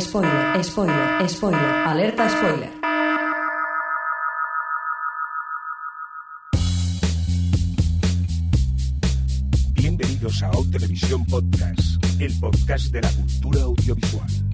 Spoiler, spoiler, spoiler, alerta spoiler. Bienvenidos a O Podcast, el podcast de la cultura audiovisual.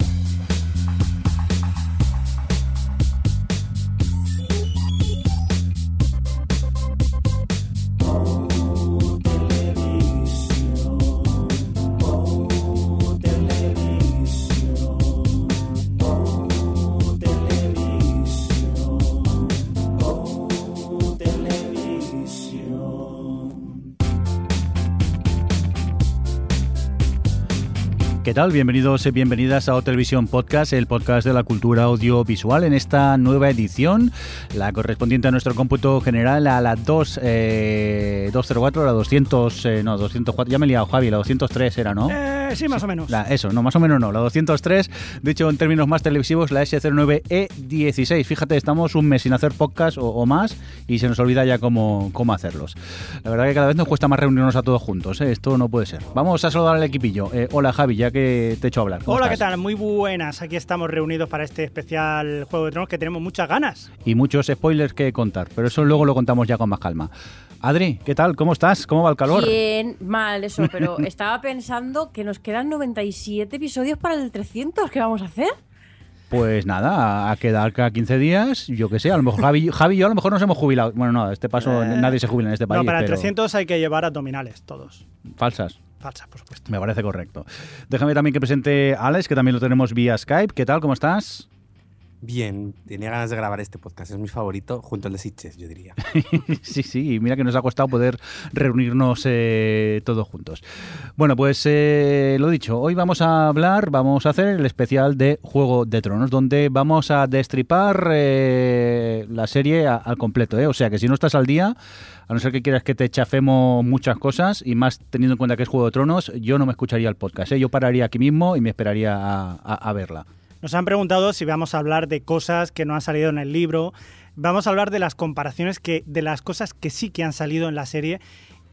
¿Qué tal? Bienvenidos y bienvenidas a O Podcast, el podcast de la cultura audiovisual en esta nueva edición, la correspondiente a nuestro cómputo general a la 2, eh, 204, la 200, eh, no, 204, ya me he liado Javi, la 203 era, ¿no? Eh, sí, más o menos. La- eso, no, más o menos no, la 203, de hecho en términos más televisivos, la S09E16. Fíjate, estamos un mes sin hacer podcast o, o más y se nos olvida ya cómo, cómo hacerlos. La verdad que cada vez nos cuesta más reunirnos a todos juntos, ¿eh? esto no puede ser. Vamos a saludar al equipillo. Eh, hola Javi, ya que te he hecho hablar. ¿cómo Hola, estás? ¿qué tal? Muy buenas. Aquí estamos reunidos para este especial Juego de Tronos que tenemos muchas ganas. Y muchos spoilers que contar, pero eso luego lo contamos ya con más calma. Adri, ¿qué tal? ¿Cómo estás? ¿Cómo va el calor? Bien, mal eso, pero estaba pensando que nos quedan 97 episodios para el 300. ¿Qué vamos a hacer? Pues nada, a quedar cada 15 días, yo qué sé, a lo mejor Javi, Javi y yo a lo mejor nos hemos jubilado. Bueno, no, a este paso Eh, nadie se jubila en este país. no, para el pero 300 hay que llevar abdominales, todos. Falsas. Falsas, por supuesto. Me parece correcto. Déjame también que presente a Alex, que también lo tenemos vía Skype. ¿Qué tal? ¿Cómo estás? Bien, tenía ganas de grabar este podcast, es mi favorito, junto al de Sitches, yo diría. sí, sí, y mira que nos ha costado poder reunirnos eh, todos juntos. Bueno, pues eh, lo dicho, hoy vamos a hablar, vamos a hacer el especial de Juego de Tronos, donde vamos a destripar eh, la serie al completo. ¿eh? O sea que si no estás al día, a no ser que quieras que te chafemos muchas cosas, y más teniendo en cuenta que es Juego de Tronos, yo no me escucharía el podcast. ¿eh? Yo pararía aquí mismo y me esperaría a verla. Nos han preguntado si vamos a hablar de cosas que no han salido en el libro. Vamos a hablar de las comparaciones que, de las cosas que sí que han salido en la serie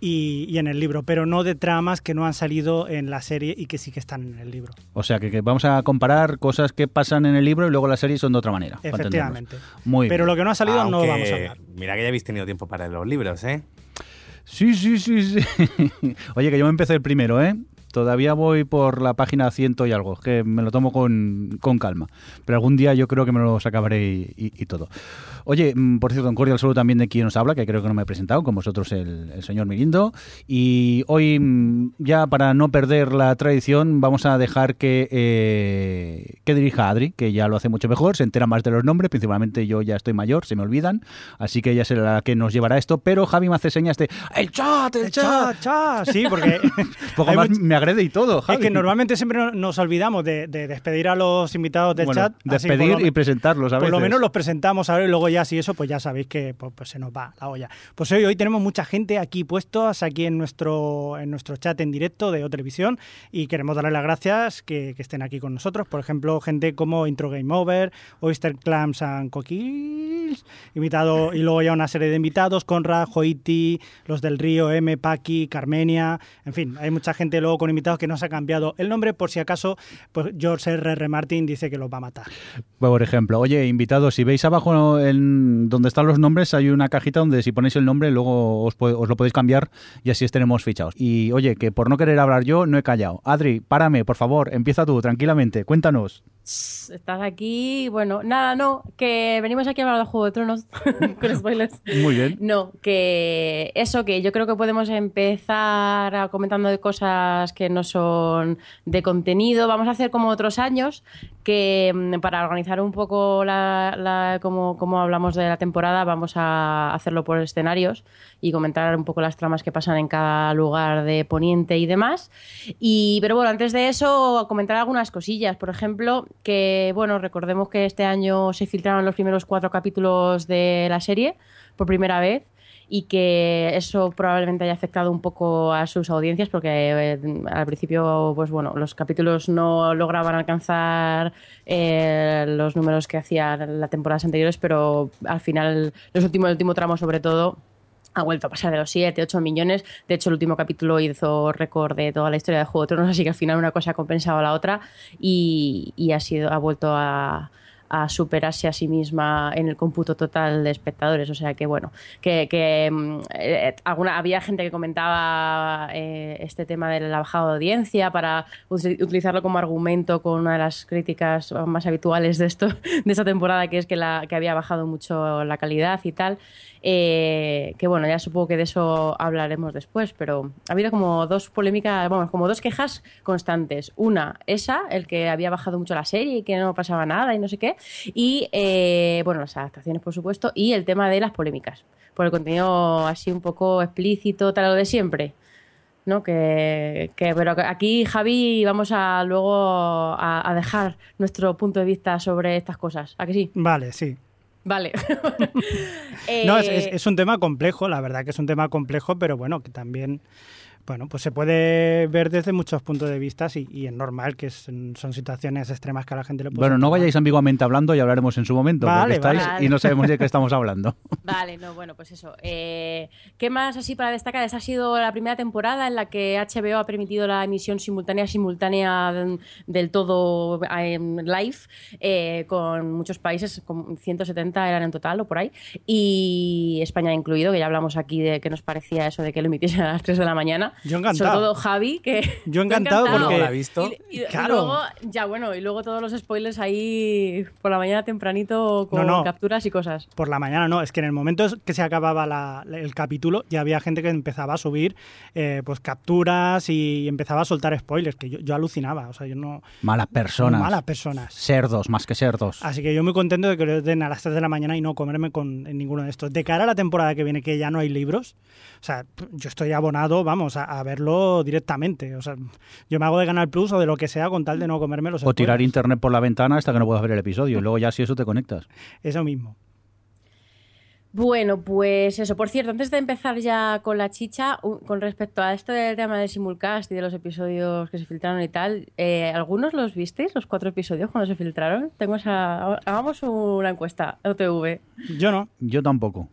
y, y en el libro, pero no de tramas que no han salido en la serie y que sí que están en el libro. O sea que, que vamos a comparar cosas que pasan en el libro y luego las series son de otra manera. Efectivamente. Muy Pero bien. lo que no ha salido no Aunque, vamos a hablar. Mira que ya habéis tenido tiempo para los libros, ¿eh? Sí, sí, sí, sí. Oye, que yo me empecé el primero, ¿eh? Todavía voy por la página ciento y algo, que me lo tomo con, con calma. Pero algún día yo creo que me los acabaré y todo. Oye, mm, por cierto, un cordial saludo también de quien nos habla, que creo que no me he presentado, con vosotros el, el señor Mirindo. Y hoy, mm, ya para no perder la tradición, vamos a dejar que, eh, que dirija a Adri, que ya lo hace mucho mejor, se entera más de los nombres, principalmente yo ya estoy mayor, se me olvidan, así que ella será la que nos llevará esto. Pero Javi me hace señas de ¡El chat, el, chat! Cha, cha, sí, porque Poco más me agrede y todo, Javi. es que normalmente siempre no- nos olvidamos de, de despedir a los invitados del Bueno, chat. despedir lo- y presentarlos a Por lo menos los presentamos ahora y luego ya si eso, pues ya sabéis que pues, pues se nos va la olla. Pues hoy, hoy tenemos mucha gente aquí puestos, aquí en nuestro, en nuestro chat en directo de O y queremos darles las gracias que, estén aquí con nosotros. Por ejemplo, gente como Intro Game Over, Oyster Clams and Cookies, invitado, y luego ya una serie de invitados, Conrad, Joiti, los del Río, M, Paqui, Carmenia, en fin, hay mucha gente luego con invitados que no se ha cambiado el nombre por si acaso, pues George R. R. Martin dice que los va a matar. Por ejemplo, oye, invitados, si veis abajo donde están los nombres, hay una cajita donde si ponéis el nombre, luego os lo podéis cambiar y así estaremos fichados. Y oye, que por no querer hablar yo, no he callado. Adri, párame, por favor, empieza tú, tranquilamente, cuéntanos. Estás aquí, bueno, nada, no, que venimos aquí a hablar de Juego de Tronos con spoilers. Muy bien. No, que eso, que yo creo que podemos empezar a- comentando de cosas que no son de contenido. Vamos a hacer como otros años, que mm, para organizar un poco la, la- como, como hablamos de la temporada, vamos a hacerlo por escenarios y comentar un poco las tramas que pasan en cada lugar de Poniente y demás. Y, pero bueno, antes de eso, comentar algunas cosillas. Por ejemplo, que bueno, recordemos que este año se filtraron los primeros cuatro capítulos de la serie por primera vez y que eso probablemente haya afectado un poco a sus audiencias porque eh, al principio pues bueno los capítulos no lograban alcanzar eh, los números que hacían las temporadas anteriores pero al final los últimos el último tramo sobre todo ha vuelto a pasar de los 7, 8 millones. De hecho, el último capítulo hizo récord de toda la historia de Juego de Tronos, así que al final una cosa ha compensado a la otra y, y ha, sido, ha vuelto a, a superarse a sí misma en el cómputo total de espectadores. O sea que, bueno, que, que mm, eh, había gente que comentaba eh, este tema de la bajada de audiencia para utilizarlo como argumento con una de las críticas más habituales de esto de esta temporada, que es que, la, que había bajado mucho la calidad y tal. Eh, que bueno, ya supongo que de eso hablaremos después, pero ha habido como dos polémicas, vamos, como dos quejas constantes. Una, esa, el que había bajado mucho la serie y que no pasaba nada y no sé qué. Y, eh, bueno, las adaptaciones, por supuesto, y el tema de las polémicas. Por el contenido así un poco explícito, tal lo de siempre. ¿no? Que, que- pero aquí, Javi, vamos a luego a, a dejar nuestro punto de vista sobre estas cosas. ¿A que sí? Vale, sí. Vale. No, es, es- es un tema complejo, la verdad que es un tema complejo, pero bueno, que también, bueno, pues se puede ver desde muchos puntos de vista y, y es normal que son, son situaciones extremas que a la gente le puede Bueno, no tomar. vayáis ambiguamente hablando y hablaremos en su momento, Vale, porque estáis vale. y no sabemos de qué estamos hablando. Vale, no, bueno, pues eso. Eh, ¿Qué más así para destacar? Esta ha sido la primera temporada en la que HBO ha permitido la emisión simultánea, simultánea del todo em, live, eh, con muchos países, con 170 eran en total o por ahí, y España incluido, que ya hablamos aquí de qué nos parecía eso de que lo emitiesen a las 3 de la mañana. Yo encantado. Sobre todo Javi, que... Yo encantado porque- Y- ¿La ha visto? Y, y Claro. luego, ya bueno, y luego todos los spoilers ahí por la mañana tempranito con No, no. capturas y cosas. Por la mañana no, es que en el momento que se acababa la- el capítulo ya había gente que empezaba a subir eh, pues capturas y empezaba a soltar spoilers, que yo, yo alucinaba, o sea, yo no... Malas personas. Malas personas. Cerdos, más que cerdos. Así que yo muy contento de que lo den a las 3 de la mañana y no comerme con en ninguno de estos. De cara a la temporada que viene, que ya no hay libros, sea, yo estoy abonado, vamos, a, a verlo directamente. O sea, yo me hago de Canal Plus o de lo que sea con tal de no comerme los O tirar internet por la ventana hasta que no puedas ver el episodio. Y luego ya si eso te conectas. Eso mismo. Bueno, pues eso. Por cierto, antes de empezar ya con la chicha, con respecto a esto del tema del simulcast y de los episodios que se filtraron y tal, eh, ¿algunos los visteis, los cuatro episodios cuando se filtraron? Tengo esa... Hagamos una encuesta, OTV. Yo no. Yo tampoco.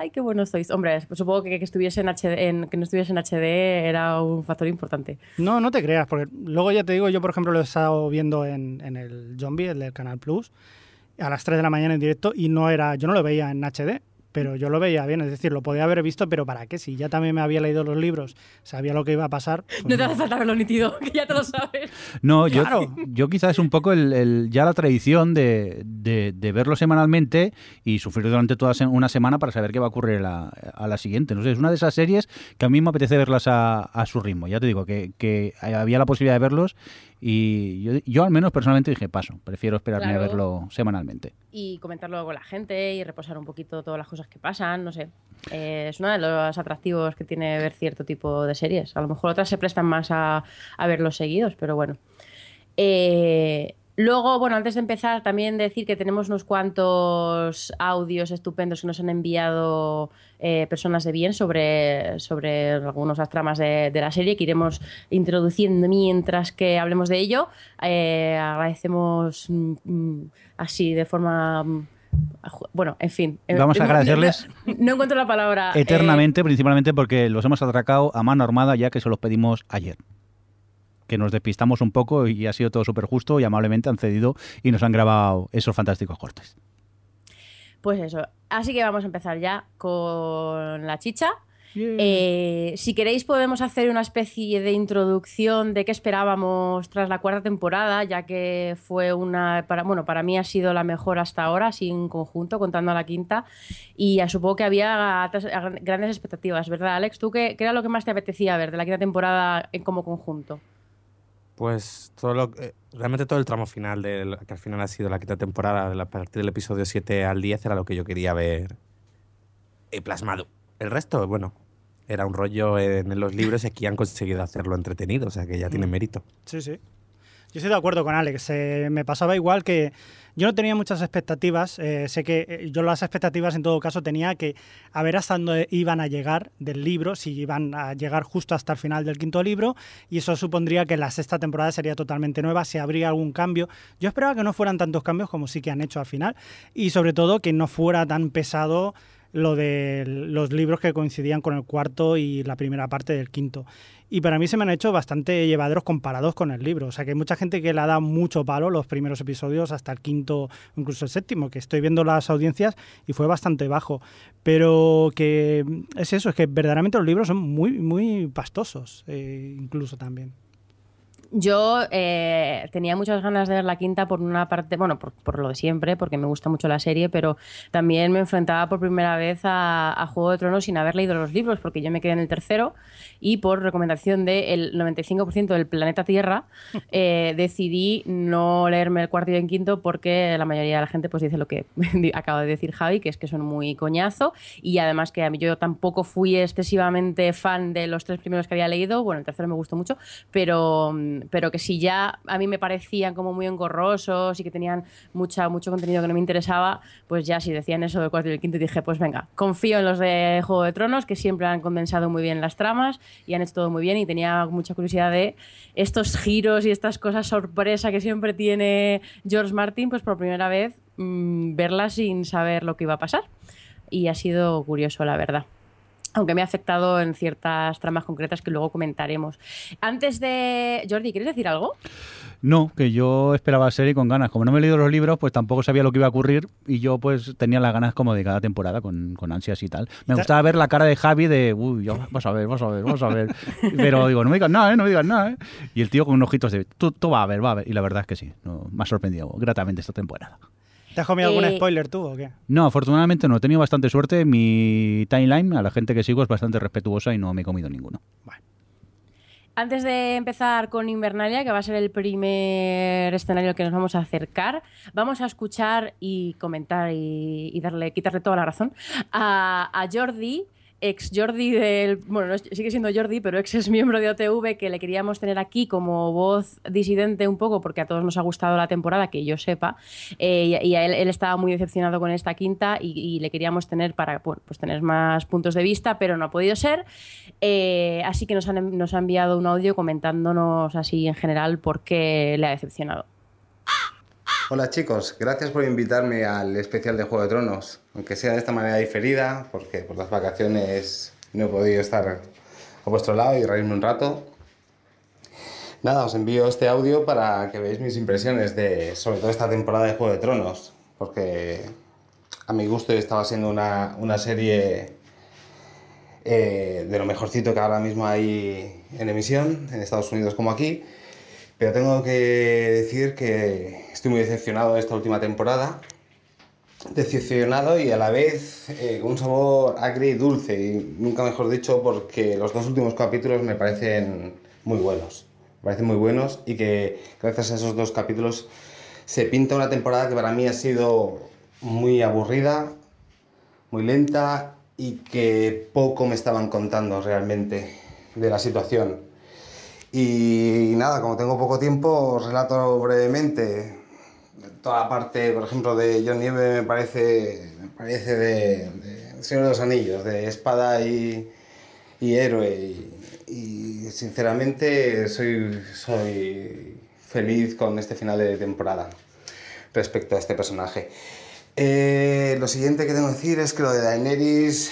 Ay, qué buenos sois. Hombre, supongo que que estuviese en- que no estuviese en HD era un factor importante. No, no te creas, porque luego ya te digo, yo por ejemplo lo he estado viendo en, en el Zombie, el del Canal Plus, a las 3 de la mañana en directo y no era, yo no lo veía en HD, pero yo lo veía bien, es decir, lo podía haber visto, pero ¿para qué? Si ya también me había leído los libros, sabía lo que iba a pasar. pues No te hace falta verlo nítido, que ya te lo sabes. No, yo, Claro. yo quizás es un poco el, el- ya la tradición de, de- de verlo semanalmente y sufrir durante toda una semana para saber qué va a ocurrir a la, a la siguiente. No sé, es una de esas series que a mí me apetece verlas a, a su ritmo. Ya te digo que, que había la posibilidad de verlos y yo, yo al menos personalmente dije, paso, prefiero esperarme a verlo semanalmente. y comentarlo con la gente y reposar un poquito todas las cosas que pasan, no sé. Eh, es uno de los atractivos que tiene ver cierto tipo de series. A lo mejor otras se prestan más a, a verlos seguidos, pero bueno. Eh, luego, bueno, antes de empezar, también decir que tenemos unos cuantos audios estupendos que nos han enviado eh, personas de bien sobre, sobre algunas tramas de, de la serie que iremos introduciendo mientras que hablemos de ello. Eh, agradecemos mm, mm, así de forma. mm, Bueno, en fin. Eh, Vamos a agradecerles No, no encuentro la palabra. eh, Eternamente, principalmente porque los hemos atracado a mano armada ya que se los pedimos ayer. Que nos despistamos un poco y ha sido todo súper justo y amablemente han cedido y nos han grabado esos fantásticos cortes. Pues eso. Así que vamos a empezar ya con la chicha. Eh, si queréis podemos hacer una especie de introducción de qué esperábamos tras la cuarta temporada, ya que fue una, para, bueno, para mí ha sido la mejor hasta ahora, así en conjunto, contando a la quinta, y ya supongo que había grandes expectativas, ¿verdad, Alex? ¿Tú qué, qué era lo que más te apetecía ver de la quinta temporada en como conjunto? Pues todo lo, eh, realmente todo el tramo final, del, que al final ha sido la quinta temporada, de la- a partir del episodio 7 al 10, era lo que yo quería ver eh, plasmado. El resto, bueno, era un rollo en, los libros y aquí han conseguido hacerlo entretenido, o sea que ya tiene mérito. Sí, sí. Yo estoy de acuerdo con Alex. eh, me pasaba igual que yo no tenía muchas expectativas. eh, sé que eh, yo las expectativas en todo caso tenía que a ver hasta dónde iban a llegar del libro, si iban a llegar justo hasta el final del quinto libro, y eso supondría que la sexta temporada sería totalmente nueva, si habría algún cambio. Yo esperaba que no fueran tantos cambios como sí que han hecho al final, y sobre todo que no fuera tan pesado lo de los libros que coincidían con el cuarto y la primera parte del quinto. Y para mí se me han hecho bastante llevaderos comparados con el libro. O sea que hay mucha gente que le ha dado mucho palo los primeros episodios hasta el quinto, incluso el séptimo, que estoy viendo las audiencias y fue bastante bajo. Pero que es eso, es que verdaderamente los libros son muy, muy pastosos, eh, incluso también. Yo eh, tenía muchas ganas de ver la quinta por una parte, bueno, por, lo de siempre, porque me gusta mucho la serie, pero también me enfrentaba por primera vez a, Juego de Tronos sin haber leído los libros, porque yo me quedé en el tercero y por recomendación del 95% del planeta Tierra eh, decidí no leerme el cuarto y el quinto porque la mayoría de la gente pues dice lo que acaba de decir Javi, que es que son muy coñazo y además que a mí yo tampoco fui excesivamente fan de los tres primeros que había leído, bueno, el tercero me gustó mucho, pero pero que si ya a mí me parecían como muy engorrosos y que tenían mucha, mucho contenido que no me interesaba, pues ya si decían eso del cuarto y del quinto dije, pues venga, confío en los de Juego de Tronos, que siempre han condensado muy bien las tramas y han hecho todo muy bien y tenía mucha curiosidad de estos giros y estas cosas sorpresa que siempre tiene George Martin, pues por primera vez mmm, verlas sin saber lo que iba a pasar. Y ha sido curioso, la verdad aunque me ha afectado en ciertas tramas concretas que luego comentaremos. Antes de... Jordi, ¿quieres decir algo? No, que yo esperaba la serie con ganas. Como no me he leído los libros, pues tampoco sabía lo que iba a ocurrir y yo pues tenía las ganas como de cada temporada con, ansias y tal. Me gustaba ver la cara de Javi de, uy, yo, vas a ver, vas a ver, vas a ver. Pero digo, no me digas nada, ¿eh? no me digas nada. ¿eh? Y el tío con unos ojitos de, tú, tú va a ver, va a ver. Y la verdad es que sí, me ha sorprendido gratamente esta temporada. ¿Te has comido algún eh, spoiler tú o qué? No, afortunadamente no. He tenido bastante suerte. Mi timeline, a la gente que sigo, es bastante respetuosa y no me he comido ninguno. Antes de empezar con Invernalia, que va a ser el primer escenario que nos vamos a acercar, vamos a escuchar y comentar y, darle, quitarle toda la razón a, a Jordi ex Jordi del. Bueno, sigue siendo Jordi, pero ex es miembro de OTV que le queríamos tener aquí como voz disidente un poco porque a todos nos ha gustado la temporada, que yo sepa. Eh, y, a él, estaba muy decepcionado con esta quinta y, le queríamos tener para pues tener más puntos de vista, pero no ha podido ser. Eh, así que nos, nos ha enviado un audio comentándonos así en general por qué le ha decepcionado. Hola chicos, gracias por invitarme al especial de Juego de Tronos, aunque sea de esta manera diferida, porque por las vacaciones no he podido estar a vuestro lado y reírme un rato. Nada, os envío este audio para que veáis mis impresiones de sobre todo esta temporada de Juego de Tronos, porque a mi gusto estaba siendo una, serie eh, de lo mejorcito que ahora mismo hay en emisión, en Estados Unidos como aquí. Pero tengo que decir que estoy muy decepcionado de esta última temporada. Decepcionado y a la vez eh, un sabor agrio y dulce. Y nunca mejor dicho porque los dos últimos capítulos me parecen muy buenos. Me parecen muy buenos y que gracias a esos dos capítulos se pinta una temporada que para mí ha sido muy aburrida, muy lenta y que poco me estaban contando realmente de la situación. Y nada, como tengo poco tiempo, relato brevemente. Toda la parte, por ejemplo, de John Nieve me parece, me parece de, Señor de los Anillos, de espada y, y héroe. Y, sinceramente soy, soy feliz con este final de temporada respecto a este personaje. Eh, lo siguiente que tengo que decir es que lo de Daenerys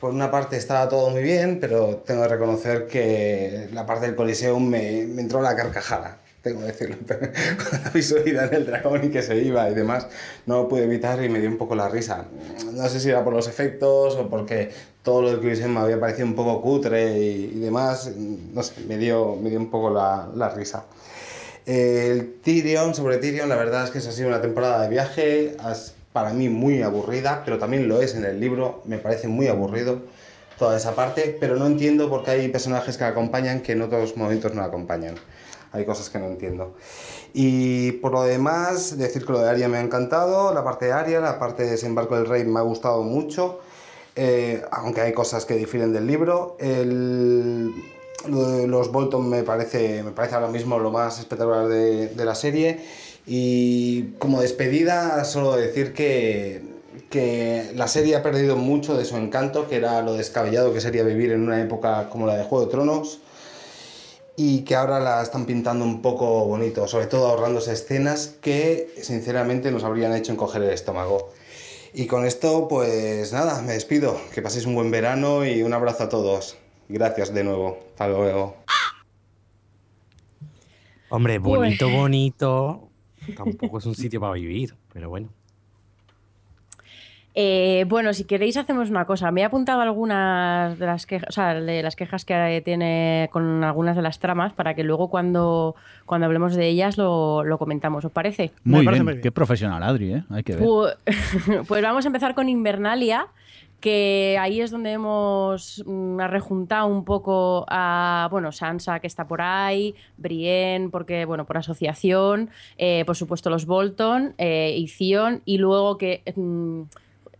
por una parte estaba todo muy bien, pero tengo que reconocer que la parte del Coliseum me, me entró la carcajada. Tengo que decirlo. Cuando la visualidad del dragón y que se iba y demás, no lo pude evitar y me dio un poco la risa. No sé si era por los efectos o porque todo lo del Coliseum me había parecido un poco cutre y, demás. No sé, me dio, me dio un poco la, la risa. El Tyrion, sobre Tyrion, la verdad es que esa ha sido una temporada de viaje para mí muy aburrida, pero también lo es en el libro, me parece muy aburrido toda esa parte, pero no entiendo por qué hay personajes que acompañan que en otros momentos no acompañan. Hay cosas que no entiendo. Y por lo demás, decir que lo de Aria me ha encantado, la parte de Aria, la parte de Desembarco del Rey me ha gustado mucho, eh, aunque hay cosas que difieren del libro. El, los Bolton me parece, me parece ahora mismo lo más espectacular de, de la serie y como despedida, solo decir que, que la serie ha perdido mucho de su encanto, que era lo descabellado que sería vivir en una época como la de Juego de Tronos, y que ahora la están pintando un poco bonito, sobre todo ahorrándose escenas que sinceramente nos habrían hecho encoger el estómago. Y con esto, pues nada, me despido. Que paséis un buen verano y un abrazo a todos. Gracias de nuevo. Hasta luego. Hombre, bonito, bonito. Tampoco es un sitio para vivir, pero bueno. Eh, bueno, si queréis hacemos una cosa. Me he apuntado algunas de las quejas, o sea, de las quejas que tiene con algunas de las tramas para que luego cuando, cuando hablemos de ellas lo, lo comentamos. ¿Os parece? Muy parece bien. muy bien. Qué profesional, Adri, ¿eh? Hay que ver. Pues, pues vamos a empezar con Invernalia, que ahí es donde hemos mm, rejuntado un poco a, bueno, Sansa que está por ahí, Brienne, porque, bueno, por asociación, eh, por supuesto los Bolton eh, y Theon, y luego que... mm,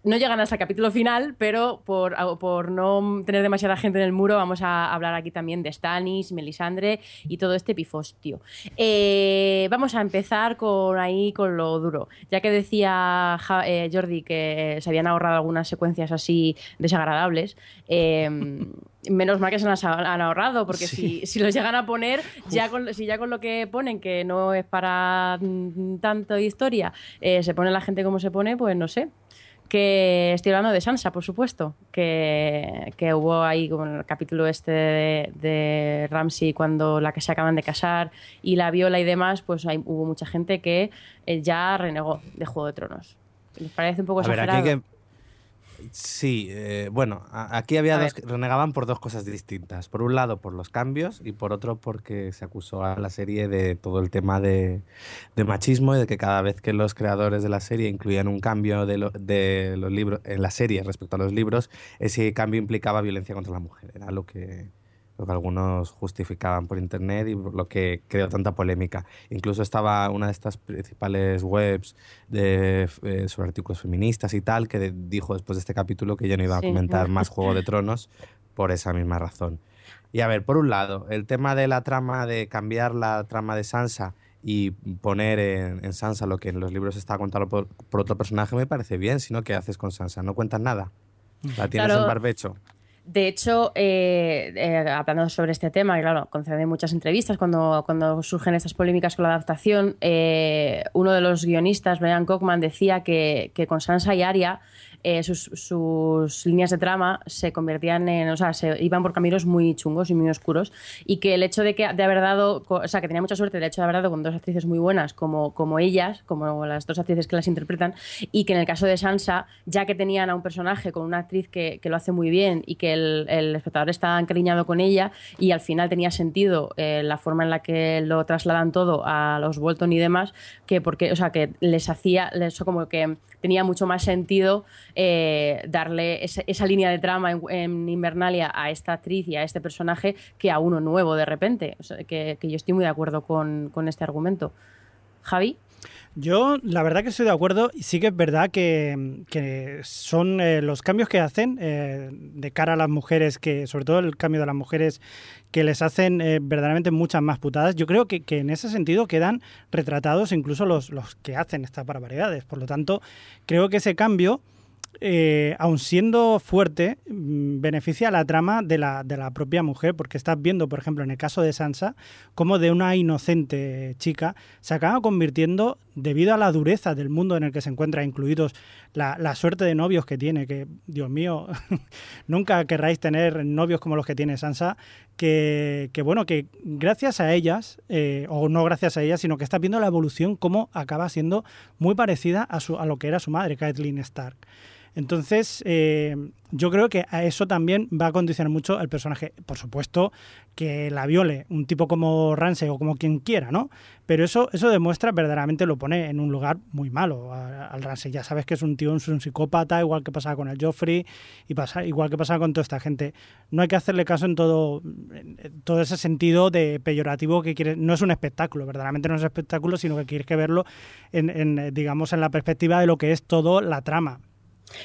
no llegan hasta el capítulo final, pero por, por no tener demasiada gente en el muro, vamos a hablar aquí también de Stannis, Melisandre y todo este pifostio. Eh, vamos a empezar con ahí con lo duro. Ya que decía Ja- eh, Jordi que se habían ahorrado algunas secuencias así desagradables. eh, Menos mal que se las han ahorrado, porque si, si los llegan a poner, ya con, si ya con lo que ponen, que no es para mm, tanto historia, eh, se pone la gente como se pone, pues no sé que estoy hablando de Sansa, por supuesto, que, que hubo ahí como en el capítulo este de, de Ramsey cuando la que se acaban de casar y la viola y demás, pues hay- hubo mucha gente que eh, ya renegó de Juego de Tronos. ¿Les parece un poco A ver, exagerado? aquí hay que... Sí, eh, bueno, aquí había dos que renegaban por dos cosas distintas. Por un lado, por los cambios y por otro, porque se acusó a la serie de todo el tema de, de machismo y de que cada vez que los creadores de la serie incluían un cambio de, lo- de los libros en la serie respecto a los libros, ese cambio implicaba violencia contra la mujer. Era lo que, lo que algunos justificaban por internet y lo que creó tanta polémica. Incluso estaba una de estas principales webs de, eh, sobre artículos feministas y tal, que dijo después de este capítulo que ya no iba Sí. a comentar más Juego de Tronos por esa misma razón. Y a ver, por un lado, el tema de la trama, de cambiar la trama de Sansa y poner en, en Sansa lo que en los libros está contado por, por otro personaje me parece bien, sino ¿qué haces con Sansa? No cuentas nada. La tienes Claro. en barbecho. De hecho, eh, eh, hablando sobre este tema, y claro, concede muchas entrevistas cuando, cuando surgen estas polémicas con la adaptación. eh, uno de los guionistas, Brian Cockman, decía que, que con Sansa y Arya eh, sus, sus líneas de trama se convertían en, o sea, se iban por caminos muy chungos y muy oscuros y que el hecho de que de haber dado, o sea, que tenía mucha suerte el hecho de haber dado con dos actrices muy buenas como, como ellas, como las dos actrices que las interpretan y que en el caso de Sansa, ya que tenían a un personaje con una actriz que, que lo hace muy bien y que el, el espectador está encariñado con ella y al final tenía sentido eh, la forma en la que lo trasladan todo a los Bolton y demás, que porque, o sea, que les hacía, eso como que tenía mucho más sentido eh, darle esa línea de trama en, en Invernalia a esta actriz y a este personaje que a uno nuevo de repente. Que, yo estoy muy de acuerdo con, este argumento. Javi. Yo, la verdad que estoy de acuerdo y sí que es verdad que, son eh, los cambios que hacen eh, de cara a las mujeres, que sobre todo el cambio de las mujeres que les hacen verdaderamente muchas más putadas. Yo creo que, en ese sentido quedan retratados incluso los que hacen estas barbaridades. Por lo tanto, creo que ese cambio, eh, aun siendo fuerte, mm, beneficia a la trama de la, de la propia mujer, porque estás viendo, por ejemplo, en el caso de Sansa, como de una inocente chica se acaba convirtiendo, debido a la dureza del mundo en el que se encuentra, incluidos la, la suerte de novios que tiene, que, Dios mío, nunca querráis tener novios como los que tiene Sansa, que, que bueno, que gracias a ellas, eh, o no gracias a ellas, sino que estás viendo la evolución, cómo acaba siendo muy parecida a, su, a lo que era su madre, Caitlyn Stark. Entonces, eh, yo creo que a eso también va a condicionar mucho el personaje. Por supuesto, que la viole un tipo como Ramsay o como quien quiera, ¿no? Pero eso, eso demuestra, verdaderamente lo pone en un lugar muy malo al Ramsay. Ya sabes que es un tío, es un psicópata, igual que pasaba con el Joffrey y pasa, igual que pasaba con toda esta gente. No hay que hacerle caso en todo, en todo ese sentido de peyorativo que quiere. No es un espectáculo, verdaderamente no es espectáculo, sino que quieres que verlo en, en, digamos, en la perspectiva de lo que es todo la trama.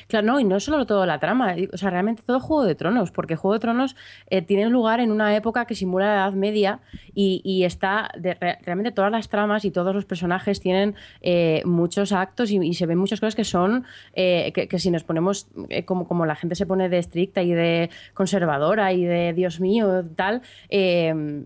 Claro, no, y no solo todo la trama, o sea, realmente todo Juego de Tronos, porque Juego de Tronos eh, tiene lugar en una época que simula la Edad Media y, y está, de- re- realmente todas las tramas y todos los personajes tienen eh, muchos actos y, se ven muchas cosas que son, eh, que, si nos ponemos, eh, como, como la gente se pone de estricta y de conservadora y de Dios mío, tal, eh,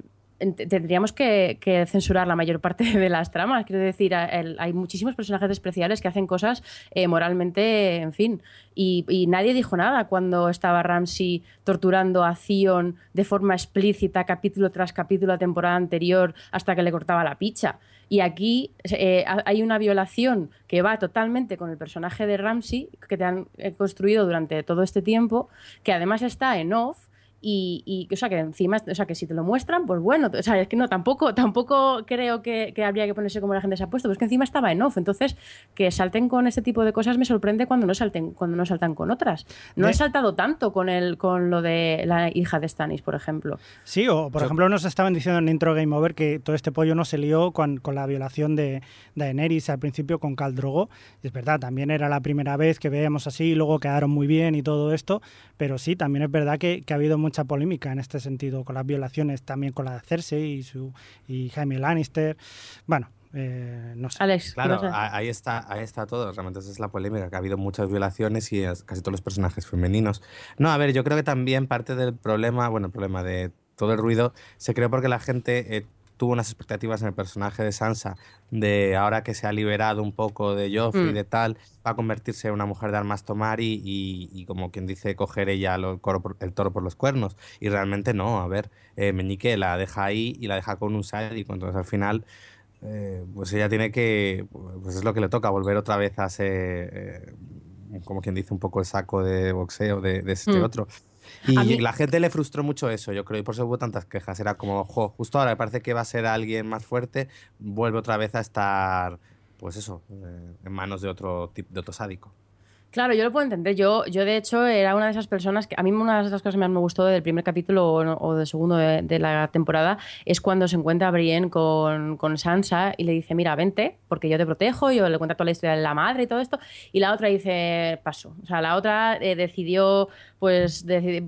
tendríamos que, censurar la mayor parte de las tramas. Quiero decir, hay muchísimos personajes especiales que hacen cosas eh, moralmente, en fin. Y, nadie dijo nada cuando estaba Ramsey torturando a Theon de forma explícita, capítulo tras capítulo, la temporada anterior, hasta que le cortaba la picha. Y aquí eh, ha- hay una violación que va totalmente con el personaje de Ramsey, que te han eh, construido durante todo este tiempo, que además está en off. Y, y, o sea que encima o sea que si te lo muestran pues bueno o sea es que no tampoco tampoco creo que, que habría que ponerse como la gente se ha puesto pero es que encima estaba en off entonces que salten con este tipo de cosas me sorprende cuando no salten cuando no saltan con otras no De- he saltado tanto con el con lo de la hija de Stannis por ejemplo Sí, o por Yo- ejemplo nos estaban diciendo en Intro Game Over que todo este pollo no se lió con, con la violación de Daenerys al principio con Khal Drogo. Es verdad, también era la primera vez que veíamos así, y luego quedaron muy bien y todo esto, pero sí, también es verdad que, que ha habido mucha polémica en este sentido con las violaciones, también con la de Cersei y, su, y Jaime Lannister. Bueno, eh, no sé. Alex Claro, ¿qué vas a- a- ahí está, ahí está todo. Realmente esa es la polémica, que ha habido muchas violaciones y casi todos los personajes femeninos. No, a ver, yo creo que también parte del problema, bueno, el problema de todo el ruido, se creó porque la gente eh, tuvo unas expectativas en el personaje de Sansa, de ahora que se ha liberado un poco de Joffrey y Mm. de tal, va a convertirse en una mujer de armas tomar y, y- y como quien dice, coger ella lo- el, coro por- el toro por los cuernos. Y realmente no, a ver, eh, Meñique la deja ahí y la deja con un sádico, entonces al final eh, pues ella tiene que, pues es lo que le toca, volver otra vez a ser, eh, como quien dice, un poco el saco de boxeo de, de este Mm. otro. Y mí- la gente le frustró mucho eso, yo creo, y por eso hubo tantas quejas. Era como, jo, justo ahora me parece que va a ser alguien más fuerte, vuelve otra vez a estar, pues eso, eh, en manos de otro, de otro sádico. Claro, yo lo puedo entender. Yo, yo de hecho, era una de esas personas que a mí una de las cosas que más me gustó del primer capítulo o, o del segundo de, de la temporada es cuando se encuentra Brienne con, con Sansa y le dice, mira, vente, porque yo te protejo, yo le cuento toda la historia de la madre y todo esto. Y la otra dice, paso. O sea, la otra eh, decidió, pues,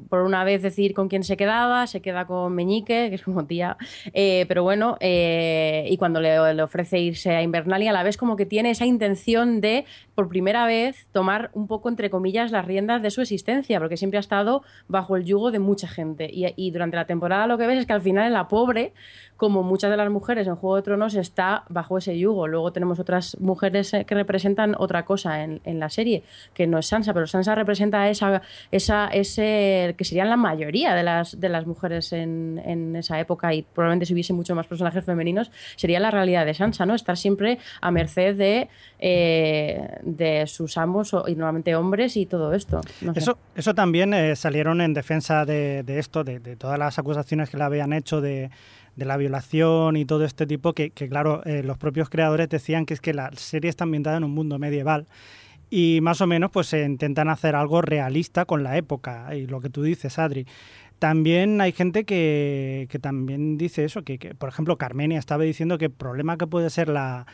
por una vez decir con quién se quedaba, se queda con Meñique, que es como tía. Eh, pero bueno, eh, y cuando le, ofrece irse a Invernalia, a la vez como que tiene esa intención de, por primera vez, tomar un poco, entre comillas, las riendas de su existencia, porque siempre ha estado bajo el yugo de mucha gente. Y, y durante la temporada lo que ves es que al final la pobre, como muchas de las mujeres en Juego de Tronos, está bajo ese yugo. Luego tenemos otras mujeres eh, que representan otra cosa en, en la serie, que no es Sansa, pero Sansa representa esa, esa, ese, que serían la mayoría de las, de las mujeres en, en esa época y probablemente si hubiese mucho más personajes femeninos, sería la realidad de Sansa, ¿no? Estar siempre a merced de, eh, de sus amos y normalmente hombres y todo esto. Eso, eso también eh, salieron en defensa de, de esto, de, de todas las acusaciones que le habían hecho de, de la violación y todo este tipo, que, que, claro, eh, los propios creadores decían que es que la serie está ambientada en un mundo medieval y más o menos pues se intentan hacer algo realista con la época y lo que tú dices, Adri. También hay gente que, que también dice eso, que, que, por ejemplo Carmenia estaba diciendo que el problema que puede ser la,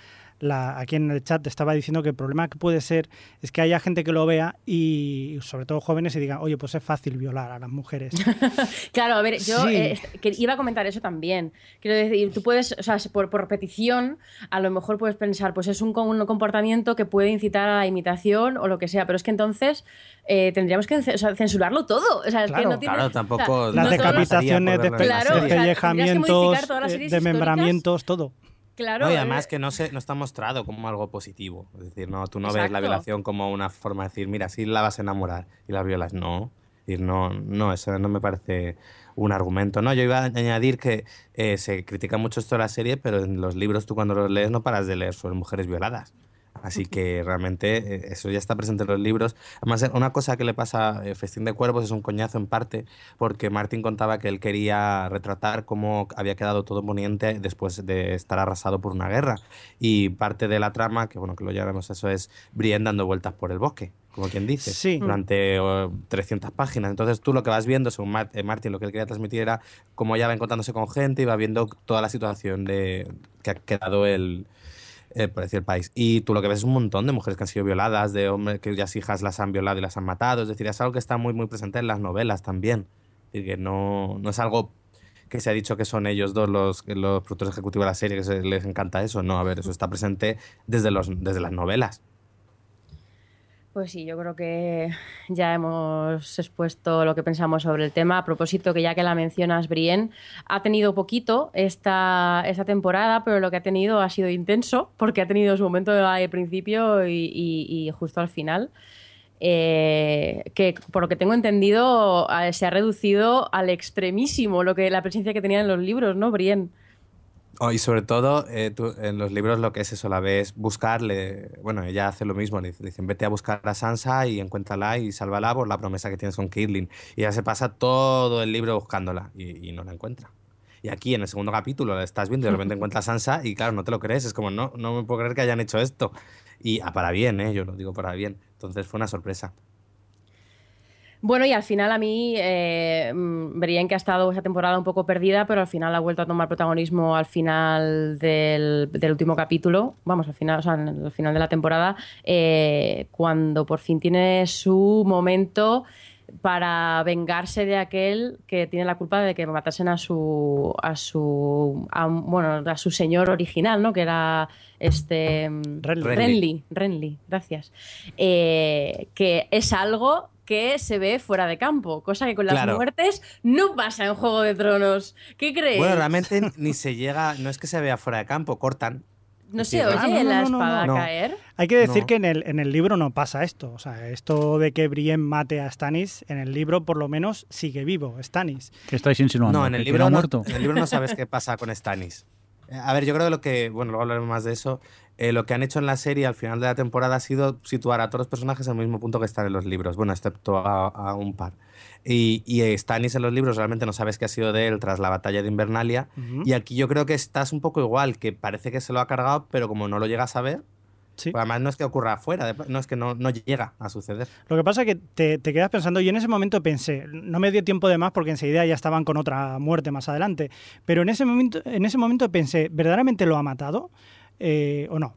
la, aquí en el chat estaba diciendo que el problema que puede ser es que haya gente que lo vea y sobre todo jóvenes y digan, oye, pues es fácil violar a las mujeres. Claro, a ver, yo Sí. eh, que iba a comentar eso también. Quiero decir, tú puedes, o sea, por, por repetición, a lo mejor puedes pensar, pues es un, un comportamiento que puede incitar a la imitación o lo que sea, pero es que entonces eh, tendríamos que ce- o sea, censurarlo todo. O sea, es que Claro. no tiene, Claro, o sea, tampoco- Las no decapitaciones, Claro, despellejamientos, modificar todas las eh, series desmembramientos, todo. Claro, No, y eh, además que no, se, no está mostrado como algo positivo. Es decir, no, tú no ves la violación como una forma de decir, mira, si la vas a enamorar y la violas. No. Es decir, no, no, eso no me parece un argumento. No, yo iba a añadir que eh, se critica mucho esto de la serie, pero en los libros tú cuando los lees no paras de leer sobre mujeres violadas. Así que realmente eh, eso ya está presente en los libros. Además, eh, una cosa que le pasa a Festín de Cuervos es un coñazo en parte, porque Martín contaba que él quería retratar cómo había quedado todo Poniente después de estar arrasado por una guerra. Y parte de la trama, que bueno, que lo llamaremos eso, es Brienne dando vueltas por el bosque, como quien dice, Sí. durante oh, 300 páginas. Entonces tú lo que vas viendo, según eh, Martín, lo que él quería transmitir era cómo ella va encontrándose con gente y va viendo toda la situación de que ha quedado el, eh, por decir el país. Y tú lo que ves es un montón de mujeres que han sido violadas, de hombres cuyas hijas las han violado y las han matado. Es decir, es algo que está muy, muy presente en las novelas también. Decir, que no, no es algo que se ha dicho que son ellos dos los, los productores ejecutivos de la serie, que les encanta eso. No, a ver, eso está presente desde, los, desde las novelas. Pues sí, yo creo que ya hemos expuesto lo que pensamos sobre el tema. A propósito, que ya que la mencionas, Brienne, ha tenido poquito esta, esta temporada, pero lo que ha tenido ha sido intenso, porque ha tenido su momento al principio y, y- y justo al final. Eh, que por lo que tengo entendido eh, se ha reducido al extremísimo lo que la presencia que tenía en los libros, ¿no, Brienne? Oh, y sobre todo, eh, tú, en los libros lo que es eso, la ves buscarle. Bueno, ella hace lo mismo, le dice- le dicen vete a buscar a Sansa y encuéntrala y sálvala por la promesa que tienes con Kirling. Y ella se pasa todo el libro buscándola y, y no la encuentra. Y aquí en el segundo capítulo la estás viendo y de repente encuentras a Sansa y claro, no te lo crees, es como no, no me puedo creer que hayan hecho esto. Y ah, para bien, ¿eh? yo lo digo para bien. Entonces fue una sorpresa. Bueno, y al final a mí, eh, mm, Brienne que ha estado esa temporada un poco perdida, pero al final ha vuelto a tomar protagonismo al final del, del último capítulo, vamos, al final, o sea, al final de la temporada, eh, cuando por fin tiene su momento para vengarse de aquel que tiene la culpa de que matasen a su a su a bueno a su señor original no que era este mm, Renly. Renly Renly, gracias. Eh, que es algo que se ve fuera de campo cosa que con las Claro. muertes no pasa en Juego de Tronos ¿qué crees? Bueno, realmente ni se llega, no es que se vea fuera de campo, cortan. no se oye Ah, no, no, la no, no, espada no. caer Hay que decir No. que en el, en el libro no pasa esto. O sea, esto de que Brienne mate a Stannis, en el libro por lo menos sigue vivo Stannis. ¿Qué estáis insinuando? No, en el, ¿Que- que libro muerto? en el libro no sabes qué pasa con Stannis. A ver, yo creo que lo que, bueno, luego hablaremos más de eso. eh, lo que han hecho en la serie al final de la temporada ha sido situar a todos los personajes en el mismo punto que están en los libros, bueno, excepto a, a un par. Y, y Stannis en los libros realmente no sabes qué ha sido de él tras la batalla de Invernalia. Ujú. Y aquí yo creo que estás un poco igual, que parece que se lo ha cargado, pero como no lo llegas a ver, Sí. pues además no es que ocurra afuera, no es que no, no llega a suceder. Lo que pasa es que te, te quedas pensando, y en ese momento pensé, no me dio tiempo de más porque enseguida ya estaban con otra muerte más adelante, pero en ese momento, en ese momento pensé, ¿verdaderamente lo ha matado Eh, o no?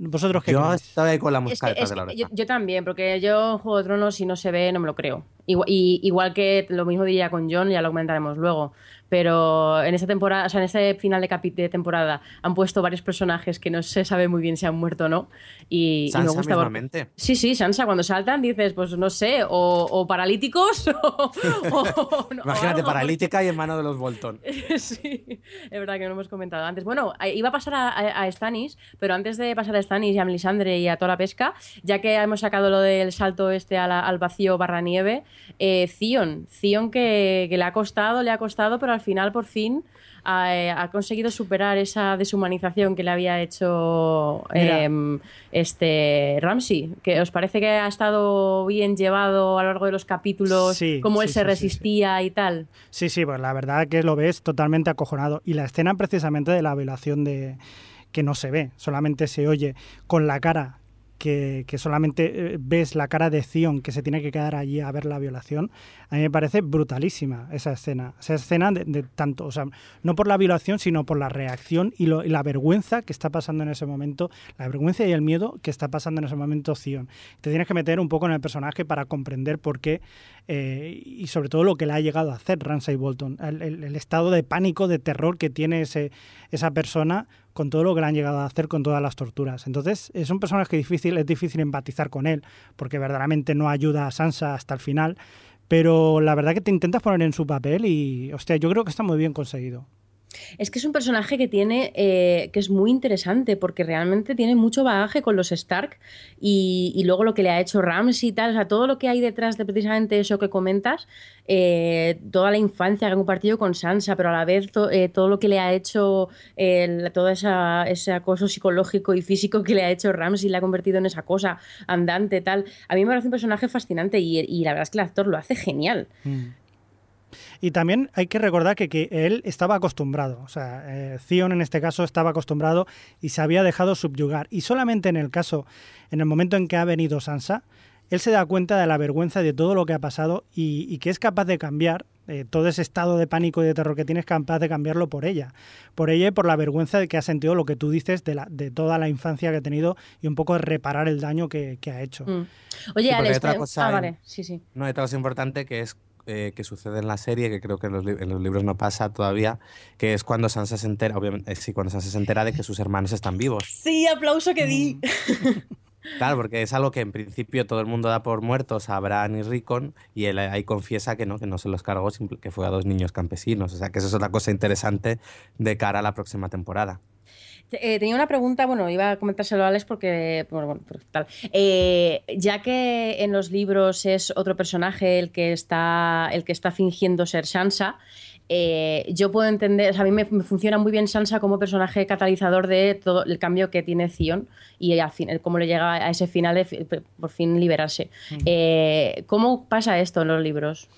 ¿Vosotros qué Yo creéis? estaba ahí con la Es mosca que- detrás es de la yo, yo también, porque yo en Juego de Tronos, si no se ve, no me lo creo. Igual, y, igual que lo mismo diría con John, ya lo comentaremos luego. Pero en esta temporada, o sea, en este final de, capi- de temporada, han puesto varios personajes que no se sabe muy bien si han muerto o no. Y, y Sansa me gusta mismamente. Sí, sí, Sansa, cuando saltan dices, pues no sé, o, o paralíticos o. o- no, Imagínate, algo. paralítica y en mano de los Bolton. Sí, es verdad que no lo hemos comentado antes. Bueno, eh, iba a pasar a, a, a Stannis, pero antes de pasar a Stannis y a Melisandre y a toda la pesca, ya que hemos sacado lo del salto este la- al vacío barra nieve, eh, Theon, Theon que, que le ha costado, le ha costado, pero al final por fin ha, eh, ha conseguido superar esa deshumanización que le había hecho em, este Ramsey. ¿Que ¿Os parece que ha estado bien llevado a lo largo de los capítulos, Sí, cómo él se sí. resistía y tal? Sí, sí, pues la verdad que lo ves totalmente acojonado. Y la escena precisamente de la violación de que no se ve, solamente se oye con la cara que, solamente eh, ves la cara de Zion que se tiene que quedar allí a ver la violación, a mí me parece brutalísima esa escena. Esa escena de, tanto, o sea, no por la violación, sino por la reacción y, la vergüenza que está pasando en ese momento, la vergüenza y el miedo que está pasando en ese momento Zion. Te tienes que meter un poco en el personaje para comprender por qué eh, y sobre todo lo que le ha llegado a hacer Ramsay Bolton, el, el- el estado de pánico, de terror que tiene ese, esa persona con todo lo que le han llegado a hacer con todas las torturas. Entonces es un personaje difícil, es difícil empatizar con él, porque verdaderamente no ayuda a Sansa hasta el final, pero la verdad que te intentas poner en su papel y, hostia, yo creo que está muy bien conseguido. Es que es un personaje que tiene, eh, que es muy interesante, porque realmente tiene mucho bagaje con los Stark y, y luego lo que le ha hecho Ramsey y tal, o sea, todo lo que hay detrás de precisamente eso que comentas, eh, toda la infancia que ha compartido con Sansa, pero a la vez eh, todo lo que le ha hecho, eh, todo ese acoso psicológico y físico que le ha hecho Ramsey, le ha convertido en esa cosa andante, tal. A mí me parece un personaje fascinante y, y la verdad es que el actor lo hace genial. Y también hay que recordar que, que él estaba acostumbrado, o sea, eh, en este caso estaba acostumbrado y se había dejado subyugar. Y solamente en el caso, en el momento en que ha venido Sansa, él se da cuenta de la vergüenza de todo lo que ha pasado y, y que es capaz de cambiar eh, todo ese estado de pánico y de terror que tiene, es capaz de cambiarlo por ella. Por ella y por la vergüenza de que ha sentido lo que tú dices de, la, de toda la infancia que ha tenido y un poco de reparar el daño que, que ha hecho. Mm. Oye, Sí, Alex, otra te- cosa ah, vale, sí, sí. No, hay otra cosa importante que es eh, que sucede en la serie, que creo que en los, en los libros no pasa todavía, que es cuando Sansa se entera, obviamente, eh, sí, cuando Sansa se entera de que sus hermanos están vivos. Sí, aplauso que di. Claro, porque es algo que en principio todo el mundo da por muertos a Bran y Rickon y él ahí confiesa que no, que no se los cargó, que fue a dos niños campesinos. O sea, que eso es otra cosa interesante de cara a la próxima temporada. Eh, tenía una pregunta, bueno, iba a comentárselo a Alex porque, bueno, bueno, tal. Eh, ya que en los libros es otro personaje el que está, el que está fingiendo ser Sansa, eh, yo puedo entender, o sea, a mí me, me funciona muy bien Sansa como personaje catalizador de todo el cambio que tiene Theon y al fin, cómo le llega a ese final de por fin liberarse. ¿Cómo pasa esto en los libros?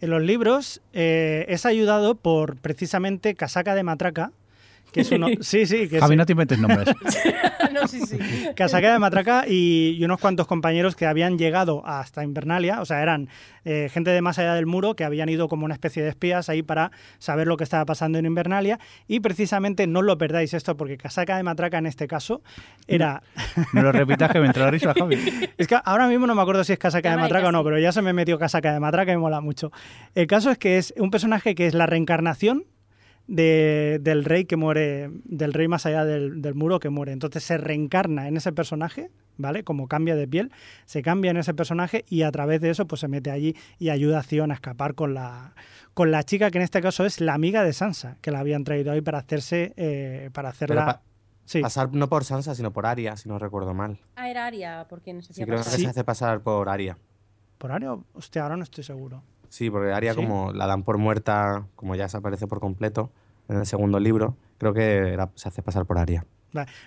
En los libros es ayudado por precisamente Casaca de Matraca, que es uno... Sí, sí, que Javi, no te inventes nombres. no, sí, sí. Casaca de Matraca y, y unos cuantos compañeros que habían llegado hasta Invernalia, o sea, eran eh, gente de más allá del muro que habían ido como una especie de espías ahí para saber lo que estaba pasando en Invernalia y precisamente no lo perdáis esto porque Casaca de Matraca en este caso era... No lo repitas que me entra la risa, Javi. Es que ahora mismo no me acuerdo si es Casaca de Matraca o no, pero ya se me metió Casaca de Matraca y me mola mucho. El caso es que es un personaje que es la reencarnación de- del rey que muere, del rey más allá del, del muro que muere. Entonces se reencarna en ese personaje, ¿vale? Como cambia de piel, se cambia en ese personaje y a través de eso pues se mete allí y ayuda a Theon a escapar con la, con la chica que en este caso es la amiga de Sansa, que la habían traído ahí para hacerse, eh, para hacerla... pa- sí. Pasar no por Sansa, sino por Arya, si no recuerdo mal. Ah, era Aria, por quien se Sí, creo que se hace pasar por Arya. ¿Por Aria? Hostia, ahora no estoy seguro. Sí, porque Arya ¿Sí? como la dan por muerta, como ya desaparece por completo en el segundo libro, creo que era- se hace pasar por Arya.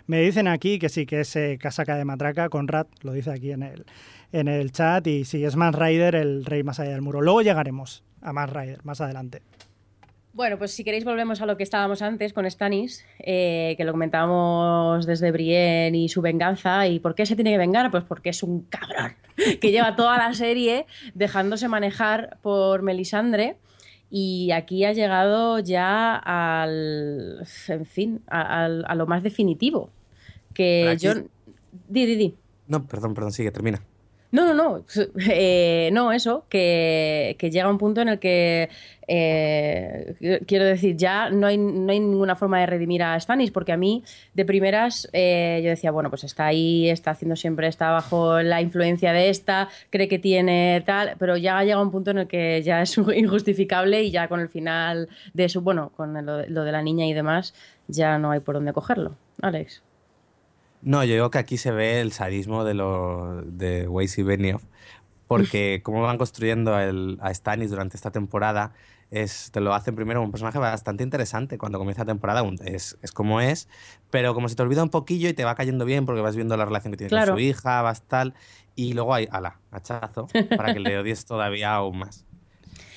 Me dicen aquí que sí, que es eh, Casaca de Matraca, Conrad lo dice aquí en el, en el chat, y sí, es Mans Rider, el rey más allá del muro. Luego llegaremos a Mans Rider, más adelante. Bueno, pues si queréis volvemos a lo que estábamos antes con Stannis, eh, que lo comentábamos desde Brienne y su venganza. ¿Y por qué se tiene que vengar? Pues porque es un cabrón que lleva toda la serie dejándose manejar por Melisandre y aquí ha llegado ya al, en fin, a, a lo más definitivo. Que aquí- yo... Di, di, di. No, perdón, perdón, sigue, termina. No, no, no. Eh, no, eso, que, que llega un punto en el que, eh, quiero decir, ya no hay, no hay ninguna forma de redimir a Stannis, porque a mí, de primeras, eh, yo decía, bueno, pues está ahí, está haciendo siempre, está bajo la influencia de esta, cree que tiene tal, pero ya llega un punto en el que ya es injustificable y ya con el final de su, bueno, con lo, lo de la niña y demás, ya no hay por dónde cogerlo. Alex. No, yo digo que aquí se ve el sadismo de, lo, de Weiss y Benioff, porque como van construyendo a el- a Stannis durante esta temporada, es, te lo hacen primero un personaje bastante interesante cuando comienza la temporada, es, es como es, pero como se te olvida un poquillo y te va cayendo bien porque vas viendo la relación que tiene Claro. con su hija, vas tal, y luego hay, ala, hachazo, para que le odies todavía aún más.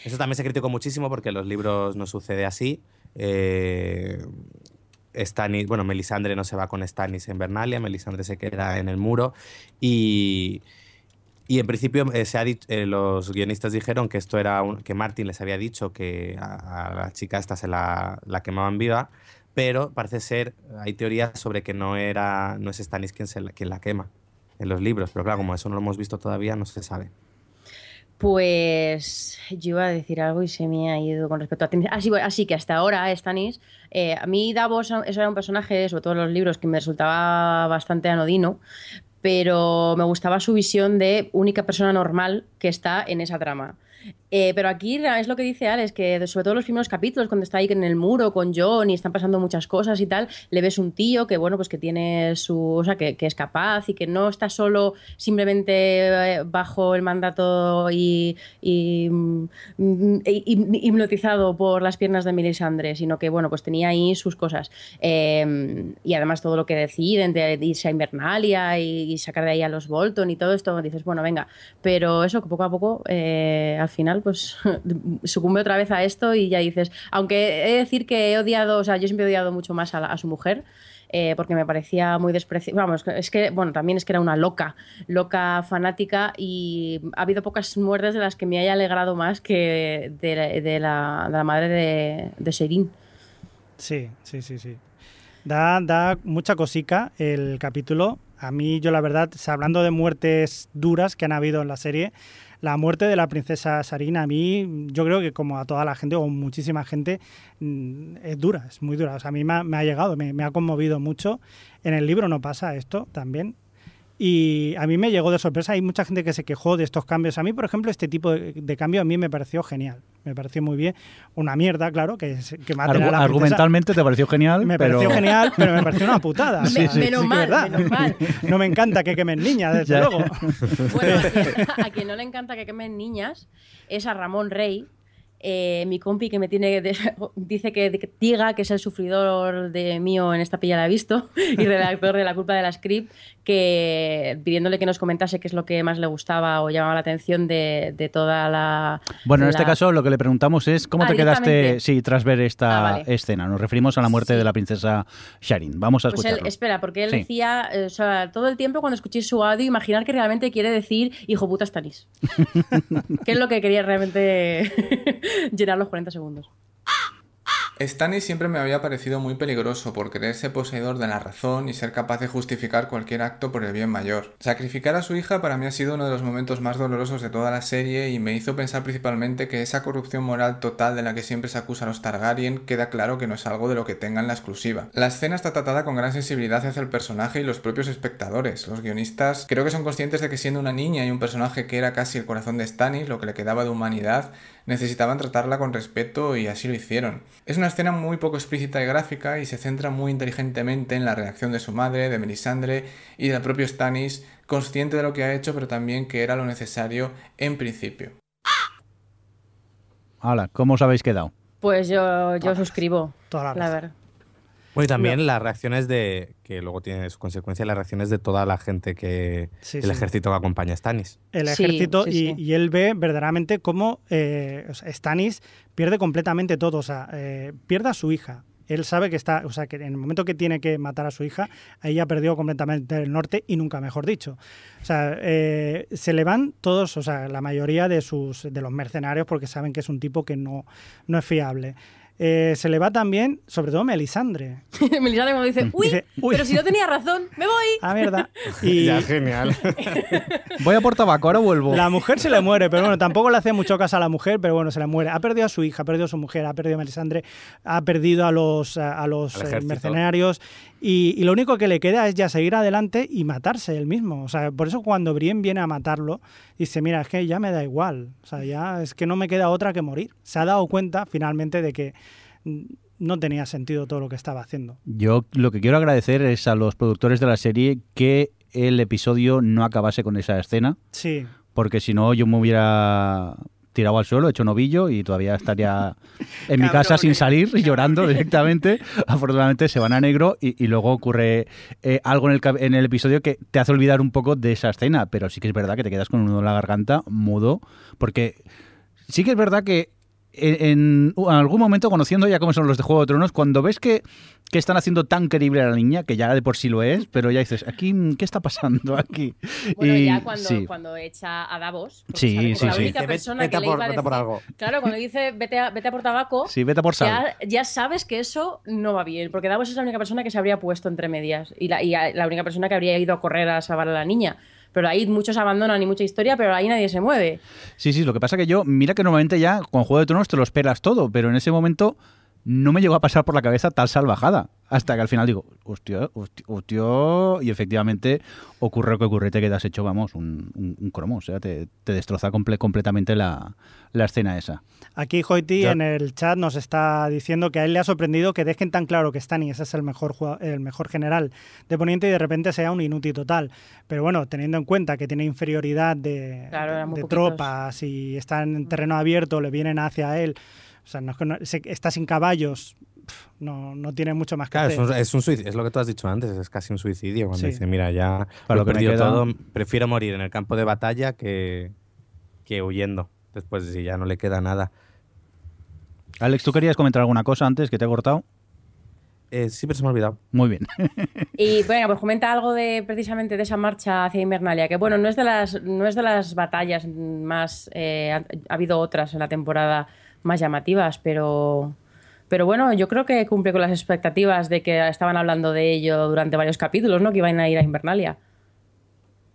Eso también se criticó muchísimo porque en los libros no sucede así. Eh, Stannis, bueno, Melisandre no se va con Stannis en Bernalia, Melisandre se queda en el muro y, y en principio eh, se ha eh, los guionistas dijeron que esto era un- que Martin les había dicho que a, a la chica esta se la, la quemaban viva, pero parece ser, hay teorías sobre que no era no es Stannis quien, se la, quien la quema en los libros, pero claro, como eso no lo hemos visto todavía, no se sabe. Pues yo iba a decir algo y se me ha ido con respecto a Stannis. Así, así que hasta ahora, Stannis, eh, a mí Davos eso era un personaje, sobre todo en los libros, que me resultaba bastante anodino, pero me gustaba su visión de única persona normal que está en esa trama. Eh, pero aquí es lo que dice Alex, que sobre todo los primeros capítulos, cuando está ahí en el muro con John y están pasando muchas cosas y tal, le ves un tío que, bueno, pues que tiene su. O sea, que, es capaz y que no está solo simplemente eh, bajo el mandato mm, y- y- hipnotizado por las piernas de Melisandre, sino que, bueno, pues tenía ahí sus cosas. Eh, y además todo lo que deciden de irse a Invernalia y, y sacar de ahí a los Bolton y todo esto, dices, bueno, venga. Pero eso, que poco a poco, eh, al final, pues sucumbe otra vez a esto y ya dices, aunque he de decir que he odiado, o sea, yo siempre he odiado mucho más a, su mujer. eh, porque me parecía muy despreciable. Vamos, es que, bueno, también es que era una loca, loca fanática y ha habido pocas muertes de las que me haya alegrado más que de, la- madre de, de Sherin. Sí, sí, sí, sí. Da, da mucha cosica el capítulo. A mí, yo la verdad, hablando de muertes duras que han habido en la serie, la muerte de la princesa Sarina, a mí, yo creo que como a toda la gente, o muchísima gente, mm, es dura, es muy dura. O sea, a mí me ha, llegado, me ha conmovido mucho. En el libro no pasa esto también. Y a mí me llegó de sorpresa. Hay mucha gente que se quejó de estos cambios. A mí, por ejemplo, este tipo de, de cambio a mí me pareció genial. Me pareció muy bien. Una mierda, claro, que, que a la argumentalmente te pareció genial, Me pero pareció genial, pero me pareció una putada. Sí, menos sí mal, menos mal. No me encanta que quemen niñas, desde Ya. luego. Bueno, a quien no le encanta que quemen niñas es a Ramón Rey, eh, mi compi que me tiene de- dice que, que diga que es el sufridor de mío en esta pilla la ha visto y redactor de la culpa de la script que pidiéndole que nos comentase qué es lo que más le gustaba o llamaba la atención de, de toda la Bueno, en este caso lo que le preguntamos es cómo Ah, te quedaste sí, tras ver esta Ah, vale. escena. Nos referimos a la muerte Sí. de la princesa Sharin. Vamos a Pues él, escucharlo. espera, porque él Sí. decía, eh, o sea, todo el tiempo cuando escuchéis su audio, imaginar que realmente quiere decir hijo puta Stanis. que es lo que quería realmente llenar los 40 segundos. Stannis siempre me había parecido muy peligroso por creerse poseedor de la razón y ser capaz de justificar cualquier acto por el bien mayor. Sacrificar a su hija para mí ha sido uno de los momentos más dolorosos de toda la serie y me hizo pensar principalmente que esa corrupción moral total de la que siempre se acusa a los Targaryen queda claro que no es algo de lo que tengan la exclusiva. La escena está tratada con gran sensibilidad hacia el personaje y los propios espectadores. Los guionistas creo que son conscientes de que siendo una niña y un personaje que era casi el corazón de Stannis, lo que le quedaba de humanidad, necesitaban tratarla con respeto y así lo hicieron. Es una escena muy poco explícita y gráfica y se centra muy inteligentemente en la reacción de su madre, de Melisandre y del propio Stannis, consciente de lo que ha hecho pero también que era lo necesario en principio. Hala, ¿cómo os habéis quedado? Pues yo, yo suscribo, Toda la la razón. verdad. Bueno, y también las reacciones de, que luego tiene su consecuencia, las reacciones de toda la gente que, Sí, el sí. ejército que acompaña a Stannis. el ejército sí, y, sí. y él ve verdaderamente cómo eh, o sea, Stannis pierde completamente todo, o sea, eh, pierde a su hija. Él sabe que está, o sea, que en el momento que tiene que matar a su hija, ahí ya perdió completamente el norte y nunca mejor dicho. O sea, eh, se le van todos, o sea, la mayoría de sus de los mercenarios porque saben que es un tipo que no, no es fiable. Eh, se le va también, sobre todo Melisandre. Melisandre cuando dice, uy, Dice, "Uy". pero si no tenía razón, me voy. Ah, mierda. Y, genial. Voy a por tabaco, ahora vuelvo. La mujer se le muere, pero bueno, tampoco le hace mucho caso a la mujer, pero bueno, se le muere. Ha perdido a su hija, ha perdido a su mujer, ha perdido a Melisandre, ha perdido a los, a, a los eh, mercenarios y, y lo único que le queda es ya seguir adelante y matarse él mismo. O sea, por eso cuando Brienne viene a matarlo, dice, mira, es que ya me da igual. O sea, ya es que no me queda otra que morir. Se ha dado cuenta finalmente de que no tenía sentido todo lo que estaba haciendo. Yo lo que quiero agradecer es a los productores de la serie que el episodio no acabase con esa escena, Sí, porque si no yo me hubiera tirado al suelo, hecho novillo y todavía estaría en mi casa sin salir y llorando directamente. Afortunadamente se van a negro y, y luego ocurre eh, algo en el, en el episodio que te hace olvidar un poco de esa escena, pero sí que es verdad que te quedas con un nudo en la garganta mudo, porque sí que es verdad que en, en algún momento, conociendo ya cómo son los de Juego de Tronos, cuando ves que, que están haciendo tan querible a la niña, que ya de por sí lo es, pero ya dices, aquí, ¿qué está pasando aquí? Bueno, Y ya cuando, sí. cuando echa a Davos. Sí, sabe sí, la sí. única Dice, "Vete- persona vete que a le por- iba a por algo. Claro, cuando dice vete a, vete a por tabaco, Sí, vete a por sal. ya, ya sabes que eso no va bien, porque Davos es la única persona que se habría puesto entre medias y la, y la única persona que habría ido a correr a salvar a la niña. Pero ahí muchos abandonan y mucha historia, pero ahí nadie se mueve. Sí, sí, lo que pasa que yo, mira que normalmente ya con Juego de Tronos te lo esperas todo, pero en ese momento no me llegó a pasar por la cabeza tal salvajada. Hasta que al final digo, hostia, hostia, hostia", y efectivamente ocurre lo que ocurre, te quedas hecho, vamos, un, un- un cromo, o sea, te, te destroza comple- completamente la, la escena esa. Aquí Hoiti Ya. en el chat nos está diciendo que a él le ha sorprendido que dejen tan claro que Stannis es el mejor, el mejor general de Poniente y de repente sea un inútil total. Pero bueno, teniendo en cuenta que tiene inferioridad de, Claro, de tropas y está en terreno abierto, le vienen hacia él, sea, no es que no- se- está sin caballos, pf, no, no tiene mucho más que Claro, es, hacer. un, es un suicidio, es lo que tú has dicho antes, es casi un suicidio cuando Sí. dice, mira, ya Para lo he perdido queda- todo, prefiero morir en el campo de batalla que, que huyendo, después si ya no le queda nada. Alex, ¿tú querías comentar alguna cosa antes que te he cortado? Eh, sí, pero se me ha olvidado. Muy bien. Y venga, pues comenta algo de precisamente de esa marcha hacia Invernalia, que bueno, no es de las, no es de las batallas más. eh, ha, ha habido otras en la temporada más llamativas, pero. Pero bueno, yo creo que cumple con las expectativas de que estaban hablando de ello durante varios capítulos, ¿no? Que iban a ir a Invernalia.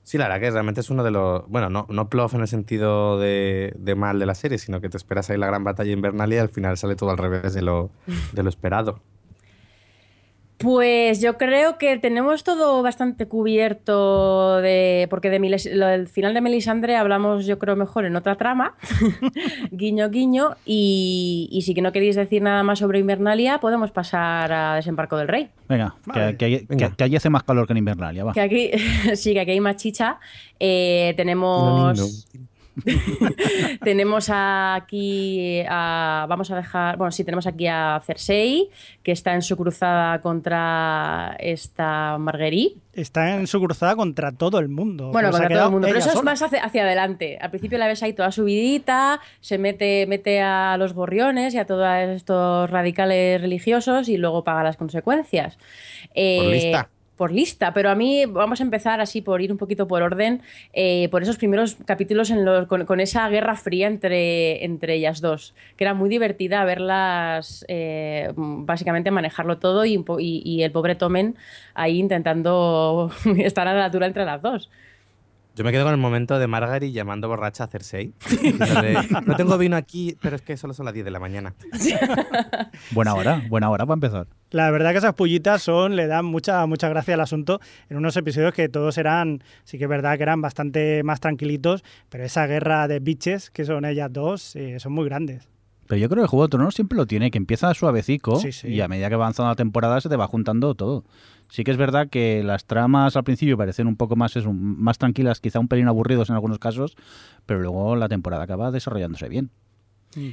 Sí, la verdad que realmente es uno de los. Bueno, no, no plof en el sentido de, de mal de la serie, sino que te esperas ahí la gran batalla invernal y al final sale todo al revés de lo, de lo esperado. Pues yo creo que tenemos todo bastante cubierto de porque de Miles- lo del final de Melisandre hablamos yo creo mejor en otra trama, guiño guiño, y, y si que no queréis decir nada más sobre Invernalia podemos pasar a Desembarco del Rey. Venga, Vale. que, que, allí- Venga. que- que allí hace más calor que en Invernalia, va. Que aquí sí que aquí hay más chicha. Eh, tenemos tenemos aquí a, vamos a dejar, bueno, sí, tenemos aquí a Cersei, que está en su cruzada contra esta Marguerite. Está en su cruzada contra todo el mundo. Bueno, contra todo el mundo, pero eso es más hacia, hacia adelante. Al principio la ves ahí toda subidita, se mete, mete a los gorriones y a todos estos radicales religiosos y luego paga las consecuencias. Eh, Por lista. Por lista, pero a mí vamos a empezar así por ir un poquito por orden, eh, por esos primeros capítulos en con, esa guerra fría entre, entre ellas dos, que era muy divertida verlas eh, básicamente manejarlo todo y- y el pobre Tomen ahí intentando estar a la altura entre las dos. Yo me quedo con el momento de Margaret llamando borracha a Cersei. No tengo vino aquí, pero es que solo son las 10 de la mañana. Buena hora, buena hora para empezar. La verdad que esas pullitas son, le dan mucha, mucha gracia al asunto en unos episodios que todos eran, sí que es verdad que eran bastante más tranquilitos, pero esa guerra de bitches, que son ellas dos, eh, son muy grandes. Pero yo creo que el Juego de Tronos siempre lo tiene, que empieza suavecico Sí, sí. y a medida que va avanzando la temporada se te va juntando todo. Sí que es verdad que las tramas al principio parecen un poco más, eso, más tranquilas, quizá un pelín aburridos en algunos casos, pero luego la temporada acaba desarrollándose bien.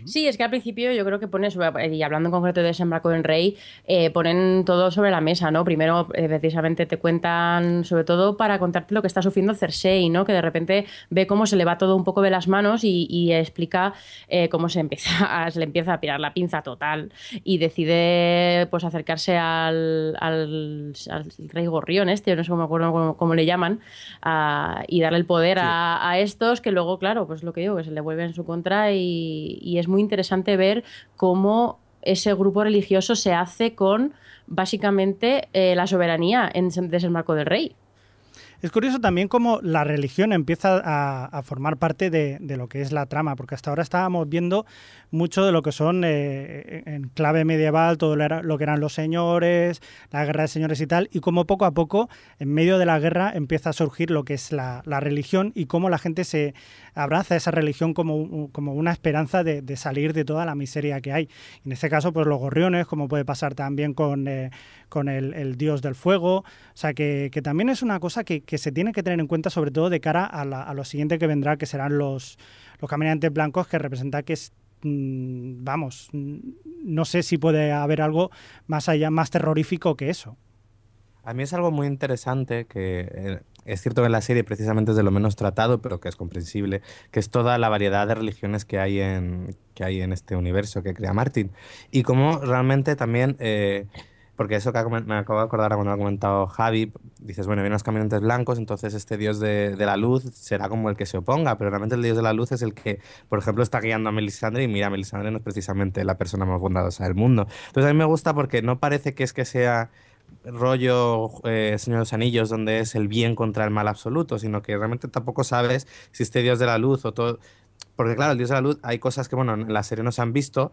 Sí, es que al principio yo creo que pones, y hablando en concreto de Desembarco del Rey, eh, ponen todo sobre la mesa, ¿no? Primero, eh, precisamente te cuentan, sobre todo para contarte lo que está sufriendo Cersei, ¿no? Que de repente ve cómo se le va todo un poco de las manos y, y explica eh, cómo se, empieza a- se le empieza a pirar la pinza total y decide pues acercarse al, al, al rey gorrión este, no sé cómo me acuerdo cómo, cómo le llaman, a- y darle el poder a, a estos que luego, claro, pues lo que digo, que se le vuelve en su contra y, y es muy interesante ver cómo ese grupo religioso se hace con básicamente eh, la soberanía en Desembarco del Rey. Es curioso también cómo la religión empieza a, a formar parte de, lo que es la trama, porque hasta ahora estábamos viendo mucho de lo que son eh, en clave medieval, todo lo, que eran los señores, la guerra de señores y tal, y cómo poco a poco, en medio de la guerra, empieza a surgir lo que es la, religión y cómo la gente se abraza esa religión como, como una esperanza de, de salir de toda la miseria que hay. En este caso, pues los gorriones, como puede pasar también con, eh, con el, dios del fuego. O sea, que, también es una cosa que, se tiene que tener en cuenta, sobre todo de cara a, lo siguiente que vendrá, que serán los, los caminantes blancos, que representa que es. mm, Vamos, mm, no sé si puede haber algo más allá, más terrorífico que eso. A mí es algo muy interesante que eh, es cierto que en la serie precisamente es de lo menos tratado, pero que es comprensible, que es toda la variedad de religiones que hay en, que hay en este universo que crea Martin. Y cómo realmente también, eh, porque eso que me acabo de acordar cuando lo ha comentado Javi, dices, bueno, vienen los caminantes blancos, entonces este dios de, de la luz será como el que se oponga, pero realmente el dios de la luz es el que, por ejemplo, está guiando a Melisandre y mira, Melisandre no es precisamente la persona más bondadosa del mundo. Entonces a mí me gusta porque no parece que es que sea rollo eh, Señor de los Anillos, donde es el bien contra el mal absoluto, sino que realmente tampoco sabes si este Dios de la luz o todo... Porque claro, el Dios de la luz hay cosas que, bueno, en la serie no se han visto,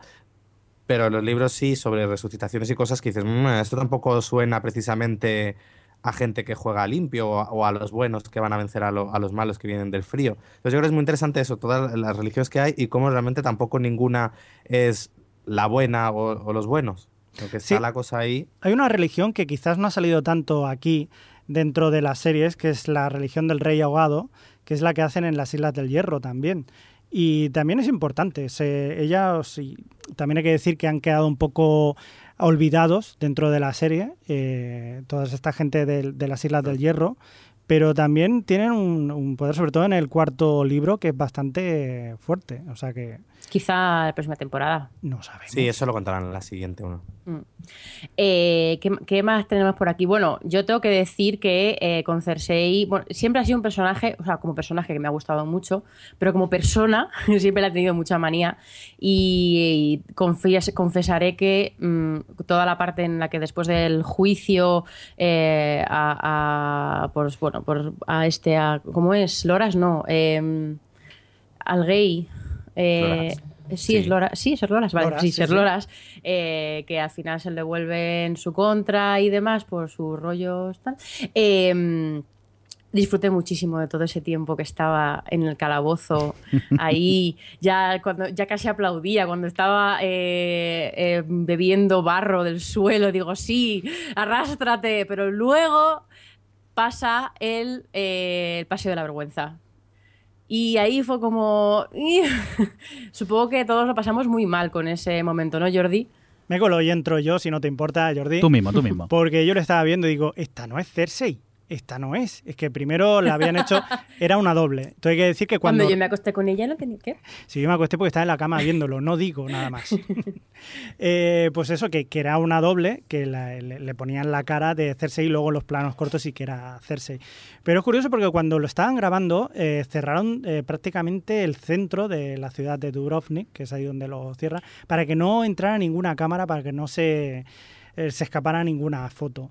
pero los libros sí, sobre resucitaciones y cosas que dices, "Mm, esto tampoco suena precisamente a gente que juega limpio o a, o a los buenos que van a vencer a, lo- a los malos que vienen del frío. Entonces yo creo que es muy interesante eso, todas las religiones que hay y cómo realmente tampoco ninguna es la buena o, o los buenos. Está Sí. la cosa ahí Hay una religión que quizás no ha salido tanto aquí dentro de las series, que es la religión del rey ahogado, que es la que hacen en las Islas del Hierro también. Y también es importante. Se, ellas, y también hay que decir que han quedado un poco olvidados dentro de la serie, eh, toda esta gente del- de, las Islas del Hierro, pero también tienen un, un poder, sobre todo en el cuarto libro, que es bastante fuerte. O sea que Quizá la próxima temporada. no sabemos. Sí, eso lo contarán en la siguiente uno. Mm. Eh, ¿qué, qué más tenemos por aquí? Bueno, yo tengo que decir que eh, con Cersei, bueno, siempre ha sido un personaje, o sea, como personaje que me ha gustado mucho, pero como persona siempre le ha tenido mucha manía y, confías- confesaré que mm, toda la parte en la que después del juicio eh, a, a- pues, bueno, por, a este, a, ¿cómo es? Loras, no, eh, al gay. eh, Sí, Sí. es Loras, sí, es Loras, vale, Loras, sí, sí, es. Loras, eh, que al final se le vuelve en su contra y demás por sus rollos tal. Eh, disfruté muchísimo de todo ese tiempo que estaba en el calabozo ahí, ya cuando ya casi aplaudía cuando estaba eh, eh, bebiendo barro del suelo, digo sí, arrástrate, pero luego pasa el, eh, el paseo de la vergüenza. Y ahí fue como... Supongo que todos lo pasamos muy mal con ese momento, ¿no, Jordi? Me colo y entro yo, si no te importa, Jordi. Tú mismo, tú mismo. Porque yo lo estaba viendo y digo, esta no es Cersei. Esta no es. Es que primero la habían hecho, era una doble. Entonces hay que decir que Cuando, cuando... yo me acosté con ella no tenía que... Sí, yo me acosté porque estaba en la cama viéndolo, no digo nada más. Eh, pues eso, que, que era una doble, que la- le, le ponían la cara de Cersei y luego los planos cortos y que era Cersei. Pero es curioso porque cuando lo estaban grabando, eh, cerraron eh, prácticamente el centro de la ciudad de Dubrovnik, que es ahí donde lo cierran, para que no entrara ninguna cámara, para que no se, eh, se escapara ninguna foto.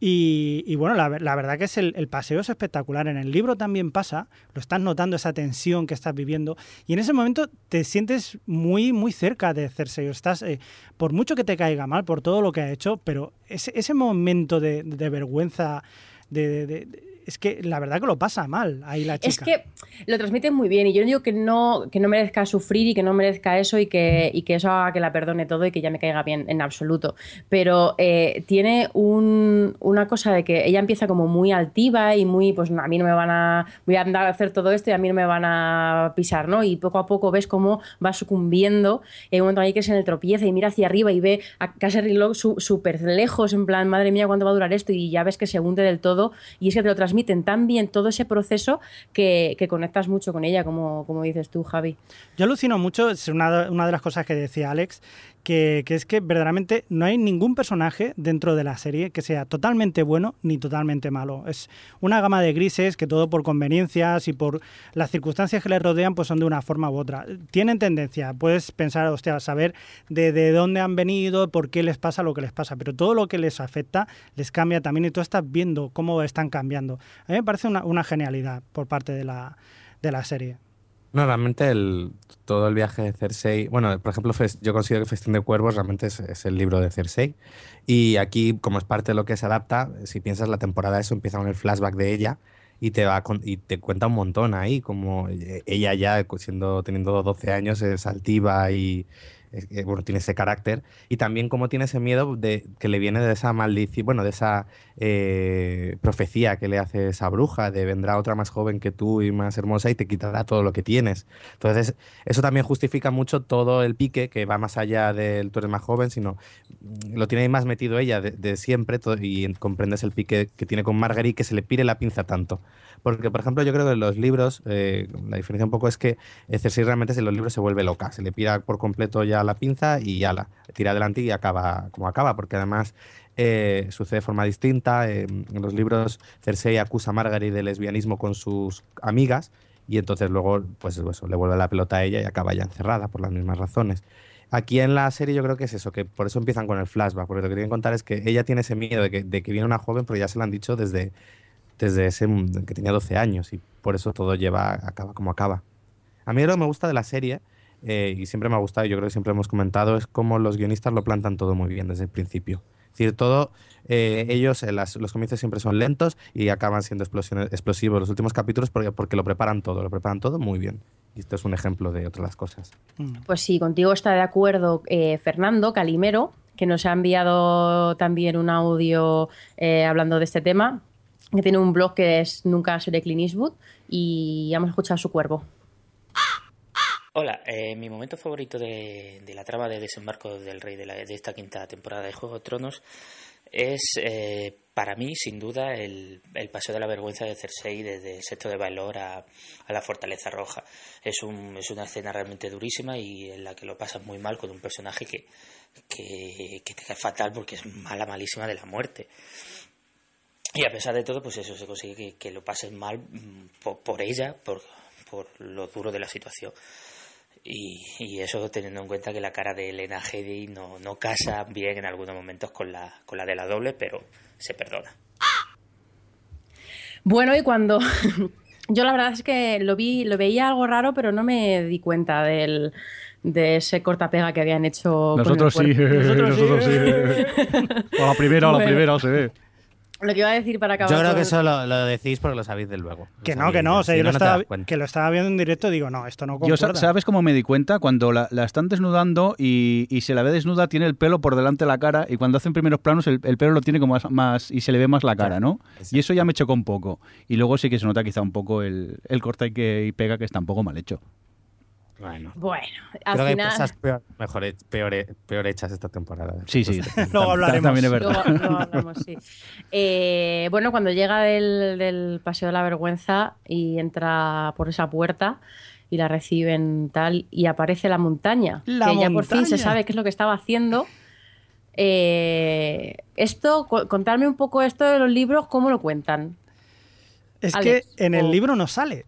Y, y bueno, la, ver- la verdad que es el, el paseo es espectacular. En el libro también pasa, lo estás notando esa tensión que estás viviendo y en ese momento te sientes muy, muy cerca de Cersei. Estás, eh, por mucho que te caiga mal por todo lo que ha hecho, pero ese, ese momento de, de vergüenza, de- de- es que la verdad que lo pasa mal ahí la chica. Es que lo transmiten muy bien y yo no digo que no, que no merezca sufrir y que no merezca eso y que, y que eso haga que la perdone todo y que ya me caiga bien en absoluto. Pero eh, tiene un- una cosa de que ella empieza como muy altiva y muy, pues a mí no me van a, voy a andar a hacer todo esto y a mí no me van a pisar, ¿no? Y poco a poco ves cómo va sucumbiendo y hay un momento ahí que se le tropieza y mira hacia arriba y ve a Cassidy Log súper lejos, en plan, madre mía, ¿cuánto va a durar esto? Y ya ves que se hunde del todo y es que te lo transmiten tan bien todo ese proceso que, conectas mucho con ella, como, dices tú, Javi. Yo alucino mucho, es una de las cosas que decía Alex, que, es que verdaderamente no hay ningún personaje dentro de la serie que sea totalmente bueno ni totalmente malo. Es una gama de grises que todo por conveniencias y por las circunstancias que les rodean pues son de una forma u otra. Tienen tendencia, puedes pensar, hostia, saber de, de dónde han venido, por qué les pasa lo que les pasa, pero todo lo que les afecta les cambia también y tú estás viendo cómo están cambiando. A mí me parece una, una genialidad por parte de la, de la serie. No, realmente el, todo el viaje de Cersei, bueno, por ejemplo, yo considero que Festín de Cuervos realmente es, es el libro de Cersei. Y aquí, como es parte de lo que se adapta, si piensas la temporada, eso empieza con el flashback de ella y te va con- y te cuenta un montón ahí, como eh, ella ya siendo teniendo 12 años es altiva y bueno, tiene ese carácter y también como tiene ese miedo de que le viene de esa maldición, bueno, de esa eh, profecía que le hace esa bruja de vendrá otra más joven que tú y más hermosa y te quitará todo lo que tienes. Entonces, eso también justifica mucho todo el pique que va más allá del tú eres más joven, sino mm, lo tiene más metido ella de, siempre y en- comprendes el pique que tiene con Marguerite que se le pire la pinza tanto. Porque, por ejemplo, yo creo que en los libros, eh, la diferencia un poco es que Cersei realmente en los libros se vuelve loca, se le pira por completo ya la pinza y ya la tira adelante y acaba como acaba, porque además eh, sucede de forma distinta. eh, en los libros Cersei acusa a Marguerite de lesbianismo con sus amigas y entonces luego pues eso, le vuelve la pelota a ella y acaba ya encerrada por las mismas razones. Aquí en la serie yo creo que es eso, que por eso empiezan con el flashback, porque lo que quieren contar es que ella tiene ese miedo de que, de que viene una joven, pero ya se lo han dicho desde, desde ese que tenía 12 años y por eso todo lleva acaba como acaba. A mí lo que me gusta de la serie, eh, y siempre me ha gustado, y yo creo que siempre hemos comentado, es cómo los guionistas lo plantan todo muy bien desde el principio. Es decir, todo, eh, ellos, en las- los comienzos siempre son lentos y acaban siendo explosiones, explosivos los últimos capítulos porque, porque lo preparan todo, lo preparan todo muy bien. Y esto es un ejemplo de otras cosas. Mm. Pues sí, contigo está de acuerdo eh, Fernando Calimero, que nos ha enviado también un audio eh, hablando de este tema, que tiene un blog que es Nunca seré Clint Eastwood y vamos a escuchar su cuervo. Hola, eh, mi momento favorito de, la trama de desembarco del rey de, la- de esta quinta temporada de Juego de Tronos es eh, para mí, sin duda, el, el paseo de la vergüenza de Cersei desde el sector de Valor a, a la Fortaleza Roja. Es, un, es una escena realmente durísima y en la que lo pasas muy mal con un personaje que, que, que te cae fatal porque es mala, malísima de la muerte. Y a pesar de todo, pues eso se consigue que, que lo pases mal mm, por, por ella, por, por lo duro de la situación. Y, y eso teniendo en cuenta que la cara de Elena Headey no, no casa bien en algunos momentos con la, con la de la doble, pero se perdona. Bueno, y cuando yo la verdad es que lo vi, lo veía algo raro, pero no me di cuenta del, de ese cortapega que habían hecho. con el Nosotros sí, cuerpo. nosotros, sí. A la primera, a la Bueno. primera se ve. Lo que iba a decir para acabar. Yo creo con- que eso lo, lo decís porque lo sabéis del luego. Que no, que no. O sea, si yo lo no, estaba, que lo estaba viendo en directo digo, no, esto no Yo, sa- concuerda. ¿Sabes cómo me di cuenta? Cuando la, la están desnudando y, y se la ve desnuda, tiene el pelo por delante de la cara y cuando hacen primeros planos el, el pelo lo tiene como más, más- y se le ve más la cara, ¿no? Y eso ya me chocó un poco. Y luego sí que se nota quizá un poco el, el corta y, que, y pega que está un poco mal hecho. Bueno, Bueno, al creo que hay final. cosas peor, mejor, he- peor, he- peor hechas esta temporada. Sí, sí. Luego hablaremos. También es verdad. Luego- luego hablamos, sí. Eh, bueno, cuando llega del, del Paseo de la Vergüenza y entra por esa puerta y la reciben tal y aparece la montaña, La que ya por fin se sabe qué es lo que estaba haciendo. Eh, esto, co- contarme un poco esto de los libros, ¿cómo lo cuentan? Es Alex, que en el libro no sale.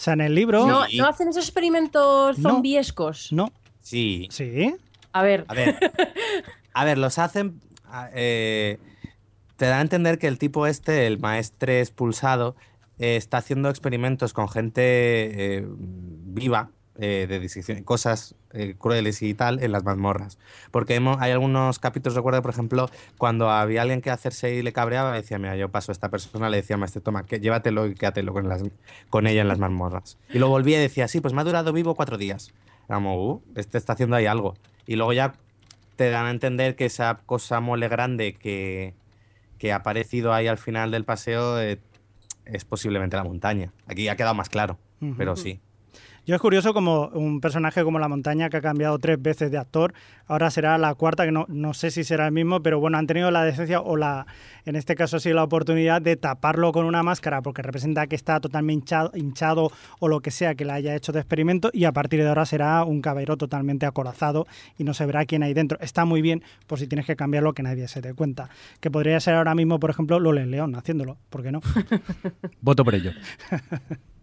O sea, en el libro. ¿No, Sí. ¿no hacen esos experimentos zombiescos? No. Sí. Sí. A ver, A ver, a ver, los hacen. a- eh, te da a entender que el tipo este, el maestre expulsado, eh, está haciendo experimentos con gente eh, viva, eh, de disección, cosas eh, crueles y tal, en las mazmorras. Porque hemos- hay algunos capítulos, recuerdo, por ejemplo, cuando había alguien que hacerse y le cabreaba, decía, mira, yo paso a esta persona, le decía maestro, toma, que, llévatelo y quédatelo con, las, con ella en las mazmorras. Y lo volvía y decía, sí, pues me ha durado vivo cuatro días. Como, uh, este está haciendo ahí algo. Y luego ya te dan a entender que esa cosa mole grande que, que ha aparecido ahí al final del paseo eh, es posiblemente la montaña. Aquí ha quedado más claro, pero sí. Yo es curioso como un personaje como la montaña que ha cambiado tres veces de actor, ahora será la cuarta, que no, no sé si será el mismo, pero bueno, han tenido la decencia o la, en este caso sí, la oportunidad de taparlo con una máscara porque representa que está totalmente hinchado, hinchado o lo que sea que le haya hecho de experimento y a partir de ahora será un caballero totalmente acorazado y no se verá quién hay dentro. Está muy bien por si tienes que cambiarlo que nadie se dé cuenta. Que podría ser ahora mismo, por ejemplo, Loles León haciéndolo, ¿por qué no? Voto por ello.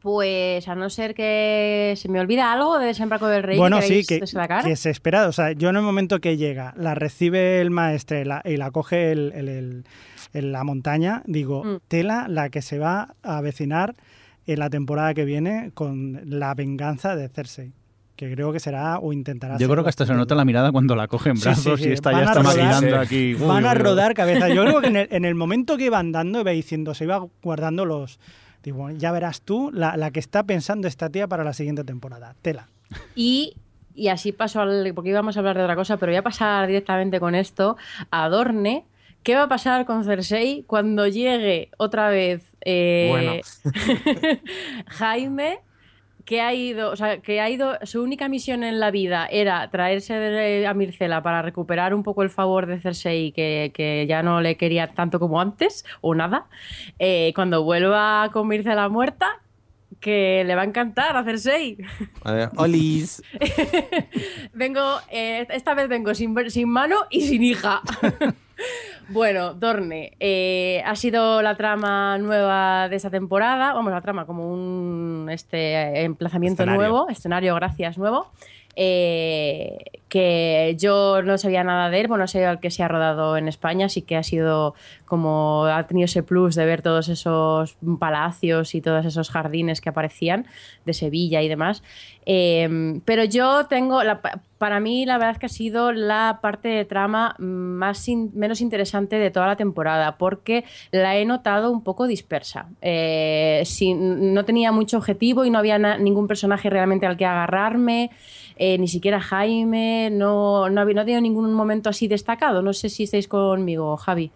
pues a no ser que se me olvida algo de Desembarco del Rey bueno, que sí, que, que se espera. O sea, yo en el momento que llega, la recibe el maestre la- y la coge el, el- el- en la montaña, digo, Mm. tela la que se va a avecinar en la temporada que viene con la venganza de Cersei. Que creo que será o intentará Yo creo que hasta se nota la mirada cuando la coge en Sí, brazos sí, sí. y está Van ya está Sí. aquí. Uy, Van a rodar cabeza. Yo creo que en el, en el momento que iba andando iba diciendo, se iba guardando los... Digo, ya verás tú la, la que está pensando esta tía para la siguiente temporada. Tela. Y, y así paso al. Porque íbamos a hablar de otra cosa, pero voy a pasar directamente con esto. A Dorne. ¿Qué va a pasar con Cersei cuando llegue otra vez eh, Bueno. Jaime? Que ha ido, o sea, que ha ido, su única misión en la vida era traerse de- a Mircela para recuperar un poco el favor de Cersei, que, que ya no le quería tanto como antes, o nada. Eh, cuando vuelva con Mircela muerta, que le va a encantar a Cersei. A ver, Olis. Vengo, eh, esta vez vengo sin, sin mano y sin hija. bueno, Dorne, eh, ha sido la trama nueva de esta temporada. Vamos, la trama como un este emplazamiento Escenario. nuevo, escenario, gracias, nuevo. Eh, que yo no sabía nada de él, bueno, sé al que se ha rodado en España, sí que ha sido como, ha tenido ese plus de ver todos esos palacios y todos esos jardines que aparecían de Sevilla y demás. Eh, pero yo tengo, la- pa- para mí la verdad es que ha sido la parte de trama más in- menos interesante de toda la temporada, porque la he notado un poco dispersa. Eh, sin- no tenía mucho objetivo y no había na- ningún personaje realmente al que agarrarme. Eh, ni siquiera Jaime, no, no, había, no he tenido ningún momento así destacado. No sé si estáis conmigo, Javi.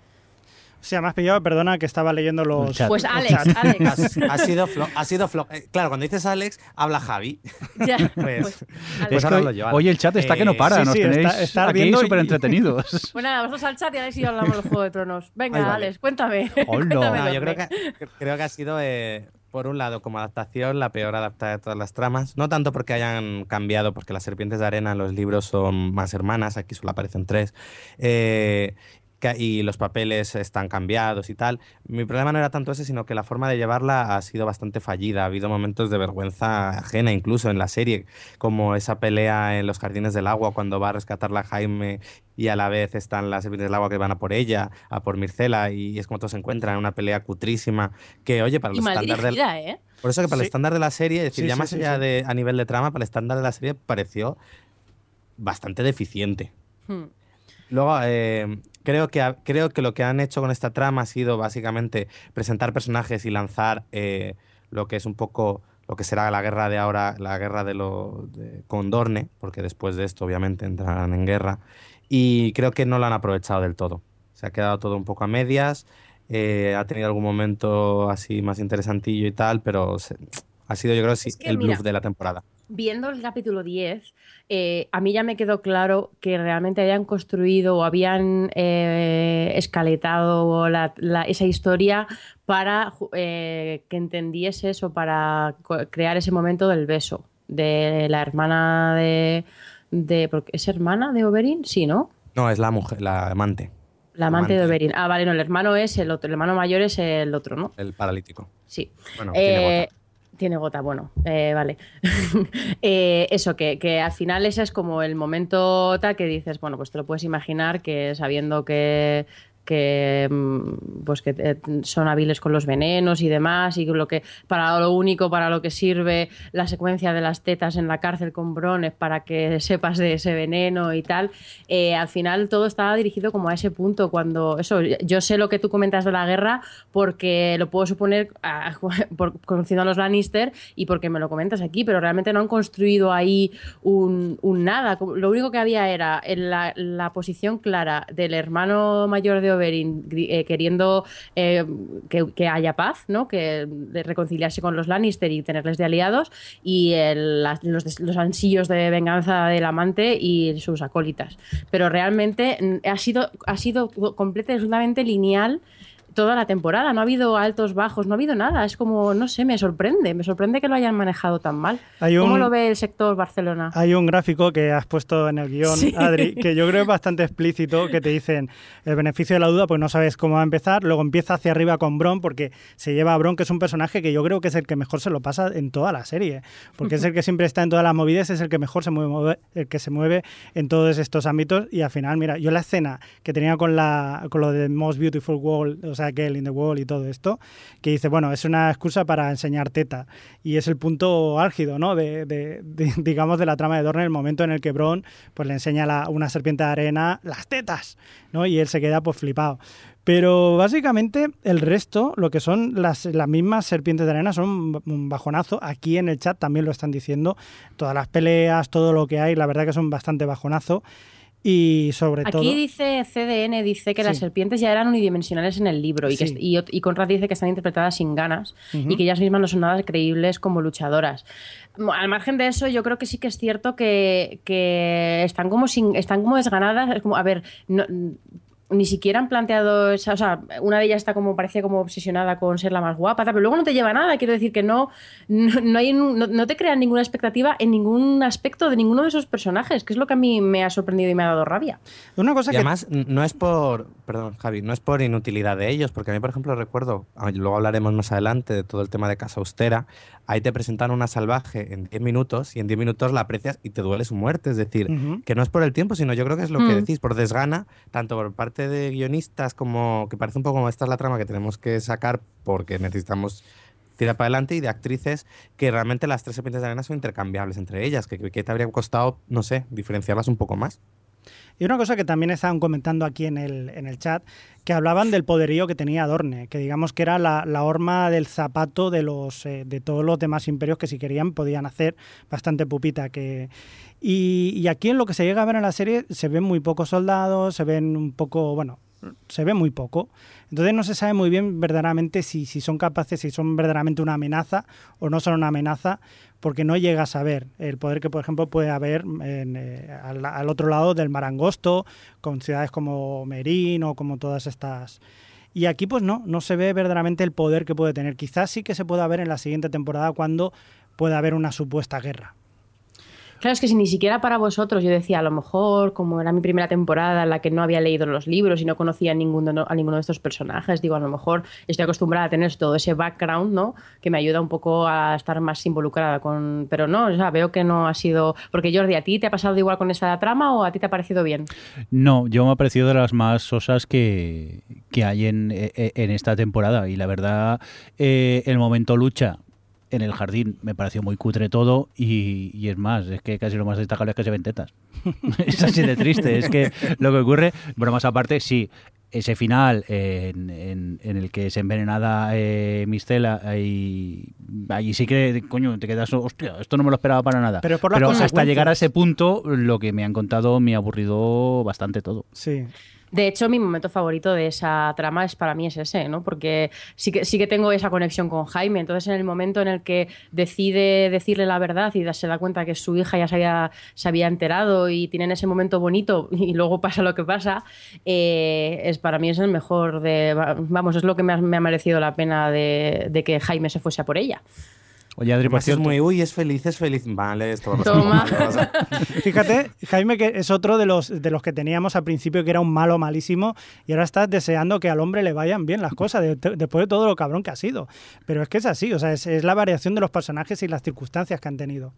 O sea, me has pillado, perdona, que estaba leyendo los... Chat. Pues Alex, chat. Alex. Ha sido flo. Ha sido flo. Eh, claro, cuando dices Alex, habla Javi. Ya, Pues- pues, Alex. Pues ahora yo. Oye, el chat está que no Eh, para, sí, nos sí, tenéis está- está aquí y- súper entretenidos. Pues nada, vosotros al chat y a ver si hablamos del Juego de Tronos. Venga, vale. Alex, cuéntame. Hola. Cuéntame, No, yo creo que, creo que ha sido, eh, por un lado, como adaptación, la peor adaptada de todas las tramas. No tanto porque hayan cambiado, porque las serpientes de arena en los libros son más hermanas, aquí solo aparecen tres. Eh, que, y los papeles están cambiados y tal. Mi problema no era tanto ese, sino que la forma de llevarla ha sido bastante fallida. Ha habido momentos de vergüenza ajena incluso en la serie, como esa pelea en los jardines del agua cuando va a rescatarla Jaime y a la vez están las serpientes del agua que van a por ella, a por Mircela, y es como todos se encuentran en una pelea cutrísima que, oye, para mal estándares del... ¿eh? Por eso que para el estándar de la serie, es decir, Sí, ya sí, más sí, allá sí. de a nivel de trama, para el estándar de la serie pareció bastante deficiente. Hmm. Luego, eh, creo, que, creo que lo que han hecho con esta trama ha sido básicamente presentar personajes y lanzar eh, lo que es un poco lo que será la guerra de ahora, la guerra de lo de- con Dorne, porque después de esto obviamente entrarán en guerra, y creo que no lo han aprovechado del todo. Se ha quedado todo un poco a medias, eh, ha tenido algún momento así más interesantillo y tal, pero se- ha sido yo creo sí, Es que, el mira, bluff de la temporada. Viendo el capítulo 10, eh, a mí ya me quedó claro que realmente habían construido o habían eh, escaletado la- la- esa historia para eh, que entendieses o para crear ese momento del beso de la hermana de, ¿Es hermana de Oberyn? Sí, ¿no? No, es la mujer, la amante, La amante de. Oberyn. Ah, vale, no, el hermano es el otro. El hermano mayor es el otro, ¿no? el paralítico. Sí. Bueno, tiene. Tiene gota, bueno, eh, vale. Eh, eso, que, que al final ese es como el momento tal que dices, bueno, pues te lo puedes imaginar que sabiendo que que mm, pues que eh, son hábiles con los venenos y demás y lo que para lo único para lo que sirve la secuencia de las tetas en la cárcel con Bron es para que sepas de ese veneno y tal eh, al final todo estaba dirigido como a ese punto cuando eso yo sé lo que tú comentas de la guerra porque lo puedo suponer ah, por, conociendo a los Lannister y porque me lo comentas aquí pero realmente no han construido ahí un, un nada. Lo único que había era la, la posición clara del hermano mayor de Eh, queriendo eh, que, haya paz, ¿no? Que de reconciliarse con los Lannister y tenerles de aliados y los, los ansillos de venganza del amante y sus acólitas. Pero realmente mm, ha sido ha sido completamente lineal toda la temporada. No ha habido altos, bajos, no ha habido nada. Es como, no sé, me sorprende. Me sorprende que lo hayan manejado tan mal. Hay ¿Cómo un- lo ve el sector Barcelona? Hay un gráfico que has puesto en el guion, Sí. Adri, que yo creo es bastante explícito, que te dicen el beneficio de la duda, pues no sabes cómo va a empezar, luego empieza hacia arriba con Bron, porque se lleva a Bron, que es un personaje que yo creo que es el que mejor se lo pasa en toda la serie, porque es el que siempre está en todas las movidas, es el que mejor se mueve, el que se mueve en todos estos ámbitos, y al final, mira, yo la escena que tenía con, la, con lo de Most Beautiful World, o sea, Girl in the Wall y todo esto, que dice, bueno, es una excusa para enseñar teta, y es el punto álgido, ¿no? De, digamos, de la trama de Dorne, el momento en el que Bron pues, le enseña a una serpiente de arena las tetas, ¿no? Y él se queda pues flipado. Pero básicamente el resto, lo que son las, las mismas serpientes de arena, son un bajonazo. Aquí en el chat también lo están diciendo. Todas las peleas, todo lo que hay, la verdad que son bastante bajonazo. Y sobre Aquí todo... dice CDN, dice que las serpientes ya eran unidimensionales en el libro y, que, Sí. y, y Conrad dice que están interpretadas sin ganas y que ellas mismas no son nada creíbles como luchadoras. Al margen de eso, yo creo que sí que es cierto que, que están como sin, están como desganadas. Es como, a ver, no- ni siquiera han planteado esa, o sea, una de ellas está como, parece como obsesionada con ser la más guapa, pero luego no te lleva a nada, quiero decir que no, no, no hay, un- no, no te crean ninguna expectativa en ningún aspecto de ninguno de esos personajes, que es lo que a mí me ha sorprendido y me ha dado rabia. Una cosa Y que... además, no es por, perdón, Javi, no es por inutilidad de ellos, porque a mí, por ejemplo, recuerdo, ah, luego hablaremos más adelante de todo el tema de Casa Austera, ahí te presentan una salvaje en 10 minutos y en 10 minutos la aprecias y te duele su muerte. Es decir, que no es por el tiempo, sino yo creo que es lo que Mm. decís, por desgana, tanto por parte de guionistas como que parece un poco como esta es la trama que tenemos que sacar porque necesitamos tirar para adelante y de actrices que realmente las tres serpientes de arena son intercambiables entre ellas, que, que te habría costado, no sé, diferenciarlas un poco más. Y una cosa que también estaban comentando aquí en el, en el chat, que hablaban del poderío que tenía Adorne, que digamos que era la, la horma del zapato de los eh, de todos los demás imperios que si querían podían hacer bastante pupita. que y, y aquí en lo que se llega a ver en la serie se ven muy pocos soldados, se ven un poco, bueno, se ve muy poco. Entonces no se sabe muy bien verdaderamente si, si son capaces, si son verdaderamente una amenaza o no son una amenaza, porque no llega a saber el poder que, por ejemplo, puede haber en, eh, al, al otro lado del mar Angosto, con ciudades como Merín o como todas estas. Y aquí, pues no, no se ve verdaderamente el poder que puede tener. Quizás sí que se pueda ver en la siguiente temporada cuando pueda haber una supuesta guerra. Claro, es que si ni siquiera para vosotros, yo decía, a lo mejor, como era mi primera temporada en la que no había leído los libros y no conocía a ninguno, a ninguno de estos personajes, digo, a lo mejor estoy acostumbrada a tener todo ese background, ¿no? Que me ayuda un poco a estar más involucrada con... Pero no, o sea, veo que no ha sido... Porque Jordi, ¿a ti te ha pasado igual con esta trama o a ti te ha parecido bien? No, yo me ha parecido de las más sosas que, que hay en, e, e, en esta temporada y la verdad, eh, el momento lucha en el jardín me pareció muy cutre todo y, y, es más, es que casi lo más destacable es que se ven tetas. es así de triste, es que lo que ocurre, bromas aparte, sí, ese final en, en, en el que es envenenada eh, Mistela, ahí, ahí sí que, coño, te quedas, hostia, esto no me lo esperaba para nada. Pero, por Pero hasta llegar a ese punto, lo que me han contado me ha aburrido bastante todo. Sí. De hecho, mi momento favorito de esa trama es para mí es ese, ¿no? Porque sí que, sí que tengo esa conexión con Jaime. Entonces, en el momento en el que decide decirle la verdad y se da cuenta que su hija ya se había, se había enterado y tienen ese momento bonito y luego pasa lo que pasa, eh, es para mí es el mejor de... Vamos, es lo que me ha, me ha merecido la pena de, de que Jaime se fuese a por ella. Oye, Adri, por es muy, uy, es feliz, es feliz. Vale, esto va a pasar Toma. mal, va a pasar- Fíjate, Jaime, que es otro de los, de los que teníamos al principio que era un malo malísimo y ahora estás deseando que al hombre le vayan bien las cosas de- de- después de todo lo cabrón que ha sido. Pero es que es así, o sea, es, es la variación de los personajes y las circunstancias que han tenido.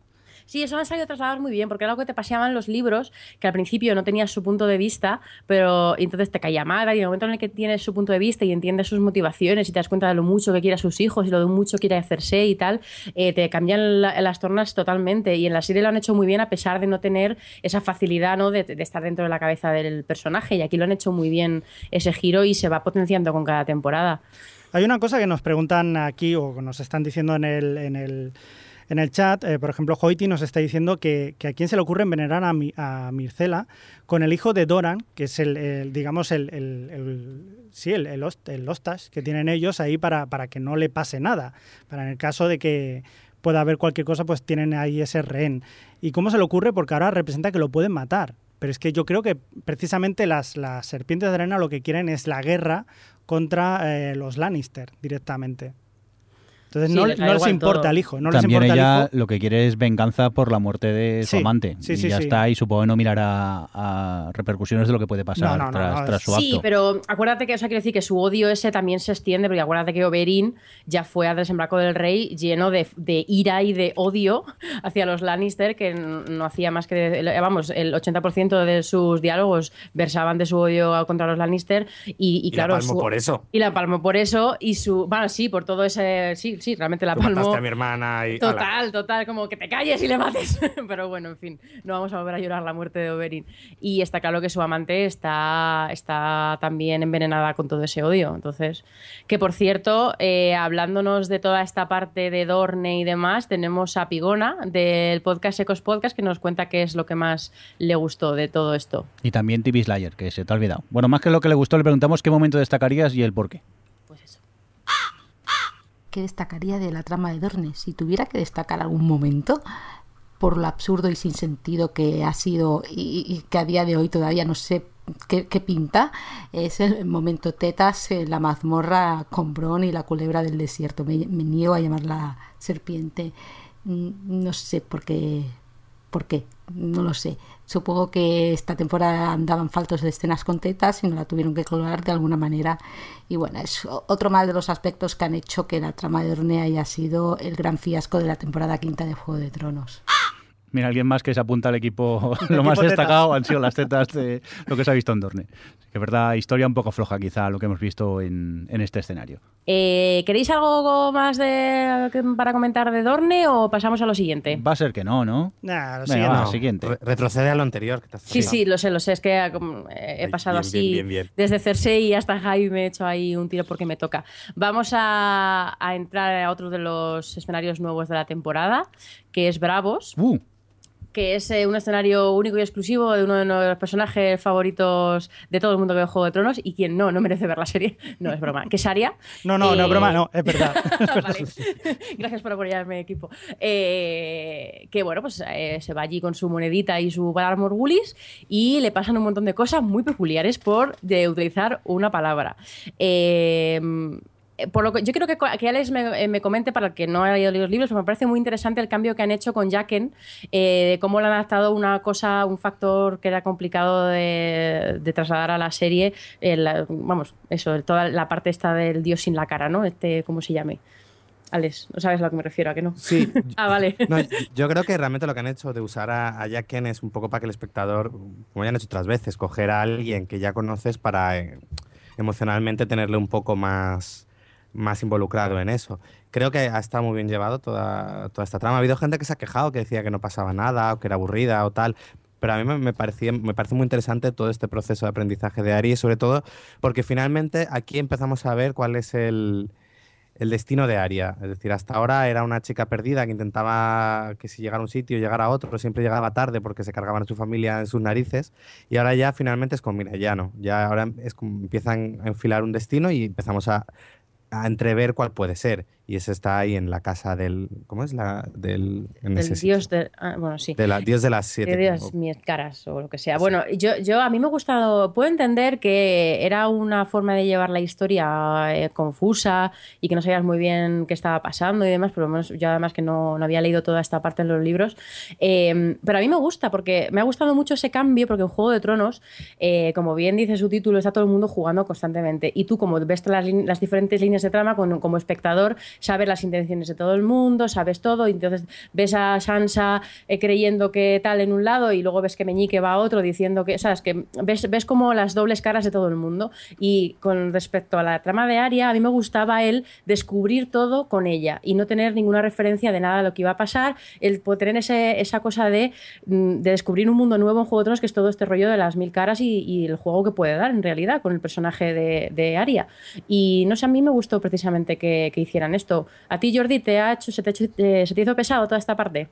Sí, eso me ha sabido trasladar muy bien, porque era algo que te paseaban los libros, que al principio no tenías su punto de vista, pero entonces te caía mal, y en el momento en el que tienes su punto de vista y entiendes sus motivaciones y te das cuenta de lo mucho que quiere a sus hijos y lo de mucho que quiere hacerse y tal, eh, te cambian la- las tornas totalmente. Y en la serie lo han hecho muy bien a pesar de no tener esa facilidad ¿no? de, estar dentro de la cabeza del personaje. Y aquí lo han hecho muy bien ese giro y se va potenciando con cada temporada. Hay una cosa que nos preguntan aquí o nos están diciendo en el, en el chat. eh, por ejemplo, Hoiti nos está diciendo que, que a quién se le ocurre envenenar a, Mi- a Mircela con el hijo de Doran, que es el, el, digamos, el, el- el- sí, el, host- hostage que tienen ellos ahí para, para que no le pase nada. Para en el caso de que pueda haber cualquier cosa, pues tienen ahí ese rehén. ¿Y cómo se le ocurre? Porque ahora representa que lo pueden matar. Pero es que yo creo que precisamente las, las serpientes de arena lo que quieren es la guerra contra eh, los Lannister directamente. Entonces Sí, no, les no les importa todo. al hijo, no les También importa ella al hijo. lo que quiere es venganza por la muerte de su Sí, amante. sí, y sí, ya sí. está, y supongo que no mirará a repercusiones de lo que puede pasar No, no, no, tras, no, tras es- su acto. Sí, pero acuérdate que, o sea, quiero decir que su odio ese también se extiende, porque acuérdate que Oberyn ya fue al desembarco del rey lleno de, de ira y de odio hacia los Lannister, que no hacía más que, de- vamos, el 80% de sus diálogos versaban de su odio contra los Lannister y, y Y la claro... palmo su- por eso. Y la palmó por eso y su... Bueno, sí, por todo ese... Sí, sí, realmente la Tú palmó... a mi hermana y... ala. Total, total, como que te calles y le mates. Pero bueno, en fin, no vamos a volver a llorar la muerte de Oberyn. Y está claro que su amante está, está también envenenada con todo ese odio. Entonces, que por cierto, eh, hablándonos de toda esta parte de Dorne y demás, tenemos a Pigona del podcast Ecos Podcast que nos cuenta qué es lo que más le gustó de todo esto. Y también TV Slayer, que se te ha olvidado. Bueno, más que lo que le gustó, le preguntamos qué momento destacarías y el por qué. Pues eso. ¿Qué destacaría de la trama de Dorne? Si tuviera que destacar algún momento, por lo absurdo y sin sentido que ha sido y, que a día de hoy todavía no sé qué, pinta, es el momento tetas en la mazmorra con Bron y la culebra del desierto. Me, me niego a llamarla serpiente. Mm, No sé por qué. ¿Por qué? No lo sé. Supongo que esta temporada andaban faltos de escenas con tetas y no la tuvieron que colar de alguna manera. Y bueno, es otro más de los aspectos que han hecho que la trama de Dorne haya sido el gran fiasco de la temporada quinta de Juego de Tronos. Mira, alguien más que se apunta al equipo. Lo más destacado han sido las tetas de lo que se ha visto en Dorne. Que verdad, historia un poco floja quizá lo que hemos visto en, en este escenario. Eh, ¿Queréis algo más de, para comentar de Dorne o pasamos a lo siguiente? Va a ser que no, ¿no? Nah, lo Venga, siguiente. va, No, siguiente. re- retrocede a lo anterior. Que te has Sí, sí, lo sé, lo sé. Es que eh, eh, he Ay, pasado bien, así bien, bien, bien. desde Cersei hasta Jaime, he hecho ahí un tiro porque me toca. Vamos a, a entrar a otro de los escenarios nuevos de la temporada, que es Bravos, Uh, que es eh, un escenario único y exclusivo de uno de los personajes favoritos de todo el mundo que ve Juego de Tronos y quien no, no merece ver la serie. No, es broma. Que es Aria. No, no, no, Eh, broma, no, es verdad. Vale. Gracias por apoyarme, equipo. Eh, que bueno, pues se va allí con su monedita y su Valar Morgulis y le pasan un montón de cosas muy peculiares por de utilizar una palabra. Eh, por lo que, yo quiero que, que Alex me, eh, me comente, para el que no haya leído los libros, pero me parece muy interesante el cambio que han hecho con Jacken, eh, de cómo le han adaptado una cosa, un factor que era complicado de, de trasladar a la serie, eh, la- vamos, eso, toda la parte esta del dios sin la cara, ¿no? Este, ¿cómo se llame? Alex, ¿no sabes a lo que me refiero? ¿A que no? Sí. ah, vale. No, yo- creo que realmente lo que han hecho de usar a, a Jack Ken es un poco para que el espectador, como ya han hecho otras veces, coger a alguien que ya conoces para eh, emocionalmente tenerle un poco más, más involucrado en eso. Creo que ha estado muy bien llevado toda, toda esta trama. Ha habido gente que se ha quejado, que decía que no pasaba nada, o que era aburrida o tal. Pero a mí me, me, parecía, me parece muy interesante todo este proceso de aprendizaje de Ari, sobre todo porque finalmente aquí empezamos a ver cuál es el, el destino de Aria. Es decir, hasta ahora era una chica perdida que intentaba que si llegara a un sitio, llegara a otro, siempre llegaba tarde porque se cargaban a su familia en sus narices. Y ahora ya finalmente es como, mira, ya no. Ya ahora es empiezan a enfilar un destino y empezamos a, a entrever cuál puede ser. Y ese está ahí en la casa del. ¿Cómo es? La, del en ese dios de. ah, bueno, sí. De la, dios de las siete. De Dios, mis caras o lo que sea. Bueno, yo, yo a mí me ha gustado, puedo entender que era una forma de llevar la historia eh, confusa y que no sabías muy bien qué estaba pasando y demás, por lo menos yo además que no, no había leído toda esta parte en los libros. Eh, pero a mí me gusta porque me ha gustado mucho ese cambio porque en Juego de Tronos, eh, como bien dice su título, está todo el mundo jugando constantemente y tú como ves las, las diferentes líneas de trama con- como espectador, sabes las intenciones de todo el mundo, sabes todo y entonces ves a Sansa eh, creyendo que tal en un lado y luego ves que Meñique va a otro diciendo que, sabes, que ves, ves como las dobles caras de todo el mundo. Y con respecto a la trama de Aria, a mí me gustaba el descubrir todo con ella y no tener ninguna referencia de nada de lo que iba a pasar, el tener ese- esa cosa de, mm, de descubrir un mundo nuevo en Juego de Tronos, que es todo este rollo de las mil caras y, y el juego que puede dar en realidad con el personaje de, de Aria. Y no sé, a mí me gustó precisamente que, que hicieran esto. ¿A ti, Jordi, te ha hecho, se, te eh, se te hizo pesado toda esta parte?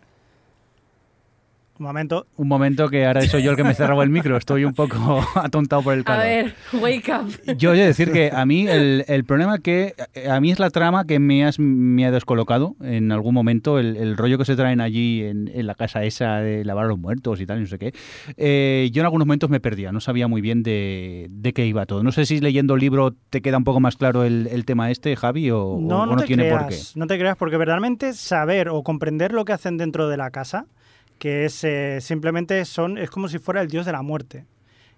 Un momento. Un momento que ahora soy yo el que me cerraba el micro. Estoy un poco atontado por el A calor. ver, wake up. Yo he de decir que a mí el, el problema que a mí es la trama que me, has, me ha descolocado en algún momento, el, el rollo que se traen allí en, en la casa esa de lavar a los muertos y tal, y no sé qué. Eh, yo en algunos momentos me perdía, no sabía muy bien de, de qué iba todo. No sé si leyendo el libro te queda un poco más claro el, el tema este, Javi, o o- No, o no, no te tiene creas, por qué. No te creas, porque verdaderamente saber o comprender lo que hacen dentro de la casa, que es eh, simplemente son, es como si fuera el dios de la muerte.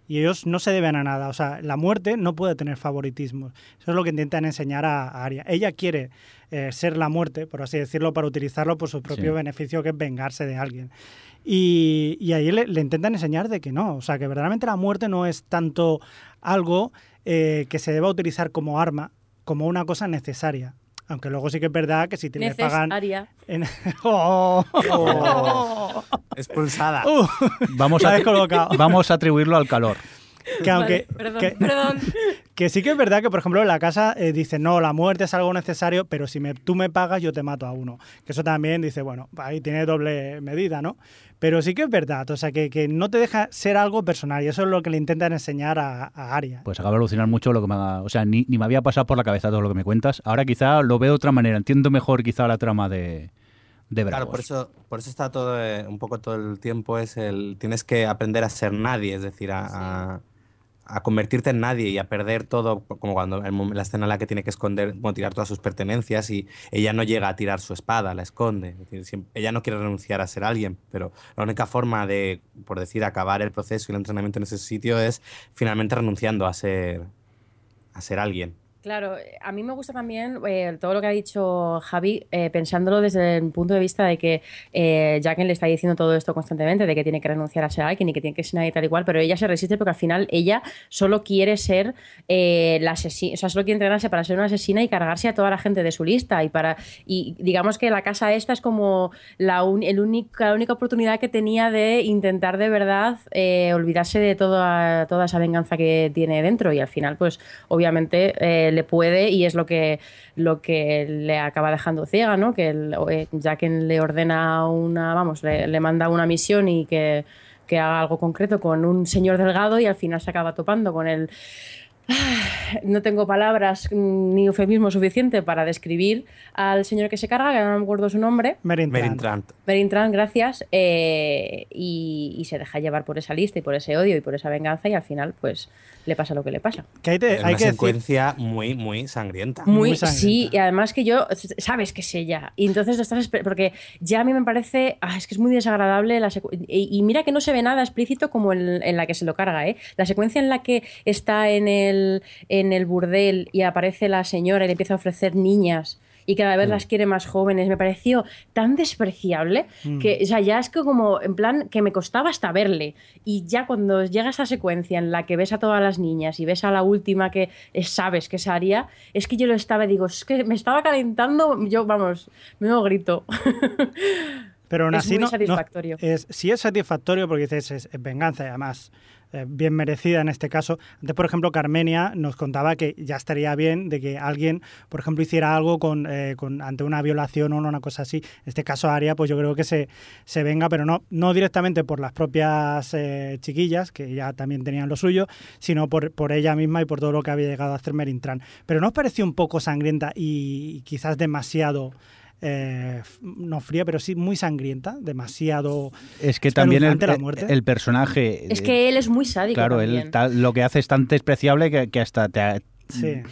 Y ellos no se deben a nada. O sea, la muerte no puede tener favoritismos. Eso es lo que intentan enseñar a, a Arya. Ella quiere eh, ser la muerte, por así decirlo, para utilizarlo por su propio Sí. beneficio, que es vengarse de alguien. Y, y ahí le, le intentan enseñar de que no. O sea, que verdaderamente la muerte no es tanto algo eh, que se deba utilizar como arma, como una cosa necesaria. Aunque luego sí que es verdad que si te le pagan... Necesaria. en- ¡Oh! Expulsada. Uh, Vamos a, vamos a atribuirlo al calor. que aunque... Vale, perdón, que- perdón. Que sí que es verdad que, por ejemplo, en la casa eh, dice, no, la muerte es algo necesario, pero si me, tú me pagas, yo te mato a uno. Que eso también dice, bueno, ahí tiene doble medida, ¿no? Pero sí que es verdad, o sea, que, que no te deja ser algo personal y eso es lo que le intentan enseñar a, a Aria. Pues acabo de alucinar mucho lo que me ha... O sea, ni, ni me había pasado por la cabeza todo lo que me cuentas. Ahora quizá lo veo de otra manera. Entiendo mejor quizá la trama de, de Bravos. Claro, por eso, por eso está todo, eh, un poco todo el tiempo es el, tienes que aprender a ser nadie, es decir, a, a- a convertirte en nadie y a perder todo, como cuando el la escena en la que tiene que esconder, bueno, tirar todas sus pertenencias y ella no llega a tirar su espada, la esconde. Ella no quiere renunciar a ser alguien, pero la única forma de, por decir, acabar el proceso y el entrenamiento en ese sitio es finalmente renunciando a ser, a ser alguien. Claro, a mí me gusta también eh, todo lo que ha dicho Javi, eh, pensándolo desde el punto de vista de que eh, le está diciendo todo esto constantemente, de que tiene que renunciar a ser alguien y que tiene que ser nadie tal y cual, pero ella se resiste porque al final ella solo quiere ser eh, la asesina, o sea, solo quiere entrenarse para ser una asesina y cargarse a toda la gente de su lista y para y digamos que la casa esta es como la, único- la única oportunidad que tenía de intentar de verdad eh, olvidarse de toda, toda esa venganza que tiene dentro y al final pues obviamente le puede y es lo que lo que le acaba dejando ciega, ¿no? Que el, eh, Jaqen le ordena una, vamos, le, le manda una misión y que, que haga algo concreto con un señor delgado y al final se acaba topando con el no tengo palabras ni eufemismo suficiente para describir al señor que se carga, que no me acuerdo su nombre. Merin Trant. Trant. Merin Trant, gracias. eh, y, y se deja llevar por esa lista y por ese odio y por esa venganza y al final pues le pasa lo que le pasa. Que hay, te- Es hay una que decir, secuencia muy, muy sangrienta. Muy, Muy sangrienta. sí, y además que yo, sabes que es ella. Y entonces lo estás porque ya a mí me parece, ah, es que es muy desagradable la y mira que no se ve nada explícito como en, en la que se lo carga, ¿eh? La secuencia en la que está en el, en el burdel y aparece la señora y le empieza a ofrecer niñas y cada vez las quiere más jóvenes, me pareció tan despreciable que, o sea, ya es que como, en plan, que me costaba hasta verle. Y ya cuando llega esa secuencia en la que ves a todas las niñas y ves a la última que es- sabes que es Aria, es que yo lo estaba, y digo, es que me estaba calentando, yo, vamos, me lo grito. pero aún es así muy no, no- satisfactorio. es, sí es satisfactorio porque dices es, es venganza y además eh, bien merecida en este caso. Antes, por ejemplo, Carmenia nos contaba que ya estaría bien de que alguien, por ejemplo, hiciera algo con, eh, con- ante una violación o una cosa así. En este caso, Aria, pues yo creo que se, se venga, pero no, no directamente por las propias eh, chiquillas, que ya también tenían lo suyo, sino por, por ella misma y por todo lo que había llegado a hacer Merin Trant. Pero ¿no os pareció un poco sangrienta y quizás demasiado... eh, no fría, pero sí muy sangrienta, demasiado Es que también el, la muerte. el personaje. es eh, que él es muy sádico Claro, también. él tal- lo que hace es tan despreciable que, que hasta te Sí.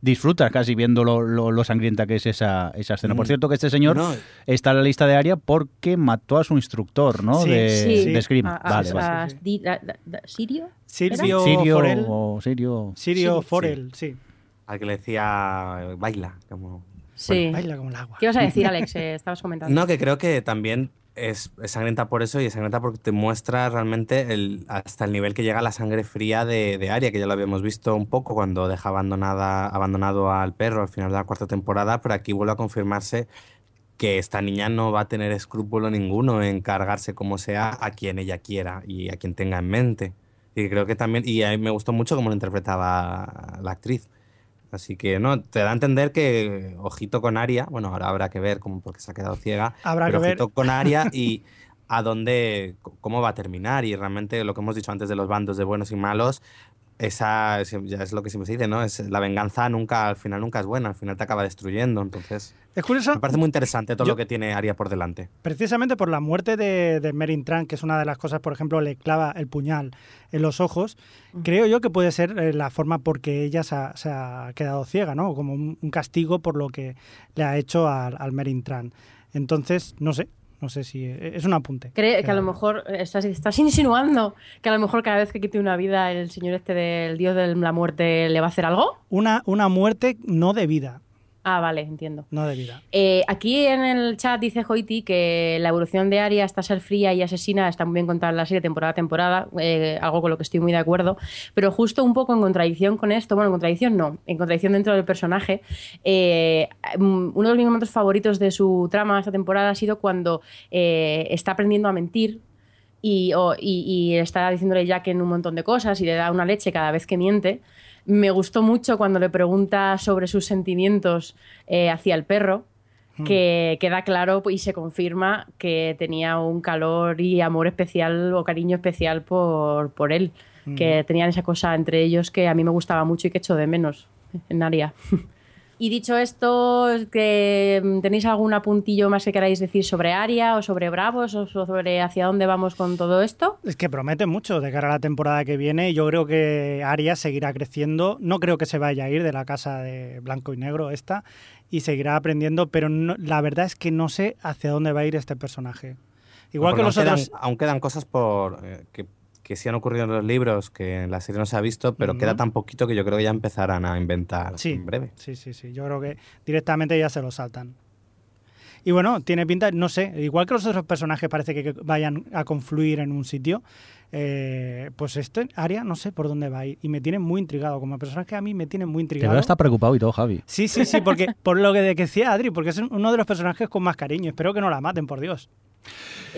disfrutas casi viendo lo, lo- lo sangrienta que es esa, esa escena. Por Mm. cierto, que este señor No, está en la lista de Aria porque mató a su instructor, ¿no? Sí, de, Sí, de Scream. a- vale, a- vale. sí. ¿Sirio? Sirio Forel. o Sirio. Sirio Sí. Forel, sí. al que le decía baila. Como... Sí. Baila como el agua. ¿Qué ibas a decir, Alex? Eh, estabas comentando. No, que creo que también es, es sangrienta por eso y es sangrienta porque te muestra realmente el, hasta el nivel que llega la sangre fría de, de Arya, que ya lo habíamos visto un poco cuando deja abandonada, abandonado al perro al final de la cuarta temporada, pero aquí vuelve a confirmarse que esta niña no va a tener escrúpulo ninguno en cargarse como sea a quien ella quiera y a quien tenga en mente. Y creo que también, y a mí me gustó mucho cómo lo interpretaba la actriz. Así que no, te da a entender que ojito con Aria, bueno, ahora habrá que ver cómo porque se ha quedado ciega, Habrá pero que ver. ojito con Aria y a dónde, cómo va a terminar y realmente lo que hemos dicho antes de los bandos de buenos y malos, esa es- ya es lo que siempre se dice, ¿no? Es la venganza nunca, al final nunca es buena, al final te acaba destruyendo, entonces Es curioso, me parece muy interesante todo Yo- lo que tiene Aria por delante. precisamente por la muerte de, de Merin Trant, que es una de las cosas, por ejemplo, le clava el puñal en los ojos, creo yo que puede ser eh, la forma porque ella se ha, se ha quedado ciega, ¿no? Como un, un castigo por lo que le ha hecho al, al Merin Trant. Entonces, no sé, no sé si... eh, Es un apunte. Cree que a lo mejor eh, estás, estás insinuando que a lo mejor cada vez que quite una vida el señor este del dios de la muerte le va a hacer algo. Una, una muerte no debida, Ah, vale, entiendo. no debida. Eh, aquí en el chat dice Hoiti que la evolución de Arya hasta ser fría y asesina está muy bien contada en la serie temporada a temporada, eh, algo con lo que estoy muy de acuerdo, pero justo un poco en contradicción con esto, bueno, en contradicción no, en contradicción dentro del personaje, eh, mm, uno de mis momentos favoritos de su trama esta temporada ha sido cuando eh, está aprendiendo a mentir y, o- y- y está diciéndole Jack en un montón de cosas y le da una leche cada vez que miente. Me gustó mucho cuando le pregunta sobre sus sentimientos eh, hacia el perro, que queda claro y se confirma que tenía un calor y amor especial o cariño especial por, por él, que tenían esa cosa entre ellos que a mí me gustaba mucho y que echo de menos en Aria. Y dicho esto, que mm, ¿tenéis algún apuntillo más que queráis decir sobre Aria o sobre Bravos o sobre hacia dónde vamos con todo esto? Es que promete mucho de cara a la temporada que viene. Yo creo que Arias seguirá creciendo. No creo que se vaya a ir de la casa de blanco y negro esta y seguirá aprendiendo, pero no- la verdad es que no sé hacia dónde va a ir este personaje. Igual que los aún otros. Quedan, aún quedan cosas por eh, que, que sí han ocurrido en los libros, que en la serie no se ha visto, pero queda tan poquito que yo creo que ya empezarán a inventar Sí, en breve. sí, sí, sí. Yo creo que directamente ya se lo saltan. Y bueno, tiene pinta, no sé, igual que los otros personajes parece que vayan a confluir en un sitio, eh, pues este área no sé por dónde va a ir. Y me tiene muy intrigado. Como personaje a mí me tiene muy Te intrigado. veo hasta preocupado y todo, Javi. Sí, sí, sí, porque por lo que decía Adri, porque es uno de los personajes con más cariño. Espero que no la maten, por Dios.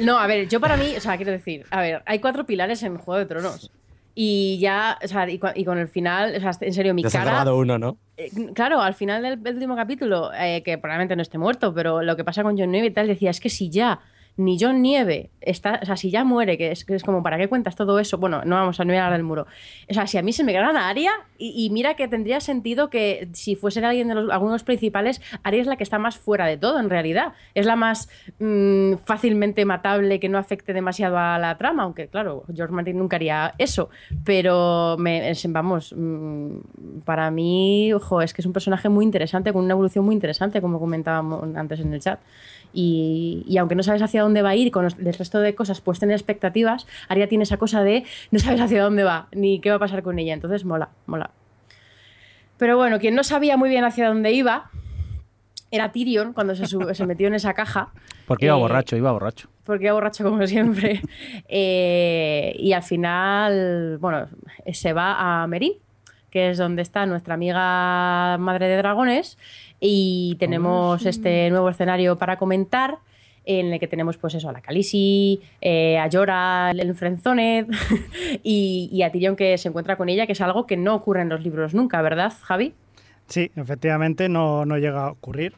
No, a ver, yo para mí, o sea, quiero decir, a ver, hay cuatro pilares en Juego de Tronos. Y ya, o sea, y, con el final, o sea, en serio, mi Ya se ha cara. uno, ¿no? Eh, claro, al final del, del último capítulo, eh, que probablemente no esté muerto, pero lo que pasa con John Nieve y tal, decía, es que si ya, ni John Nieve está, o sea, si ya muere, que es, que es como, ¿para qué cuentas todo eso? Bueno, no vamos a no hablar del muro. O sea, si a mí se me ganan a Aria, y, y mira que tendría sentido que si fuese alguien de los, algunos principales, Aria es la que está más fuera de todo, en realidad. Es la más mm, fácilmente matable, que no afecte demasiado a la trama, aunque claro, George Martin nunca haría eso. Pero, me, vamos, mm, para mí, ojo, es que es un personaje muy interesante, con una evolución muy interesante, como comentábamos antes en el chat. Y, y aunque no sabes hacia dónde va a ir con los- el resto de cosas, pues tener expectativas, Aria tiene esa cosa de no sabes hacia dónde va, ni qué va a pasar con ella. Entonces, mola, mola. Pero bueno, quien no sabía muy bien hacia dónde iba era Tyrion cuando se, sub- se metió en esa caja. Porque iba Eh, borracho, iba borracho. porque iba borracho como siempre. Eh, y al final, bueno, se va a Merín, que es donde está nuestra amiga Madre de Dragones, y tenemos este nuevo escenario para comentar. En el que tenemos, pues eso, a la Khaleesi, eh, a Jorah, el Frenzoned y, y a Tyrion que se encuentra con ella, que es algo que no ocurre en los libros nunca, ¿verdad, Javi? Sí, efectivamente no, no llega a ocurrir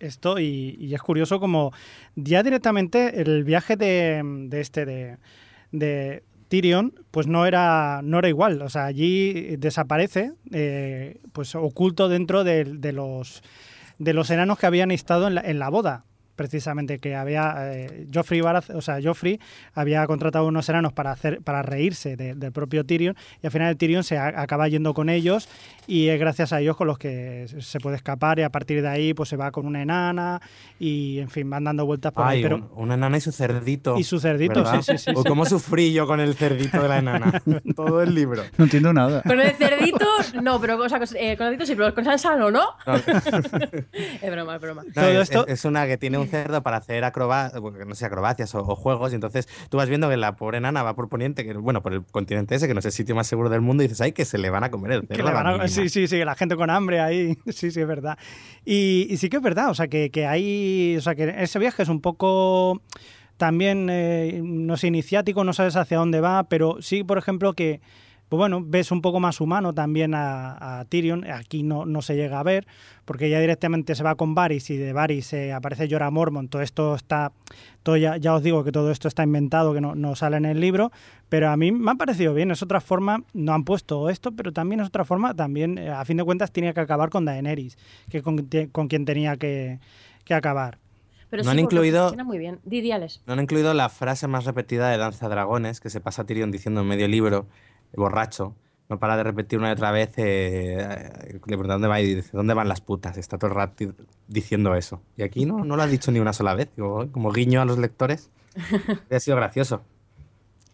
esto y, y es curioso como ya directamente el viaje de, de este de, de Tyrion pues no era no era igual, o sea allí desaparece eh, pues oculto dentro de, los de los enanos que habían estado en la, en la boda precisamente que había eh, Joffrey Barath- o sea Joffrey había contratado unos enanos para hacer para reírse de- del propio Tyrion y al final el Tyrion se a- acaba yendo con ellos y es gracias a ellos con los que se puede escapar y a partir de ahí pues se va con una enana y en fin van dando vueltas por ahí Ay, pero un- una enana y su cerdito. Y su cerdito, ¿verdad? sí, sí, sí, O cómo sufrí yo con el cerdito de la enana. Todo el libro. No entiendo nada. Con el cerdito, no, pero o sea, con, eh, con el cerdito sí, pero con Sansa no, ¿no? es broma, es broma. No, Todo es, esto- es- es una que tiene un cerdo para hacer no sé, acrobacias o, o juegos, y entonces tú vas viendo que la pobre nana va por Poniente, que bueno, por el continente ese, que no es el sitio más seguro del mundo, y dices, ay, que se le van a comer el cerdo. le a la van a- mínima". sí, sí, sí, la gente con hambre ahí. Sí, sí, es verdad. Y, y sí que es verdad, o sea, que, que hay. O sea, que ese viaje es un poco también, eh, no sé, iniciático, no sabes hacia dónde va, pero sí, por ejemplo, que. Pues bueno, ves un poco más humano también a, a Tyrion. Aquí no, no se llega a ver, porque ya directamente se va con Varys y de Varys eh, aparece Jorah Mormont. Todo esto está. Todo ya, ya os digo que todo esto está inventado, que no, no sale en el libro, pero a mí me ha parecido bien. Es otra forma, no han puesto esto, pero también es otra forma. También, eh, a fin de cuentas, tenía que acabar con Daenerys, que con, con quien tenía que, que acabar. Pero No sí, han incluido- funciona muy bien. Didiales. No han incluido la frase más repetida de Danza Dragones, que se pasa Tyrion diciendo en medio libro, borracho. No para de repetir una y otra vez, eh, eh, le pregunta dónde va y dice, ¿dónde van las putas? Está todo el rato diciendo eso. Y aquí no, no lo ha dicho ni una sola vez, Digo, como guiño a los lectores. ha sido gracioso.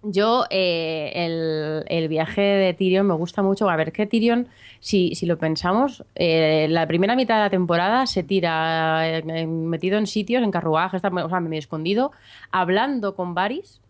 Yo, eh, el, el viaje de Tyrion me gusta mucho. A ver, que Tyrion, si, si lo pensamos, eh, la primera mitad de la temporada se tira eh, eh, metido en sitios, en carruajes, está, o sea, medio escondido, hablando con Varys.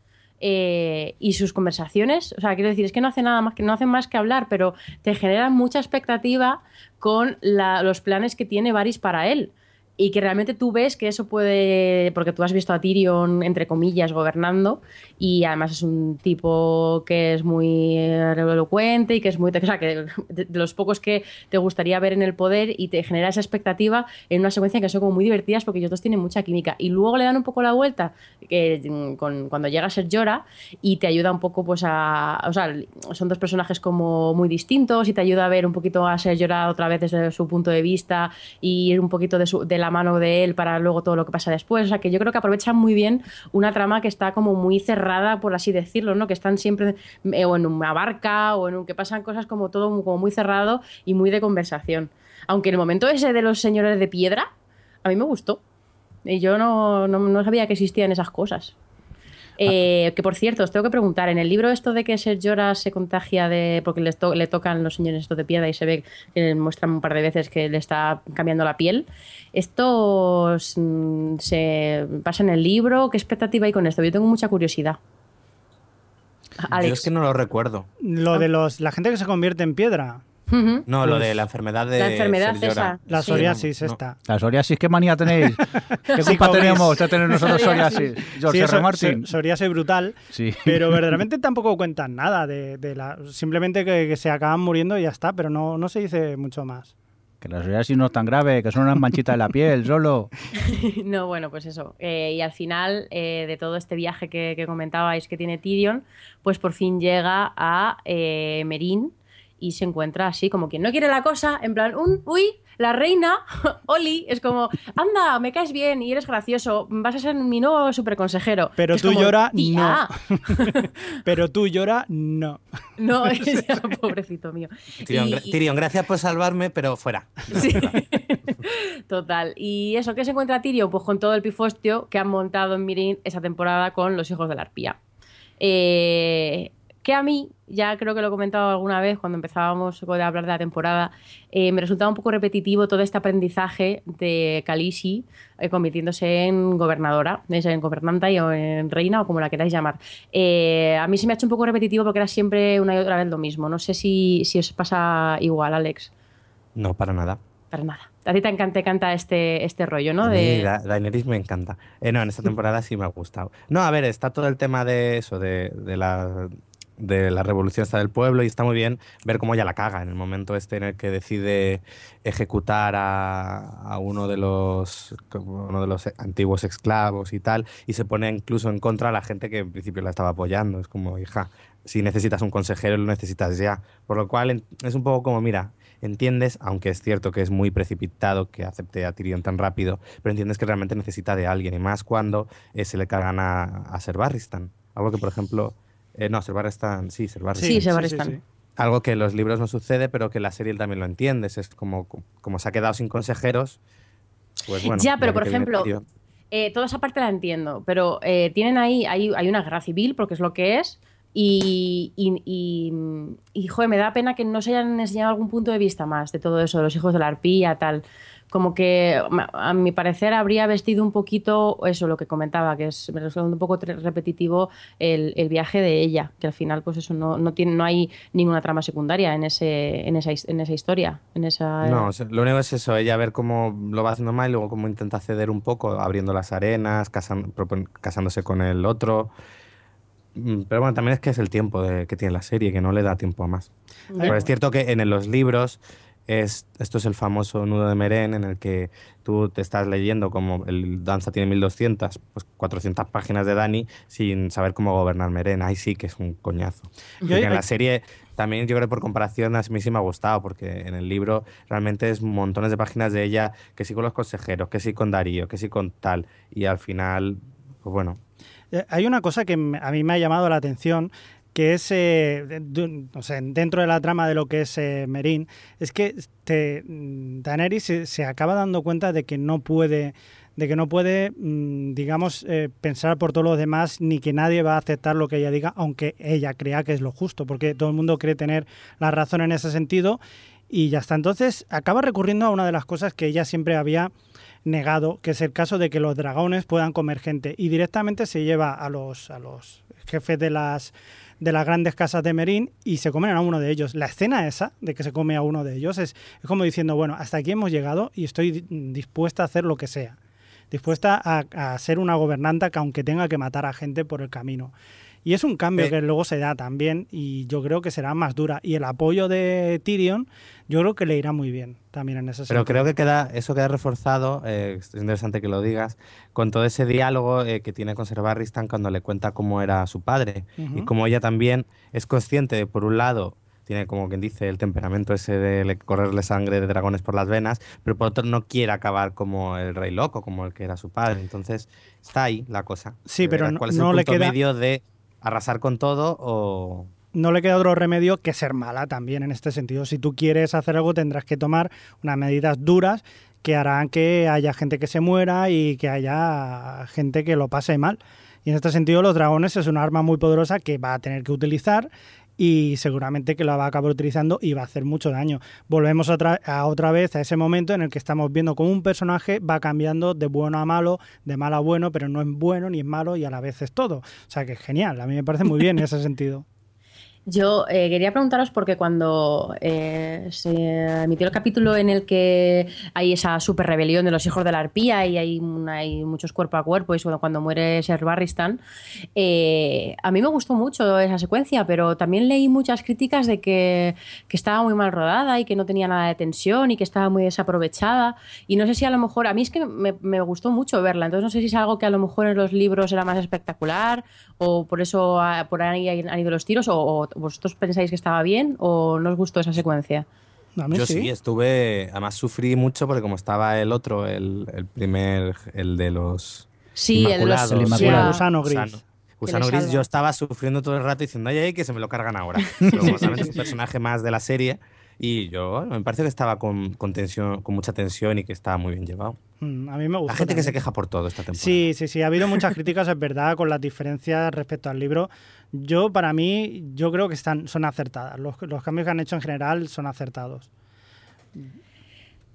Eh, y sus conversaciones, o sea, quiero decir, es que no hace nada más que no hacen más que hablar, pero te generan mucha expectativa con la- los planes que tiene Varys para él. Y que realmente tú ves que eso puede. Porque tú has visto a Tyrion, entre comillas, gobernando. Y además es un tipo que es muy elocuente y que es muy. O sea, que de, los pocos que te gustaría ver en el poder y te genera esa expectativa en una secuencia que son como muy divertidas porque ellos dos tienen mucha química. Y luego le dan un poco la vuelta que, mm, cuando llega a ser Jorah y te ayuda un poco, pues a. O sea, son dos personajes como muy distintos y te ayuda a ver un poquito a ser Jorah otra vez desde su punto de vista y ir un poquito de, su- de la mano de él para luego todo lo que pasa después. O sea, que yo creo que aprovechan muy bien una trama que está como muy cerrada, por así decirlo, ¿no? Que están siempre eh, o en una barca o en un que pasan cosas como todo como muy cerrado y muy de conversación. Aunque el momento ese de los señores de piedra, a mí me gustó. Y yo no, no, no sabía que existían esas cosas. Eh, que por cierto, os tengo que preguntar, en el libro esto de que Ser Jorah se contagia de. porque to- le tocan los señores estos de piedra y se ve que muestran un par de veces que le está cambiando la piel. ¿Esto mm, se pasa en el libro? ¿Qué expectativa hay con esto? Yo tengo mucha curiosidad. Yo Alex. es que no lo recuerdo. Lo de los, la gente que se convierte en piedra, No, lo Pues- de la enfermedad de La enfermedad esa. la Sí. psoriasis No, no. esta. La psoriasis, ¿qué manía tenéis? ¿Qué Sí, culpa tenemos de tener nosotros psoriasis? George Sí, R. Martin. so- psoriasis brutal, Sí. pero verdaderamente tampoco cuentan nada de, de la... Simplemente que, que se acaban muriendo y ya está, pero no, no se dice mucho más. Que la psoriasis no es tan grave, que son unas manchitas de la piel solo. no, bueno, pues eso. Eh, y al final eh, de todo este viaje que, que, comentabais que tiene Tyrion, pues por fin llega a eh, Merín y se encuentra así, como quien no quiere la cosa, en plan, un, uy, la reina, Oli, es como, anda, me caes bien y eres gracioso, vas a ser mi nuevo superconsejero. Pero tú llora, no. Pero tú llora, no. No, pobrecito mío. Tyrion, gracias por salvarme, pero fuera. Sí. Total. ¿Y eso qué se encuentra Tyrion? Pues con todo el pifostio que han montado en Mirin esa temporada con los hijos de la arpía. Eh, que a mí, ya creo que lo he comentado alguna vez cuando empezábamos a hablar de la temporada, eh, me resultaba un poco repetitivo todo este aprendizaje de Khaleesi eh, convirtiéndose en gobernadora, en gobernanta o en reina o como la queráis llamar. Eh, a mí se me ha hecho un poco repetitivo porque era siempre una y otra vez lo mismo. No sé si, si os pasa igual, Alex. No, para nada. Para nada. A ti te encanta, este, este rollo, ¿no? De... Daenerys me encanta. no, en esta temporada sí me ha gustado. No, a ver, está todo el tema de eso, de, de la de la revolución está del pueblo y está muy bien ver cómo ella la caga en el momento este en el que decide ejecutar a, uno de los uno de los antiguos esclavos y tal y se pone incluso en contra a la gente que en principio la estaba apoyando es como hija si necesitas un consejero lo necesitas ya por lo cual es un poco como mira entiendes, aunque es cierto que es muy precipitado que acepte a Tyrion tan rápido, pero entiendes que realmente necesita de alguien, y más cuando eh, se le cargan a, a Ser Barristan. Algo que, por ejemplo, eh, no, Servaristan, sí, Servaristan. Sí, Servaristan. Algo que en los libros no sucede, pero que la serie él también lo entiendes. Es como, como se ha quedado sin consejeros, pues bueno. Ya, pero por ejemplo, eh, toda esa parte la entiendo, pero eh, tienen ahí, hay, hay una guerra civil, porque es lo que es, y, y, y, joder, me da pena que no se hayan enseñado algún punto de vista más de todo eso, de los hijos de la arpía, tal como que a mi parecer habría vestido un poquito eso lo que comentaba que es me resulta un poco repetitivo el, viaje de ella que al final pues eso no, no tiene no hay ninguna trama secundaria en ese en esa, en esa historia en esa no lo único es eso ella ver cómo lo va haciendo mal y luego cómo intenta ceder un poco abriendo las arenas casándose con el otro. Mm, pero bueno, también es que es el tiempo que tiene la serie, que no le da tiempo a más. Pero es cierto que en los libros es, esto es el famoso nudo de Meren en el que tú te estás leyendo como el Danza tiene 1200, pues 400 páginas de Dani sin saber cómo gobernar Meren. Ahí sí que es un coñazo. en la serie también yo creo por comparación a mí sí me ha gustado porque en el libro realmente es montones de páginas de ella que sí con los consejeros, que sí con Darío, que sí con tal y al final, pues bueno. Eh, hay una cosa que a mí me ha llamado la atención que es, dentro de la trama de lo que es eh, Merín, es que te, mm, Daenerys se, acaba dando cuenta de que no puede de que no puede, mm, digamos, eh, pensar por todos los demás, ni que nadie va a aceptar lo que ella diga, aunque ella crea que es lo justo, porque todo el mundo cree tener la razón en ese sentido, y ya está. Entonces, acaba recurriendo a una de las cosas que ella siempre había negado, que es el caso de que los dragones puedan comer gente, y directamente se lleva a los, a los jefes de las de las grandes casas de Merín y se comen a uno de ellos. La escena esa de que se come a uno de ellos es, como diciendo, bueno, hasta aquí hemos llegado y estoy dispuesta a hacer lo que sea. Dispuesta a, a ser una gobernanta que aunque tenga que matar a gente por el camino. Y es un cambio que luego se da también y yo creo que será más dura. Y el apoyo de Tyrion yo creo que le irá muy bien también en ese Pero creo que queda, eso queda reforzado, eh, es interesante que lo digas, con todo ese diálogo eh, que tiene con Ser Barristan cuando le cuenta cómo era su padre y cómo ella también es consciente de, por un lado, tiene como quien dice el temperamento ese de correrle sangre de dragones por las venas, pero por otro no quiere acabar como el rey loco, como el que era su padre. Entonces está ahí la cosa. Sí, pero no, es el le queda medio de arrasar con todo o... No le queda otro remedio que ser mala también en este sentido. Si tú quieres hacer algo tendrás que tomar unas medidas duras que harán que haya gente que se muera y que haya gente que lo pase mal. Y en este sentido los dragones es una arma muy poderosa que va a tener que utilizar y seguramente que la va a acabar utilizando y va a hacer mucho daño. Volvemos otra, a otra vez a ese momento en el que estamos viendo cómo un personaje va cambiando de bueno a malo, de malo a bueno, pero no es bueno ni es malo y a la vez es todo. O sea que es genial, a mí me parece muy bien en ese sentido. Yo eh, quería preguntaros porque cuando eh, se emitió el capítulo en el que hay esa super rebelión de los hijos de la arpía y hay, hay muchos cuerpo a cuerpo y sobre cuando muere Ser Barristan, eh, a mí me gustó mucho esa secuencia, pero también leí muchas críticas de que, que estaba muy mal rodada y que no tenía nada de tensión y que estaba muy desaprovechada. Y no sé si a lo mejor, a mí es que me, me gustó mucho verla, entonces no sé si es algo que a lo mejor en los libros era más espectacular o por eso ah, por ahí han ido los tiros o, o vosotros pensáis que estaba bien o no os gustó esa secuencia. A mí Yo sí. sí. estuve. Además, sufrí mucho porque, como estaba el otro, el, el primer, el de los. Sí, el de los- El Inmaculado. Gusano gris. Gusano, Gusano gris, yo estaba sufriendo todo el rato diciendo, ay, ay, que se me lo cargan ahora. Pero como saben, es un personaje más de la serie. Y yo, me parece que estaba con, con tensión, con mucha tensión y que estaba muy bien llevado. Mm, A mí me gusta. La gente que se queja por todo esta temporada. Sí, sí, sí. Ha habido muchas críticas, es verdad, con las diferencias respecto al libro. Yo, para mí, yo creo que están, son acertadas. Los, los cambios que han hecho en general son acertados.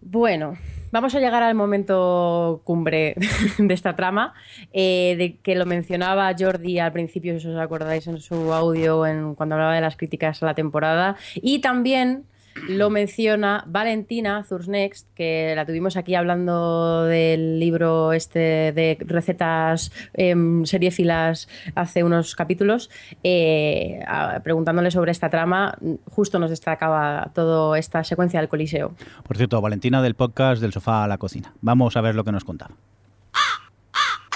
Bueno, vamos a llegar al momento cumbre de esta trama, eh, de que lo mencionaba Jordi al principio, si os acordáis en su audio, en, cuando hablaba de las críticas a la temporada, y también lo menciona Valentina Zursnext, que la tuvimos aquí hablando del libro este de recetas em, seriéfilas hace unos capítulos, eh, preguntándole sobre esta trama, justo nos destacaba toda esta secuencia del Coliseo. Por cierto, Valentina del podcast del sofá a la cocina. Vamos a ver lo que nos contaba.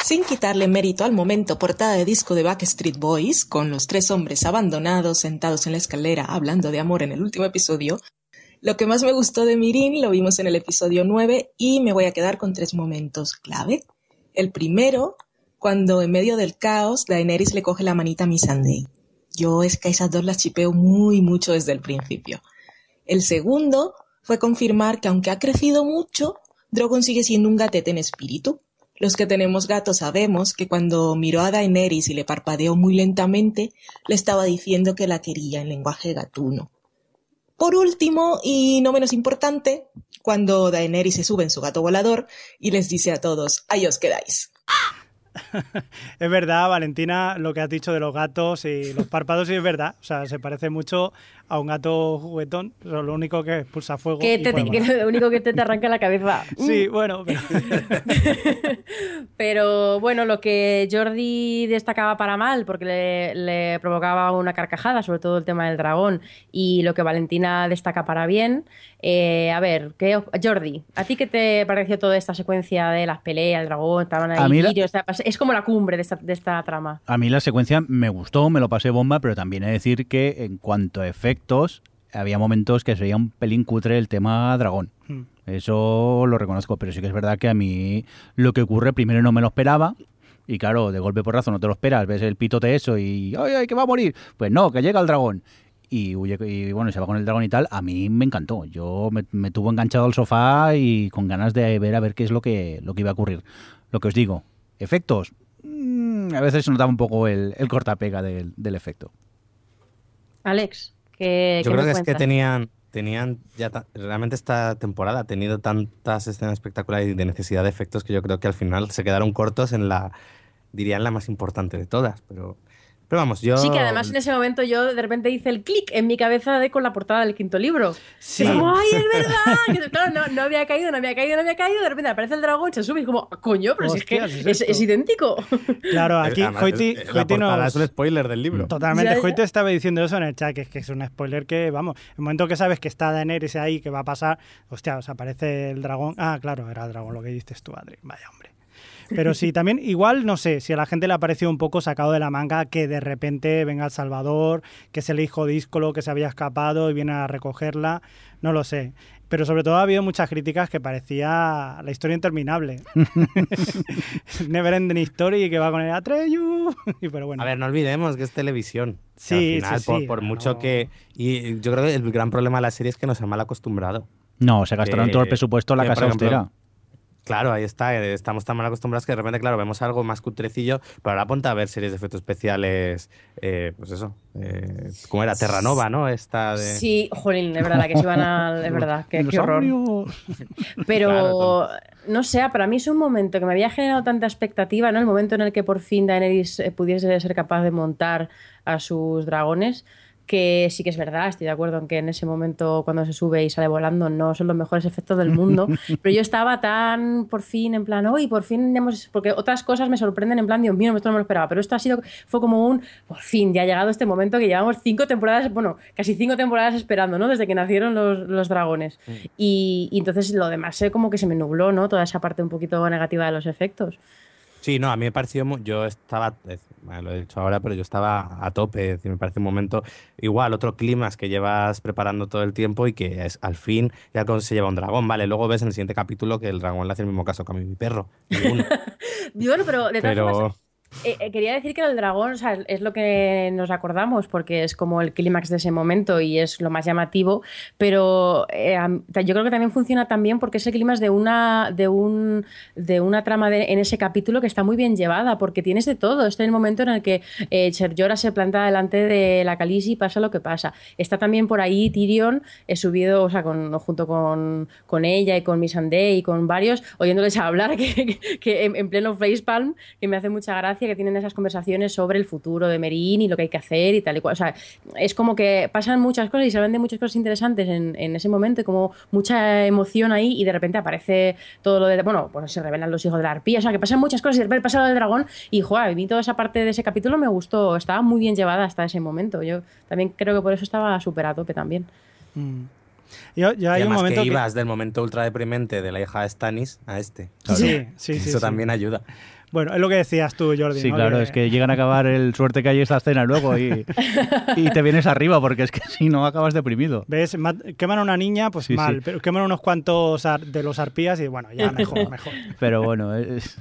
Sin quitarle mérito al momento portada de disco de Backstreet Boys, con los tres hombres abandonados sentados en la escalera hablando de amor en el último episodio, lo que más me gustó de Mirin lo vimos en el episodio 9 y me voy a quedar con tres momentos clave. El primero, cuando en medio del caos Daenerys le coge la manita a Missandei. Yo es que esas dos las chipeo muy mucho desde el principio. El segundo fue confirmar que aunque ha crecido mucho, Drogon sigue siendo un gatete en espíritu. Los que tenemos gatos sabemos que cuando miró a Daenerys y le parpadeó muy lentamente, le estaba diciendo que la quería en lenguaje gatuno. Por último, y no menos importante, cuando Daenerys se sube en su gato volador y les dice a todos, ahí os quedáis. Es verdad, Valentina, lo que has dicho de los gatos y los párpados, sí es verdad. O sea, se parece mucho a un gato juguetón, pero lo único que expulsa fuego. Que, te- lo único que te, te arranca la cabeza. Sí, bueno, pero- Pero bueno, lo que Jordi destacaba para mal, porque le, le provocaba una carcajada, sobre todo el tema del dragón, y lo que Valentina destaca para bien. eh, a ver, ¿qué, Jordi, ¿a ti qué te pareció toda esta secuencia de las peleas, el dragón, estaban ahí la- vídeos, esta- es como la cumbre de esta, de esta trama. A mí la secuencia me gustó, me lo pasé bomba, pero también he de decir que en cuanto a efectos, había momentos que sería un pelín cutre el tema dragón. Hmm. Eso lo reconozco, pero sí que es verdad que a mí lo que ocurre primero no me lo esperaba. Y claro, de golpe por razón no te lo esperas, ves el pitote eso y ¡ay, ay, que va a morir! Pues no, que llega el dragón. Y, huye, y bueno, se va con el dragón y tal. A mí me encantó. Yo me, me tuvo enganchado al sofá y con ganas de ver a ver qué es lo que, lo que iba a ocurrir. Lo que os digo, efectos. mm, a veces se notaba un poco el, el cortapega del, del efecto. Alex, ¿qué, Yo qué creo que es que tenían, tenían ya realmente esta temporada ha tenido tantas escenas espectaculares y de necesidad de efectos que yo creo que al final se quedaron cortos en la, diría en la más importante de todas. Pero, pero vamos, yo. Sí, que además en ese momento yo de repente hice el clic en mi cabeza de con la portada del quinto libro. Sí. Y como, ¡ay, es verdad! Que, claro, no, no había caído, no había caído, no había caído. De repente aparece el dragón, se sube y como, coño, pero si es que ¿es es, esto? es idéntico. Claro, aquí Además, Hoiti, es- Hoiti portada nos- es un spoiler del libro. Totalmente. Hoyte estaba diciendo eso en el chat, que es que es un spoiler que, vamos, el momento que sabes que está Daenerys ahí, que va a pasar, hostia, os aparece el dragón. Ah, claro, era el dragón lo que dices tú, Adri. Vaya hombre. Pero sí, también, igual, no sé, si a la gente le ha parecido un poco sacado de la manga que de repente venga El Salvador, que es el hijo díscolo que se había escapado y viene a recogerla, no lo sé. Pero sobre todo ha habido muchas críticas que parecía la historia interminable. Never ending story que va con el Atreyu. Y pero bueno. A ver, no olvidemos que es televisión. Sí, al final, sí, por, sí, por no. mucho que. Y yo creo que el gran problema de la serie es que nos ha mal acostumbrado. No, se gastaron Que- todo el presupuesto en la casa por ejemplo, austera. Claro, ahí está. eh, Estamos tan mal acostumbrados que de repente, claro, vemos algo más cutrecillo, pero ahora ponte a ver series de efectos especiales, eh, pues eso, eh, ¿cómo era? Terranova, ¿no? Esta de... Sí, jolín, es verdad que se iban a... Es verdad, que, qué horror. Pero, Claro, no sé, para mí es un momento que me había generado tanta expectativa, ¿no? El momento en el que por fin Daenerys eh, pudiese ser capaz de montar a sus dragones, que sí que es verdad, estoy de acuerdo en que en ese momento cuando se sube y sale volando no son los mejores efectos del mundo, pero yo estaba tan por fin en plan, hoy por fin hemos, porque otras cosas me sorprenden en plan, Dios mío, esto no me lo esperaba, pero esto ha sido, fue como un, por fin, ya ha llegado este momento que llevamos cinco temporadas, bueno, casi cinco temporadas esperando, ¿no? Desde que nacieron los, los dragones. Y, y entonces lo demás sé como que se me nubló, ¿no? Toda esa parte un poquito negativa de los efectos. Sí, no, a mí me pareció, yo estaba, lo he dicho ahora, pero yo estaba a tope, es decir, me parece un momento igual, otro clima que llevas preparando todo el tiempo y que es al fin ya se lleva un dragón, vale, luego ves en el siguiente capítulo que el dragón le hace el mismo caso que a mí, mi perro, bueno, pero de todas formas, pero Eh, eh, quería decir que el dragón o sea, es lo que nos acordamos porque es como el clímax de ese momento y es lo más llamativo, pero eh, yo creo que también funciona también porque ese clímax de una, de un, de una trama de- en ese capítulo que está muy bien llevada porque tienes de todo. Este es el momento en el que eh, Ser Jorah se planta delante de la Khaleesi y pasa lo que pasa. Está también por ahí Tyrion eh, subido, o sea, con, junto con, con ella y con Missandei y con varios, oyéndoles hablar que, que- que en, en pleno facepalm, que me hace mucha gracia que tienen esas conversaciones sobre el futuro de Merín y lo que hay que hacer y tal y cual. O sea, es como que pasan muchas cosas y se hablan de muchas cosas interesantes en, en ese momento, y como mucha emoción ahí y de repente aparece todo lo de, bueno, pues se revelan los hijos de la arpía, o sea, que pasan muchas cosas y de repente pasa lo del dragón y, joder, a mí toda esa parte de ese capítulo me gustó, estaba muy bien llevada hasta ese momento. Yo también creo que por eso estaba súper a tope también. Mm. Yo, yo y un además momento que que- ibas del momento ultra deprimente de la hija de Stannis a este. Sí, sí, sí, Eso sí. también ayuda. Bueno, es lo que decías tú, Jordi. Sí, ¿no? claro, es que llegan a acabar el suerte que hay esta escena luego y, y te vienes arriba porque es que si no acabas deprimido. ¿Ves? Ma- Queman a una niña, pues Sí, mal, sí. pero queman unos cuantos ar- de los arpías y bueno, ya mejor, mejor. Pero bueno, es...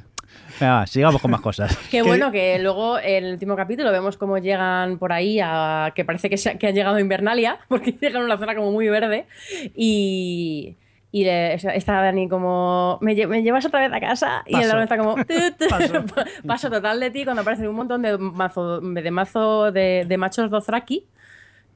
Venga, va, sigamos con más cosas. Qué bueno que luego en el último capítulo vemos cómo llegan por ahí a que parece que, se- que han llegado a Invernalia, porque llegan a una zona como muy verde y, y le- está Dani como ¿me, lle- me llevas otra vez a casa y el dragón está como. Paso. paso total de ti cuando aparecen un montón de mazo de, mazo de, de machos Dothraki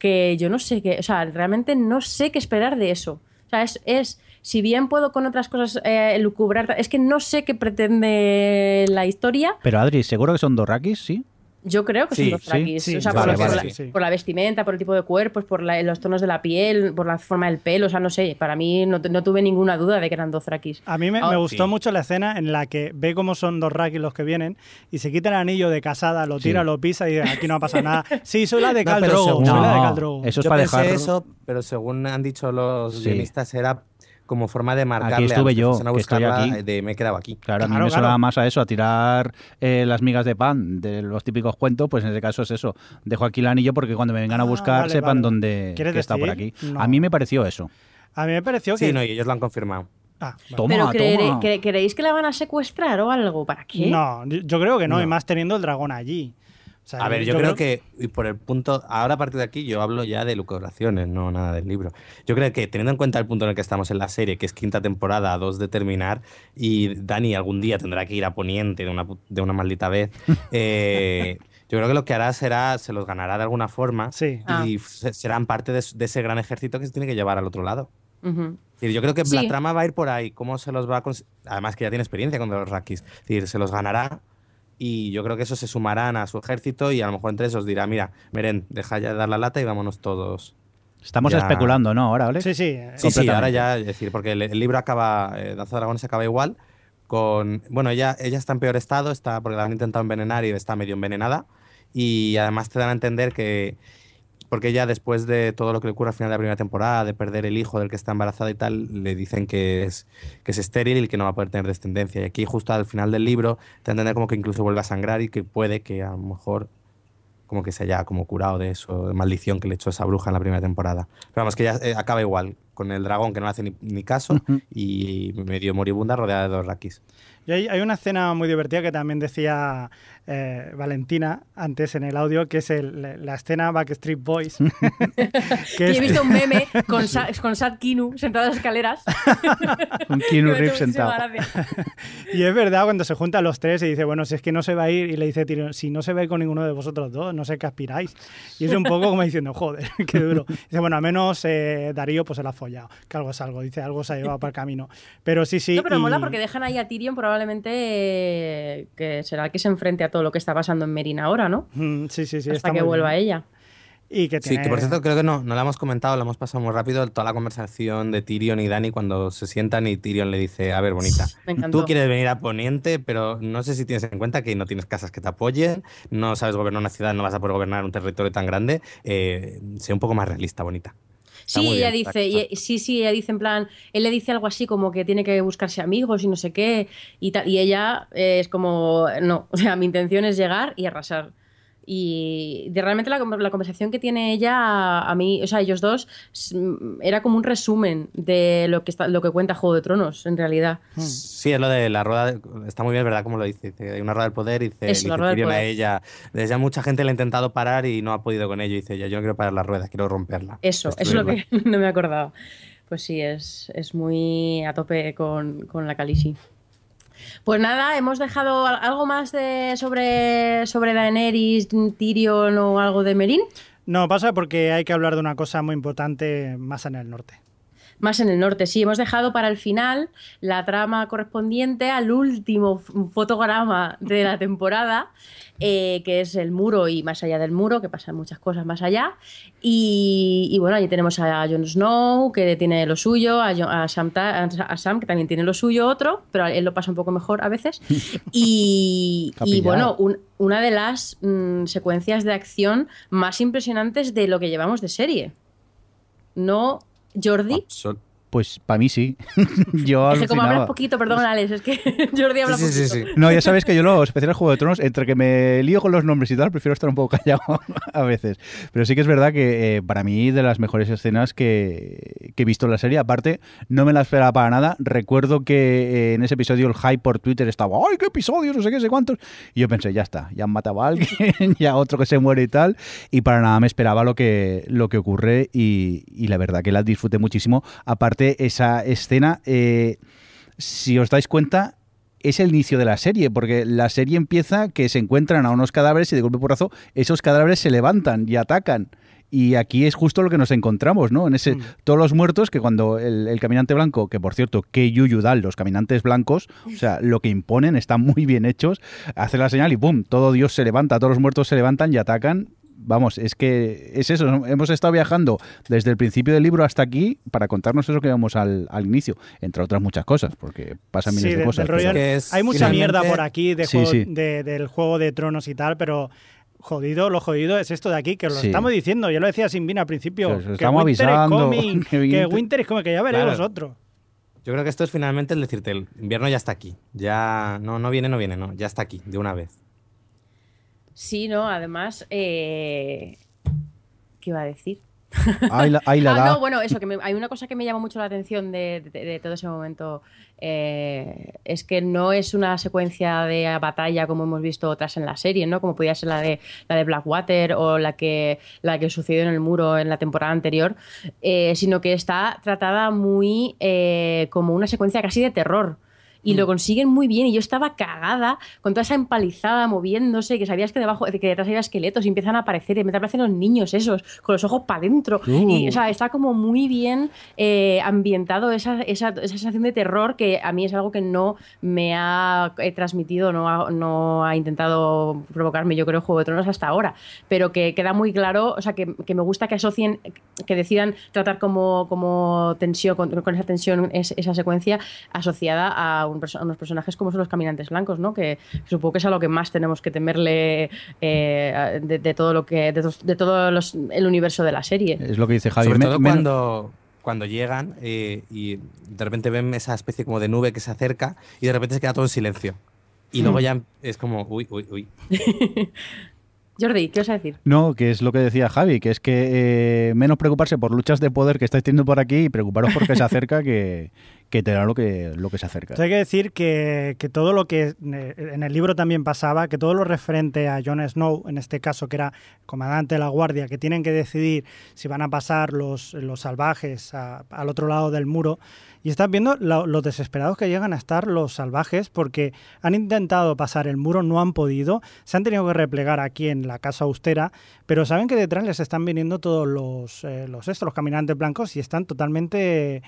que yo no sé qué, o sea, realmente no sé qué esperar de eso. O sea, es, es si bien puedo con otras cosas eh, lucubrar, es que no sé qué pretende la historia. Pero Adri, ¿seguro que son dorrakis? Sí. Yo creo que Sí, son dos sí, sí, o sea, vale, por, por vale, la, sí, sí. por la vestimenta, por el tipo de cuerpos, por la- los tonos de la piel, por la forma del pelo. O sea, no sé. Para mí no, no tuve ninguna duda de que eran dos traquis. A mí me, me gustó mucho la escena en la que ve cómo son dos rakis los que vienen y se quita el anillo de casada, lo tira, Sí. lo pisa y dice, aquí no ha pasado nada. Sí, soy la de No, Khal pero Drogo, según- soy la de No, Drogo. eso es Yo para pensé dejar- eso, pero según han dicho los Sí. guionistas, era como forma de marcarle Aquí a estuve que yo, a que estoy aquí. de me he quedado aquí. Claro, a mí me sonaba más a eso, a tirar eh, las migas de pan de los típicos cuentos, pues en ese caso es eso. Dejo aquí el anillo porque cuando me vengan a buscar vale, sepan vale. dónde ¿Quieres que está por aquí. No. A mí me pareció eso. A mí me pareció que... Sí, no, y ellos lo han confirmado. Ah, Toma, Pero creere- toma. cre- ¿creéis que la van a secuestrar o algo? ¿Para qué? No, yo yo creo que no, No. y más teniendo el dragón allí. O sea, A ver, yo, creo, que, y por el punto, ahora a partir de aquí yo hablo ya de lucubraciones, no nada del libro. Yo creo que teniendo en cuenta el punto en el que estamos en la serie, que es quinta temporada, a dos de terminar, y Dani algún día tendrá que ir a Poniente de una, de una maldita vez, eh, yo creo que lo que hará será, se los ganará de alguna forma, Sí. Ah. y se- serán parte de, de ese gran ejército que se tiene que llevar al otro lado. Decir, yo creo que Sí. la trama va a ir por ahí, cómo se los va a... Además que ya tiene experiencia con los Rakis. Es decir, se los ganará y yo creo que esos se sumarán a su ejército y a lo mejor entre esos dirá, mira, Meren, deja ya de dar la lata y vámonos todos. Estamos Ya. especulando, ¿no? Ahora, ¿vale? Sí, sí. Sí, sí, ahora ya, es decir, porque el, el libro acaba, eh, Danza de Dragones acaba igual, con... Bueno, ella, ella está en peor estado, está porque la han intentado envenenar y está medio envenenada y además te dan a entender que... Porque ella después de todo lo que le ocurre al final de la primera temporada, de perder el hijo del que está embarazada y tal, le dicen que es, que es estéril y que no va a poder tener descendencia. Y aquí justo al final del libro te entender como que incluso vuelve a sangrar y que puede que a lo mejor como que se haya como curado de eso, de maldición que le echó esa bruja en la primera temporada. Pero vamos, que ya eh, acaba igual, con el dragón que no le hace ni, ni caso y medio moribunda rodeada de dos rakis. Y hay, hay una escena muy divertida que también decía eh, Valentina antes en el audio, que es el- la escena Backstreet Boys. Que es- he visto un meme con, Sa- con Sad Kinu sentado en las escaleras. Un hecho muchísima sentado. Y es verdad cuando se juntan los tres y dice, bueno, si es que no se va a ir, y le dice Tyrion, si no se va a ir con ninguno de vosotros dos, no sé qué aspiráis. Y es un poco como diciendo, joder, qué duro. Dice, bueno, al menos eh, Darío pues se la ha follado, que algo es algo, dice, algo se ha llevado para el camino. Pero sí, sí. No, pero y- mola porque dejan ahí a Tyrion probablemente eh, que será el que se enfrente a todo lo que está pasando en Merin ahora, ¿no? Mm, Sí, sí, sí. Hasta que vuelva bien. ella. Y que Sí, que por cierto creo que no, no la hemos comentado, la hemos pasado muy rápido, toda la conversación de Tyrion y Dani cuando se sientan y Tyrion le dice, a ver, bonita, tú quieres venir a Poniente, pero no sé si tienes en cuenta que no tienes casas que te apoyen, no sabes gobernar una ciudad, no vas a poder gobernar un territorio tan grande, eh, sé un poco más realista, bonita. Sí, ella dice, y- sí, sí, ella dice en plan, él le dice algo así como que tiene que buscarse amigos y no sé qué, y, tal, y ella es como, no, o sea, mi intención es llegar y arrasar. Y de realmente la, la conversación que tiene ella a, a mí, o sea, ellos dos, era como un resumen de lo que, está, lo que cuenta Juego de Tronos, en realidad. Sí, es lo de la rueda, de- está muy bien, ¿verdad? Como lo dice, dice, hay una rueda del poder y dice, Eso, la rueda del Tyrion a poder. ella, desde ya mucha gente le ha intentado parar y no ha podido con ello, y dice, ya yo no quiero parar la rueda, quiero romperla. Eso, eso es lo que no me acordaba. Pues sí, es, es muy a tope con, con la Khaleesi. Pues nada, hemos dejado al- algo más de sobre, sobre Daenerys, Tyrion o algo de Merín. No, pasa porque hay que hablar de una cosa muy importante más en el norte. Más en el norte, sí, hemos dejado para el final la trama correspondiente al último fotograma de la temporada, eh, que es el muro y más allá del muro, que pasan muchas cosas más allá. Y, y bueno, allí tenemos a Jon Snow, que tiene lo suyo, a, Sam, a Sam, que también tiene lo suyo otro, pero él lo pasa un poco mejor a veces. Y, y bueno, un- una de las mm, secuencias de acción más impresionantes de lo que llevamos de serie. ¿No, Jordi? Pues para mí sí. Yo Es que como hablas poquito, perdón, Alex, es que Jordi habla Sí, sí, sí, poquito. sí. No, ya sabéis que yo lo especial Juego de Tronos, entre que me lío con los nombres y tal, prefiero estar un poco callado a veces. Pero sí que es verdad que eh, para mí de las mejores escenas que, que he visto en la serie, aparte, no me la esperaba para nada. Recuerdo que eh, en ese episodio el hype por Twitter estaba, ¡ay, qué episodios! No sé qué, sé cuántos. Y yo pensé, ya está, ya han matado a alguien, ya otro que se muere y tal. Y para nada me esperaba lo que, lo que ocurre y, y la verdad que la disfruté muchísimo. Aparte, esa escena... eh, si os dais cuenta, es el inicio de la serie, porque la serie empieza que se encuentran a unos cadáveres y de golpe porrazo esos cadáveres se levantan y atacan. Y aquí es justo lo que nos encontramos, ¿no? En ese, Mm. todos los muertos, que cuando el, el caminante blanco, que por cierto, que yuyu dan los caminantes blancos, o sea, lo que imponen están muy bien hechos, hace la señal y ¡pum! Todo Dios se levanta, todos los muertos se levantan y atacan. Vamos, es que es eso, hemos estado viajando desde el principio del libro hasta aquí para contarnos eso que vemos al, al inicio, entre otras muchas cosas, porque pasan miles Sí, de de- cosas. pero- que es- hay mucha finalmente- mierda por aquí de Sí, juego- sí. de- del juego de tronos y tal, pero jodido, lo jodido es esto de aquí, que lo Sí. estamos diciendo. Yo lo decía sin vino al principio. Que que estamos Winter avisando, es coming, que que Winter- Winter es como que ya veréis Claro. vosotros. Yo creo que esto es finalmente el decirte, el invierno ya está aquí, ya no, no viene, no viene, no, ya está aquí, de una vez. Sí, no, además, eh... ¿qué iba a decir? Ahí la, ahí la ah, da. no, bueno, eso, que me- hay una cosa que me llama mucho la atención de, de- de todo ese momento, eh, es que no es una secuencia de batalla como hemos visto otras en la serie, ¿no? Como podía ser la de, la de Blackwater o la que, la que sucedió en el muro en la temporada anterior, eh, sino que está tratada muy eh, como una secuencia casi de terror. Y lo consiguen muy bien. Y yo estaba cagada con toda esa empalizada moviéndose, que sabías que debajo, que detrás había esqueletos y empiezan a aparecer, y repente aparecen los niños esos, con los ojos para adentro. Uh. Y, o sea, está como muy bien eh, ambientado esa, esa, esa sensación de terror que a mí es algo que no me ha eh, transmitido, no ha, no ha intentado provocarme, yo creo, Juego de Tronos hasta ahora. Pero que queda muy claro, o sea, que, que me gusta que asocien, que decidan tratar como, como tensión, con, con esa tensión, es- esa secuencia asociada a, un a unos personajes como son los caminantes blancos, ¿no? Que supongo que es a lo que más tenemos que temerle eh, de, de todo lo que, de, todo los- el universo de la serie. Es lo que dice Javi. Sobre todo cuando, cuando llegan eh, y de repente ven esa especie como de nube que se acerca y de repente se queda todo en silencio. Y luego ya es como, uy, uy, uy. Jordi, ¿qué vas a decir? No, que es lo que decía Javi, que es que eh, menos preocuparse por luchas de poder que estáis teniendo por aquí y preocuparos porque se acerca que, que te da lo que, lo que se acerca. Entonces hay que decir que, que todo lo que eh, en el libro también pasaba, que todo lo referente a Jon Snow, en este caso que era comandante de la guardia, que tienen que decidir si van a pasar los, los salvajes al otro lado del muro, y estás viendo lo, lo desesperados que llegan a estar los salvajes porque han intentado pasar el muro, no han podido, se han tenido que replegar aquí en la casa austera, pero saben que detrás les están viniendo todos los, eh, los, estos, los caminantes blancos y están totalmente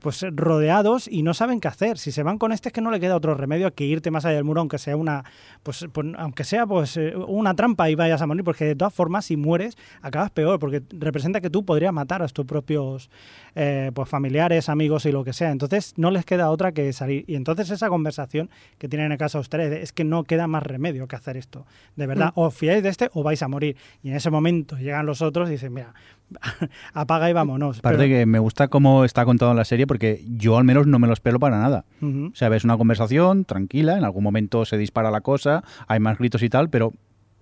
pues rodeados y no saben qué hacer. Si se van con este es que no le queda otro remedio que irte más allá del muro, aunque sea una, pues, pues aunque sea pues eh, una trampa y vayas a morir, porque de todas formas si mueres acabas peor, porque representa que tú podrías matar a tus propios eh, pues familiares, amigos y lo que sea. Entonces no les queda otra que salir. Y entonces esa conversación que tienen en casa ustedes es que no queda más remedio que hacer esto. De verdad, Mm. o fiáis de este o vais a morir. Y en ese momento llegan los otros y dicen, mira, apaga y vámonos. Aparte Pero- que me gusta cómo está contado en la serie porque yo al menos no me lo espero para nada. Ujú. O sea, ves una conversación tranquila, en algún momento se dispara la cosa, hay más gritos y tal, pero,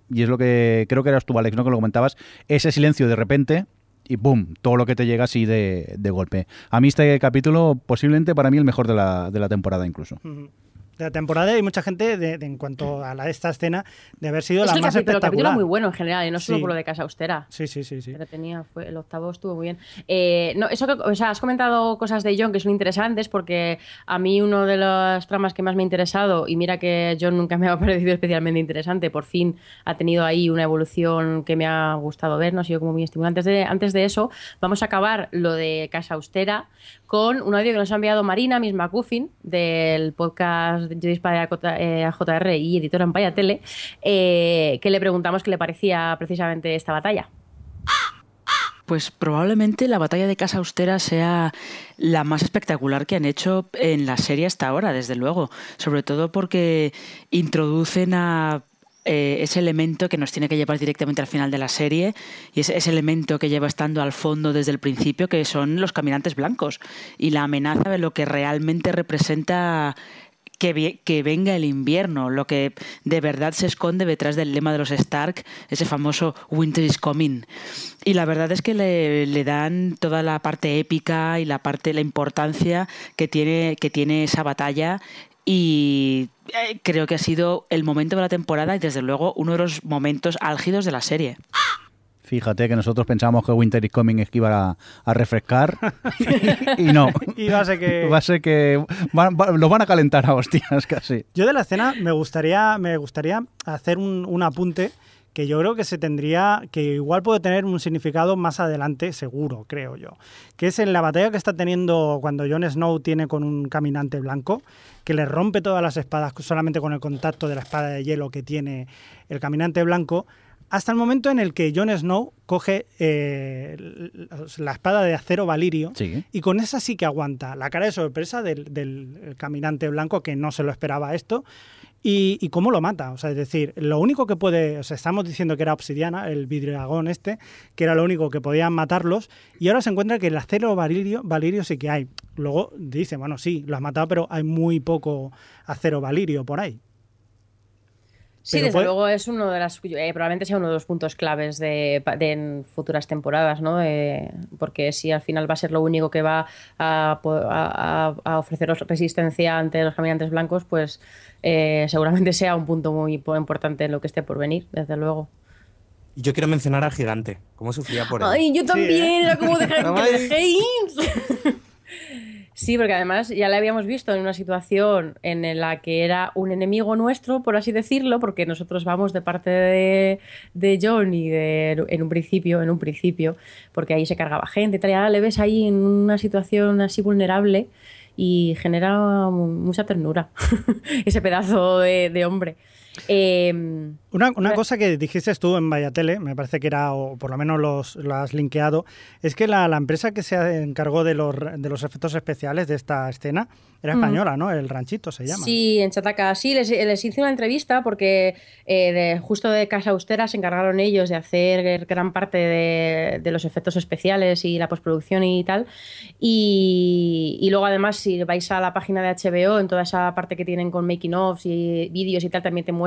y es lo que creo que eras tú, Alex, ¿no? que lo comentabas, ese silencio de repente y ¡boom! Todo lo que te llega así de, de golpe. A mí este capítulo posiblemente para mí el mejor de la, de la temporada incluso. Ujú. De la temporada hay mucha gente de, de- en cuanto a la, esta escena de haber sido Es la el más capítulo, el capítulo espectacular. muy bueno en general, y no solo Sí. por lo de Casa Austera. Sí, sí, sí, sí. Pero tenía, fue, el octavo estuvo muy bien. Eh, no, eso que, o sea, has comentado cosas de John que son interesantes porque a mí uno de las tramas que más me ha interesado, y mira que John nunca me ha parecido especialmente interesante, por fin ha tenido ahí una evolución que me ha gustado ver, no ha sido como muy estimulante. Antes de, antes de eso, vamos a acabar lo de Casa Austera con un audio que nos ha enviado Marina, Miss McCuffin, del podcast Yo disparé a J- eh, JR y editora en Paya Tele, eh, que le preguntamos qué le parecía precisamente esta batalla. Pues probablemente la batalla de Casa Austera sea la más espectacular que han hecho en la serie hasta ahora, desde luego. Sobre todo porque introducen a eh, ese elemento que nos tiene que llevar directamente al final de la serie y ese, ese elemento que lleva estando al fondo desde el principio, que son los caminantes blancos y la amenaza de lo que realmente representa que, venga el invierno, lo que de verdad se esconde detrás del lema de los Stark, ese famoso Winter is coming. Y la verdad es que le, le dan toda la parte épica y la parte, la importancia que tiene, que tiene esa batalla. Y eh, creo que ha sido el momento de la temporada y desde luego uno de los momentos álgidos de la serie. Fíjate que nosotros pensábamos que Winter is Coming es que iba a, a refrescar y no. Y va a ser que- Va a ser que van- va- lo van a calentar a hostias casi. Yo de la escena me gustaría, me gustaría hacer un, un apunte que yo creo que se tendría, que igual puede tener un significado más adelante, seguro, creo yo. Que es en la batalla que está teniendo cuando Jon Snow tiene con un caminante blanco, que le rompe todas las espadas solamente con el contacto de la espada de hielo que tiene el caminante blanco, hasta el momento en el que Jon Snow coge eh, la espada de acero valirio Sí. y con esa sí que aguanta la cara de sorpresa del, del caminante blanco que no se lo esperaba esto. Y, y cómo lo mata. O sea, es decir, lo único que puede. O sea, estamos diciendo que era obsidiana, el vidriagón este, que era lo único que podían matarlos. Y ahora se encuentra que el acero valirio, valirio sí que hay. Luego dice, bueno, sí, lo has matado, pero hay muy poco acero valirio por ahí. Sí, desde puede- luego es uno de las eh, probablemente sea uno de los puntos claves de, de en futuras temporadas, ¿no? Eh, porque si al final va a ser lo único que va a, a- a- ofreceros resistencia ante los caminantes blancos, pues eh, seguramente sea un punto muy po- importante en lo que esté por venir, desde luego. Yo quiero mencionar al gigante. ¿Cómo sufría por él? Ay, yo también, era como de, Ay. de Haynes. Sí, porque además ya le habíamos visto en una situación en la que era un enemigo nuestro, por así decirlo, porque nosotros vamos de parte de, de John y de, en un principio, en un principio, porque ahí se cargaba gente y tal, y ahora le ves ahí en una situación así vulnerable y genera mu- mucha ternura ese pedazo de hombre. Eh, Una, una cosa que dijiste tú en Vallatele, me parece que era, o por lo menos los, lo has linkeado, es que la, la empresa que se encargó de los, de los efectos especiales de esta escena era Mm. española, ¿no? El Ranchito se llama. Sí, en Chataca. Sí, les, les hice una entrevista porque eh, de- justo de Casa Austera se encargaron ellos de hacer gran parte de, de los efectos especiales y la postproducción y tal. Y, y luego además si vais a la página de HBO, en toda esa parte que tienen con making offs y vídeos y tal, también te muestran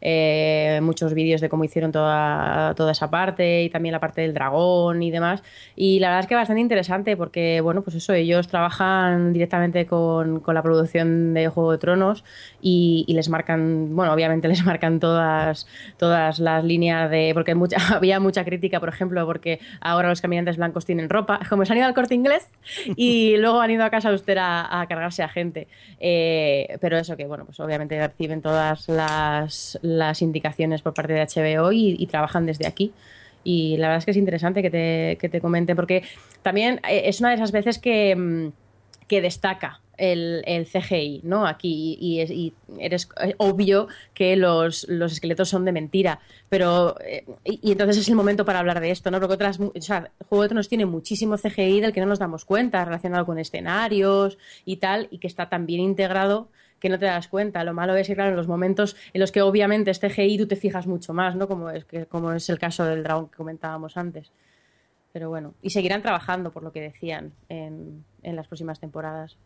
eh, muchos vídeos de cómo hicieron toda, toda esa parte y también la parte del dragón y demás. Y la verdad es que bastante interesante porque, bueno, pues eso, ellos trabajan directamente con, con la producción de Juego de Tronos y, y les marcan, bueno, obviamente les marcan todas, todas las líneas de. Porque mucha, había mucha crítica, por ejemplo, porque ahora los caminantes blancos tienen ropa, como se han ido al corte inglés y luego han ido a casa austera a cargarse a gente. Eh, pero eso que, bueno, pues obviamente reciben todas las, las indicaciones por parte de HBO y, trabajan desde aquí. Y la verdad es que es interesante que te, que te comente, porque también eh, es una de esas veces que, mm, que destaca el, el CGI, ¿no? Aquí y, es- eres eh, obvio que los, los esqueletos son de mentira, pero eh, y, entonces es el momento para hablar de esto, ¿no? Porque otras, o sea, Juego de Tronos tiene muchísimo CGI del que no nos damos cuenta, relacionado con escenarios y tal, y que está tan bien integrado que no te das cuenta. Lo malo es que, claro, en los momentos en los que obviamente es CGI tú te fijas mucho más, ¿no? Como es, que, como es el caso del dragón que comentábamos antes. Pero bueno, y seguirán trabajando, por lo que decían, en, en las próximas temporadas.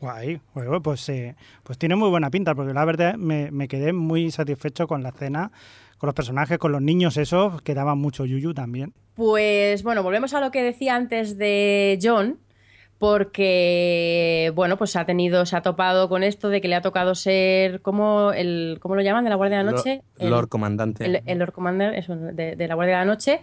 Guay, pues, eh, pues tiene muy buena pinta, porque la verdad me, me quedé muy satisfecho con la escena, con los personajes, con los niños esos, que daban mucho yuyu también. Pues bueno, volvemos a lo que decía antes de John, porque bueno, pues ha tenido, se ha topado con esto de que le ha tocado ser como el, ¿cómo lo llaman? de la Guardia de la Noche. Lo- El- Lord Comandante. el, el Lord Commander eso, de, de la Guardia de la Noche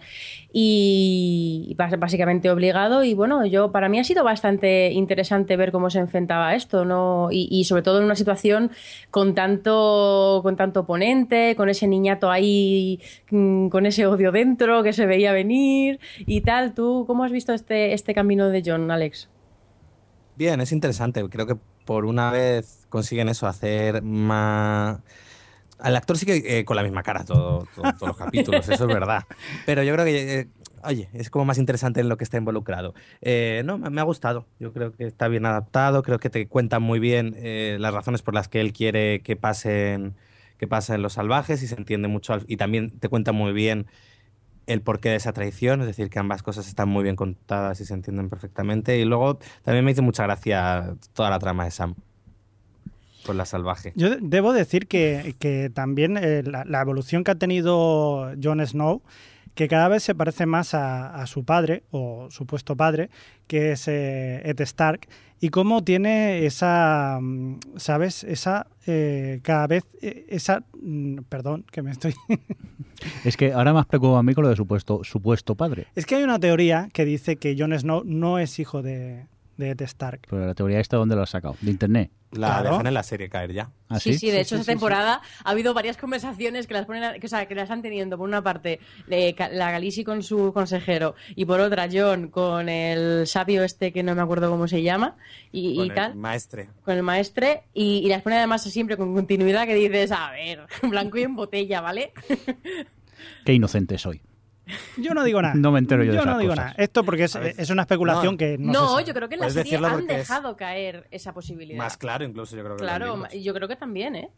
y básicamente obligado y bueno yo para mí ha sido bastante interesante ver cómo se enfrentaba esto no y, y sobre todo en una situación con tanto con tanto oponente con ese niñato ahí mm, con ese odio dentro que se veía venir y tal tú cómo has visto este este camino de John Alex Bien, es interesante. Creo que por una vez consiguen eso, hacer más... Al actor sí que eh, con la misma cara todo, todo- todos los capítulos, eso es verdad. Pero yo creo que, eh, oye, es como más interesante en lo que está involucrado. Eh, no, me ha gustado. Yo creo que está bien adaptado, creo que te cuentan muy bien las razones por las que él quiere que pasen, que pasen los salvajes y se entiende mucho. al- Y también te cuenta muy bien el porqué de esa traición, es decir, que ambas cosas están muy bien contadas y se entienden perfectamente. Y luego también me hizo mucha gracia toda la trama de Sam con la salvaje. Yo de- debo decir que, que también eh, la, la evolución que ha tenido Jon Snow, que cada vez se parece más a, a su padre, o supuesto padre, que es eh, Ed Stark, y cómo tiene esa, mm, ¿sabes? Esa, eh, cada vez, eh, esa, mm, perdón, que me estoy... Es que ahora me has preocupado a mí con lo de supuesto, supuesto padre. es que hay una teoría que dice que Jon Snow no es hijo de, de Ed Stark. Pero la teoría esta, ¿dónde la has sacado? ¿De internet? La Claro. dejan en la serie caer ya. ¿Ah, Sí, sí? sí, de hecho, esta temporada ha habido varias conversaciones que las ponen, a- que, o sea, que las están teniendo. Por una parte, eh, la Galisi con su consejero, y por otra, John con el sabio este que no me acuerdo cómo se llama, y, y Con el tal, maestre. con el maestre, y, y las ponen además siempre con continuidad que dices, a ver, blanco y en botella, ¿vale? Qué inocente soy. Yo no digo nada. No me entero yo de no digo cosas. nada. Esto porque es, es una especulación no. que no, No, se yo creo que en la serie han dejado caer esa posibilidad. Más claro incluso, yo creo que claro, yo creo que también, ¿eh?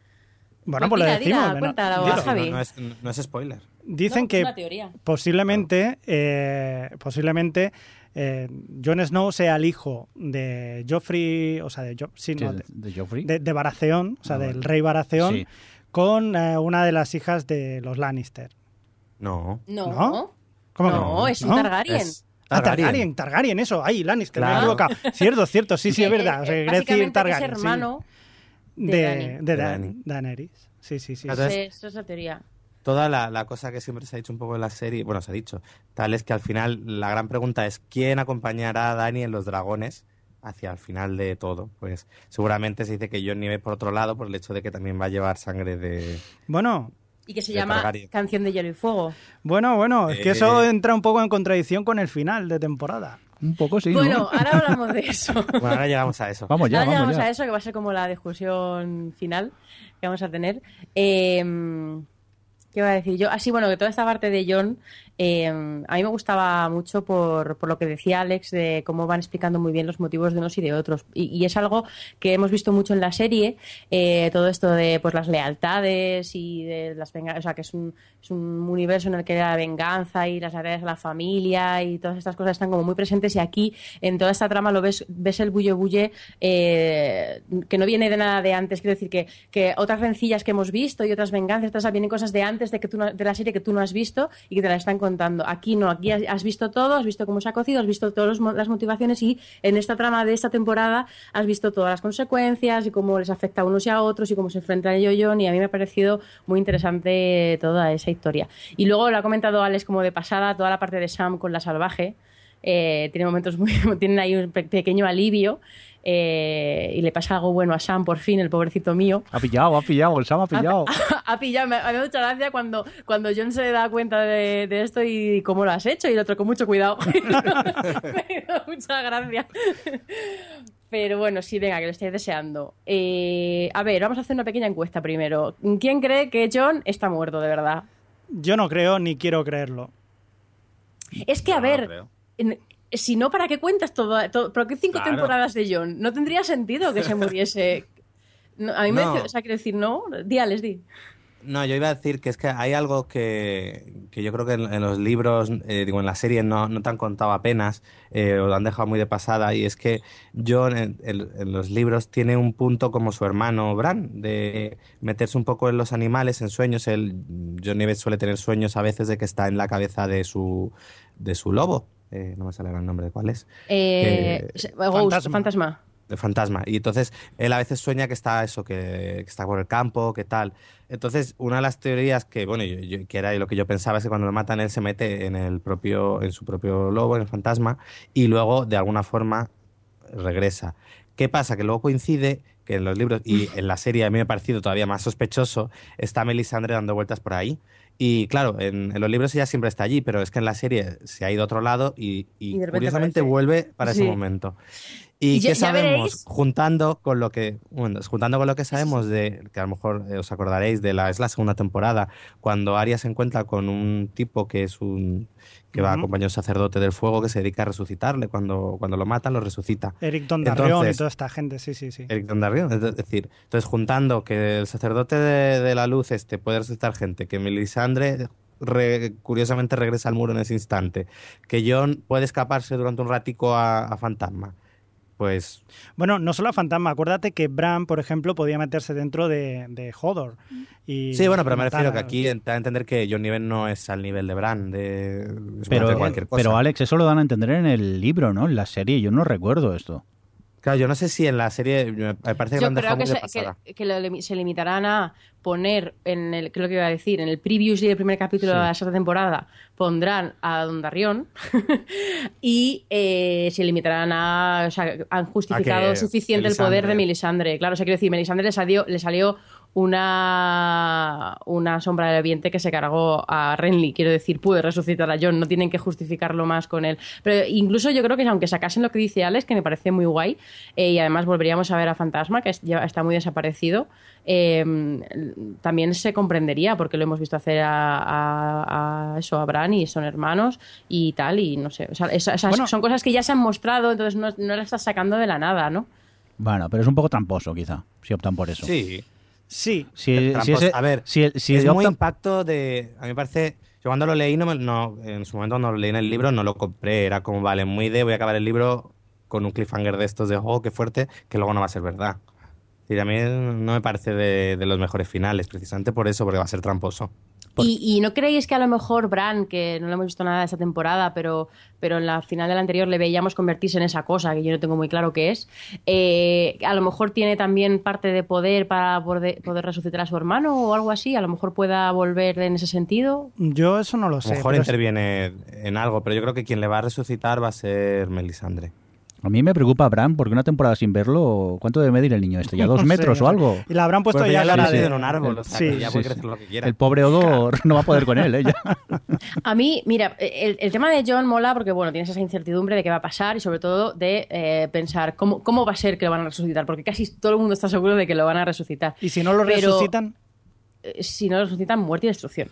Bueno, Pues pues lo decimos. dila, Javi. No, no es, no es spoiler. Dicen No, que es una teoría. posiblemente, eh, posiblemente eh, Jon Snow sea el hijo de Joffrey, o sea, de, Jo- sí, Sí, no, de, de, de Joffrey. de- de Baratheon, o sea, Ah, del vale. rey Baratheon, Sí. con eh, una de las hijas de los Lannister. No. No. ¿No? ¿Cómo que no, es un ¿No? Targaryen. Es Ah, Targaryen, Targaryen, eso, ahí, Lannister, me he Claro. equivocado. Cierto, cierto, sí, sí, es verdad. O sea, quería decir básicamente que Targaryen. es sí. hermano de de, de. Daenerys. Sí, sí, sí. Entonces- Sí, Eso es la teoría. Toda la, la cosa que siempre se ha dicho un poco en la serie, bueno, se ha dicho, tal es que al final la gran pregunta es ¿quién acompañará a Dani en los dragones hacia el final de todo? Pues seguramente se dice que Jon Nieve por otro lado por el hecho de que también va a llevar sangre de... Bueno, Y que se llama Targaryen. Canción de Hielo y Fuego. bueno, bueno, es que Eh. eso entra un poco en contradicción con el final de temporada. Un poco sí, ¿no? Bueno, ahora hablamos de eso. Bueno, ahora llegamos a eso. Vamos ya, Ahora vamos llegamos ya. a eso, que va a ser como la discusión final que vamos a tener. Eh, ¿Qué iba a decir yo? Así, bueno, que toda esta parte de John, eh, a mí me gustaba mucho por, por lo que decía Alex de cómo van explicando muy bien los motivos de unos y de otros. Y, es algo que hemos visto mucho en la serie, eh, todo esto de pues las lealtades y de las venganzas, o sea, que es un, es un universo en el que la venganza y las tareas de la familia y todas estas cosas están como muy presentes y aquí en toda esta trama lo ves, ves el bulle bulle eh, que no viene de nada de antes, quiero decir que, que otras rencillas que hemos visto y otras venganzas, otras vienen cosas de antes de que tú no- de la serie que tú no has visto y que te la están contando. Aquí no, aquí has, visto todo, has visto cómo se ha cocido, has visto todas las motivaciones y en esta trama de esta temporada has visto todas las consecuencias y cómo les afecta a unos y a otros y cómo se enfrentan y John y a mí me ha parecido muy interesante toda esa historia. Y luego lo ha comentado Alex como de pasada, toda la parte de Sam con la salvaje. eh, tiene momentos muy. tienen ahí un pe- pequeño alivio eh, y le pasa algo bueno a Sam por fin, el pobrecito mío. Ha pillado, ha pillado, el Sam ha pillado. ha pillado, me, me da mucha gracia cuando, cuando John se da cuenta de, de esto y cómo lo has hecho y el otro con mucho cuidado. me da mucha gracia. Pero bueno, sí, venga, que lo estáis deseando. Eh, a ver, vamos a hacer una pequeña encuesta primero. ¿Quién cree que John está muerto de verdad? Yo no creo ni quiero creerlo. Es que, a ver, en- si no, ¿para qué cuentas todo? todo ¿Por qué cinco Claro. temporadas de John? No tendría sentido que se muriese. No, a mí me. No. O sea, quiero decir, no, di, Alex, di. No, yo iba a decir que es que hay algo que, que yo creo que en, en los libros, eh, digo, en la serie no, no te han contado apenas, eh, o lo han dejado muy de pasada, y es que John en, en- en los libros tiene un punto como su hermano Bran, de meterse un poco en los animales, en sueños. El, John suele tener sueños a veces de que está en la cabeza de su, de su lobo. Eh, no me sale el nombre de cuál es. Eh, Ghost, fantasma. de fantasma. Y entonces él a veces sueña que está eso, que, que está por el campo, que tal. Entonces, una de las teorías que, bueno, yo, yo- que era lo que yo pensaba es que cuando lo matan él se mete en el propio, en su propio lobo, en el fantasma, y luego de alguna forma regresa. ¿Qué pasa? Que luego coincide que en los libros y en la serie a mí me ha parecido todavía más sospechoso, está Melisandre dando vueltas por ahí. Y claro, en, en los libros ella siempre está allí, pero es que en la serie se ha ido a otro lado y, y curiosamente vuelve para ese momento. ¿Y qué ya sabemos? Juntando con lo que bueno, juntando con lo que sabemos de que a lo mejor eh, os acordaréis de la es la segunda temporada cuando Arya se encuentra con un tipo que es un que va Ujú. acompañado de un sacerdote del fuego que se dedica a resucitarle cuando cuando lo matan lo resucita. Eric Dondarrion y toda esta gente, sí, sí, sí. Eric Dondarrion, es es decir, entonces juntando que el sacerdote de, de la luz este puede resucitar gente, que Melisandre re- curiosamente regresa al muro en ese instante, que John puede escaparse durante un ratico a, a Fantasma, pues Bueno, no solo a Fantasma, acuérdate que Bran, por ejemplo, podía meterse dentro de, de Hodor. Y sí, bueno, pero me refiero a- que aquí da a entender que John Niven no es al nivel de Bran, de, es Pero, de cualquier cosa. pero Alex, eso lo dan a entender en el libro, ¿no? En la serie. Yo no recuerdo esto. Claro, yo no sé si en la serie me parece que lo Yo han creo que, se, que, que lo limi- se limitarán a poner en el, creo que iba a decir, en el previews del primer capítulo Sí. de la sexta temporada, pondrán a Don Darrión y eh, se limitarán a, o sea, han justificado A suficiente el poder de Melisandre- Melisandre. Claro, o sea, quiero decir, Melisandre le salió, le salió una, una sombra del viento que se cargó a Renly. Quiero decir, puede resucitar a John, no tienen que justificarlo más con él. Pero incluso yo creo que aunque sacasen lo que dice Alex, que me parece muy guay, eh, y además volveríamos a ver a Fantasma, que es- ya está muy desaparecido, eh, también se comprendería, porque lo hemos visto hacer a, a- a eso, a Bran, y son hermanos y tal, y no sé. O sea, esas- esas Bueno. son cosas que ya se han mostrado, entonces no, no las estás sacando de la nada, ¿no? Bueno, pero es un poco tramposo, quizá, si optan por eso. Sí. Sí. Si, si ese- a ver, si, si es muy impacto de. A mí me parece. Yo cuando lo leí, no, me- no en su momento cuando lo leí en el libro, no lo compré. Era como, vale, muy de. Voy a acabar el libro con un cliffhanger de estos de juego, qué fuerte, que luego no va a ser verdad. Decir, a mí no me parece de, de los mejores finales, precisamente por eso, porque va a ser tramposo. Y, y no creéis que a lo mejor Bran, que no lo hemos visto nada de esta temporada, pero, pero en la final del anterior le veíamos convertirse en esa cosa, que yo no tengo muy claro qué es, eh, a lo mejor tiene también parte de poder para poder, poder resucitar a su hermano o algo así, a lo mejor pueda volver en ese sentido. Yo eso no lo A sé. lo mejor es- interviene en algo, pero yo creo que quien le va a resucitar va a ser Melisandre. A mí me preocupa Bran, porque una temporada sin verlo, ¿cuánto debe medir el niño este? ¿Ya dos No metros o algo? Y le habrán puesto Pues ya metido de... en un árbol, o sea, Sí, que ya puede sí. crecer lo que quiera. El pobre Odor no va a poder con él, ¿eh? Ya. A mí, mira, el, el tema de John mola porque, bueno, tienes esa incertidumbre de qué va a pasar y sobre todo de eh, pensar cómo, cómo va a ser que lo van a resucitar, porque casi todo el mundo está seguro de que lo van a resucitar. Y si no lo Pero- resucitan, si no resucitan, muerte y destrucción.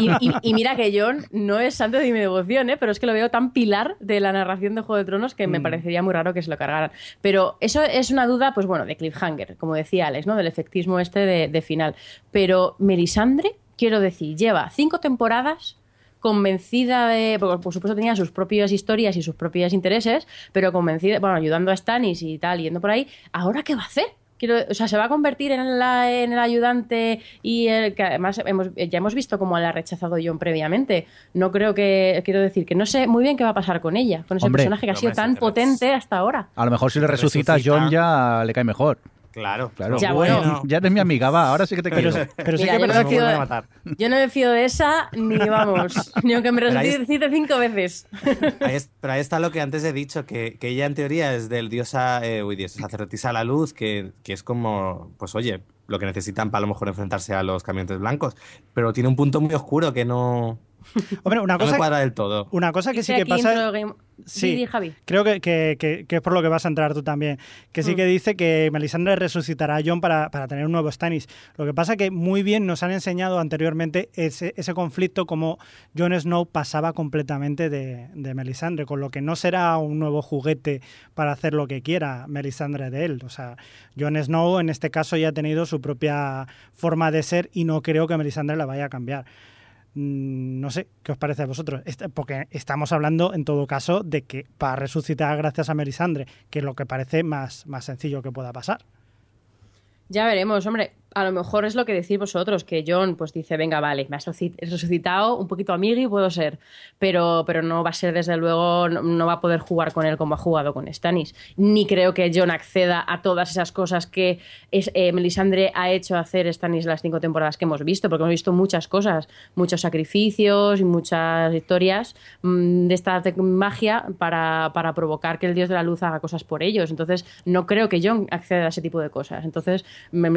Y, y- y mira que John no es santo de mi devoción, ¿eh? pero es que lo veo tan pilar de la narración de Juego de Tronos que me Mm. parecería muy raro que se lo cargaran. Pero eso es una duda, pues bueno, de cliffhanger, como decía Alex, ¿no? Del efectismo este de, de final. Pero Melisandre, quiero decir, lleva cinco temporadas convencida de, porque por supuesto tenía sus propias historias y sus propios intereses, pero convencida, bueno, ayudando a Stannis y tal, yendo por ahí, ¿ahora qué va a hacer? Quiero, o sea, se va a convertir en, la- en el ayudante y el que además hemos, ya hemos visto cómo la ha rechazado John previamente. No creo que, quiero decir, que no sé muy bien qué va a pasar con ella, con ese Hombre, personaje que ha sido tan potente hasta ahora. A lo mejor si le resucita, resucita. John ya le cae mejor. Claro, Claro. Ya, bueno. Ya eres mi amiga, va, ahora sí que te pero, quiero. pero sí Mira, que yo no me fío de- a matar. Yo no me fío de esa, ni vamos, ni aunque me Pero es- resucite cinco veces. Ahí es- pero ahí está lo que antes he dicho, que, que ella en teoría es del diosa, eh, uy, dios, sacerdotisa a la luz, que, que es como, pues oye, lo que necesitan para a lo mejor enfrentarse a los caminantes blancos. Pero tiene un punto muy oscuro que no, Hombre, una No me cosa, cuadra del todo. una cosa que sí que pasa... Game- Sí. Di, di, Javi. Creo que, que- que- que es por lo que vas a entrar tú también. Que sí Mm. que dice que Melisandre resucitará a John para, para tener un nuevo Stannis. Lo que pasa que muy bien nos han enseñado anteriormente ese, ese conflicto como Jon Snow pasaba completamente de, de Melisandre, con lo que no será un nuevo juguete para hacer lo que quiera Melisandre de él. O sea, Jon Snow en este caso ya ha tenido su propia forma de ser y no creo que Melisandre la vaya a cambiar. Mm, No sé, ¿qué os parece a vosotros? Porque estamos hablando, en todo caso, de que para resucitar gracias a Melisandre, que es lo que parece más, más sencillo que pueda pasar. Ya veremos, hombre. A lo mejor es lo que decís vosotros, que John pues dice, venga, vale, me has resuci- resucitado, un poquito amigui puedo ser, pero, pero no va a ser, desde luego, no, va a poder jugar con él como ha jugado con Stannis. Ni creo que John acceda a todas esas cosas que eh, Melisandre ha hecho hacer Stannis las cinco temporadas que hemos visto, porque hemos visto muchas cosas, muchos sacrificios y muchas historias mm, de esta magia para, para provocar que el dios de la luz haga cosas por ellos. Entonces, no creo que John acceda a ese tipo de cosas. Entonces, me-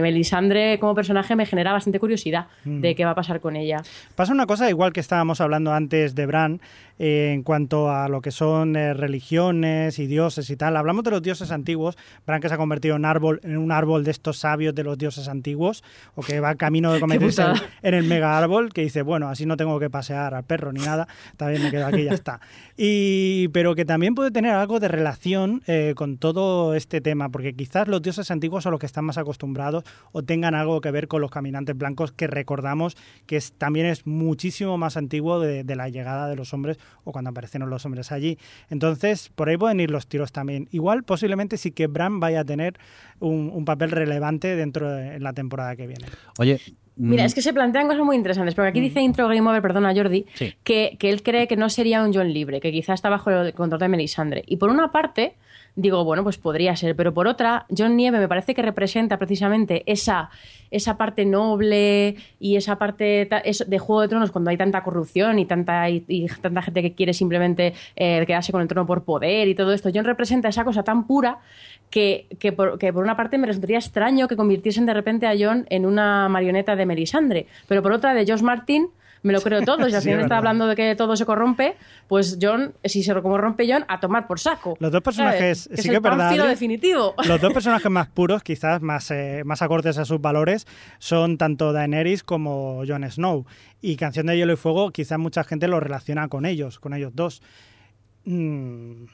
Como personaje me genera bastante curiosidad Mm. de qué va a pasar con ella. Pasa una cosa, igual que estábamos hablando antes de Bran, eh, en cuanto a lo que son eh, religiones y dioses y tal. Hablamos de los dioses antiguos. Bran que se ha convertido en, árbol, en un árbol de estos sabios de los dioses antiguos, o que va camino de convertirse en, en el mega árbol, que dice, bueno, así no tengo que pasear al perro ni nada, también me quedo aquí y ya está. Y, pero que también puede tener algo de relación eh, con todo este tema, porque quizás los dioses antiguos son los que están más acostumbrados o tengan algo que ver con los caminantes blancos, que recordamos que es, también es muchísimo más antiguo de, de la llegada de los hombres o cuando aparecieron los hombres allí. Entonces, por ahí pueden ir los tiros también. Igual, posiblemente sí que Bran vaya a tener un, un papel relevante dentro de en la temporada que viene. Oye. Mira, mm, es que se plantean cosas muy interesantes, porque aquí dice Intro Game Over, perdona Jordi, Sí. que, que él cree que no sería un John libre, que quizá está bajo el control de Melisandre. Y por una parte, digo, bueno, pues podría ser, pero por otra, John Nieve me parece que representa precisamente esa, esa parte noble y esa parte de Juego de Tronos cuando hay tanta corrupción y tanta, y, y tanta gente que quiere simplemente eh, quedarse con el trono por poder y todo esto. John representa esa cosa tan pura que, que, por, que por una parte me resultaría extraño que convirtiesen de repente a John en una marioneta de Melisandre, pero por otra de George Martin me lo creo todo. Y al final está hablando de que todo se corrompe, pues John, si se corrompe John, a tomar por saco. Los dos personajes, ¿Sabes? sí que es verdad, definitivo. Los dos personajes más puros, quizás más, eh, más acordes a sus valores, son tanto Daenerys como Jon Snow. Y Canción de Hielo y Fuego, quizás mucha gente lo relaciona con ellos, con ellos dos. Mm,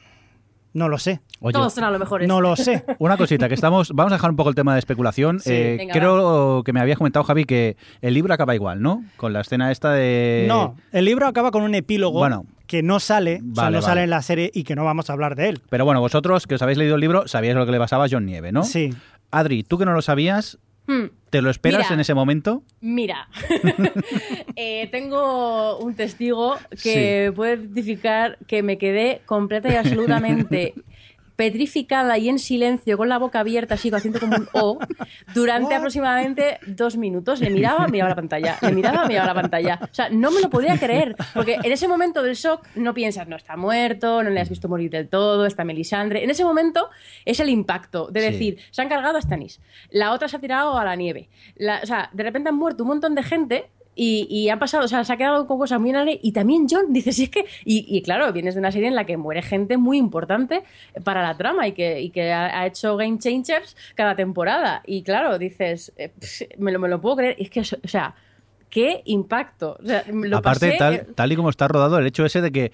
no lo sé. Oye, Todos son a lo mejor. No lo sé. Una cosita, que estamos. Vamos a dejar un poco el tema de especulación. Sí. Eh, Venga, creo que me habías comentado, Javi, que el libro acaba igual, ¿no? Con la escena esta de. No, el libro acaba con un epílogo Bueno. que no sale, o sea, Vale, no sale vale. en la serie y que no vamos a hablar de él. Pero bueno, vosotros que os habéis leído el libro, sabíais lo que le pasaba a John Nieve, ¿no? Sí. Adri, tú que no lo sabías, Hmm, ¿te lo esperas Mira. en ese momento? Mira, Eh, tengo un testigo que puede certificar que me quedé completa y absolutamente petrificada y en silencio, con la boca abierta, así haciendo como un O, durante aproximadamente dos minutos. Le miraba, miraba la pantalla, le miraba, miraba la pantalla. O sea, no me lo podía creer, porque en ese momento del shock no piensas, no está muerto, no le has visto morir del todo, está Melisandre. En ese momento es el impacto de Sí. decir, se han cargado a Stannis, la otra se ha tirado a la nieve. La- o sea, de repente han muerto un montón de gente y, y ha pasado, o sea, se ha quedado con cosas muy aire. Y también John dice, si es que. Y, y claro, vienes de una serie en la que muere gente muy importante para la trama y que, y que ha, ha hecho game changers cada temporada. Y claro, dices, eh, me, lo, me lo puedo creer. Y es que, o sea, qué impacto. O sea, lo Aparte, pasé, tal, tal y como está rodado, el hecho ese de que,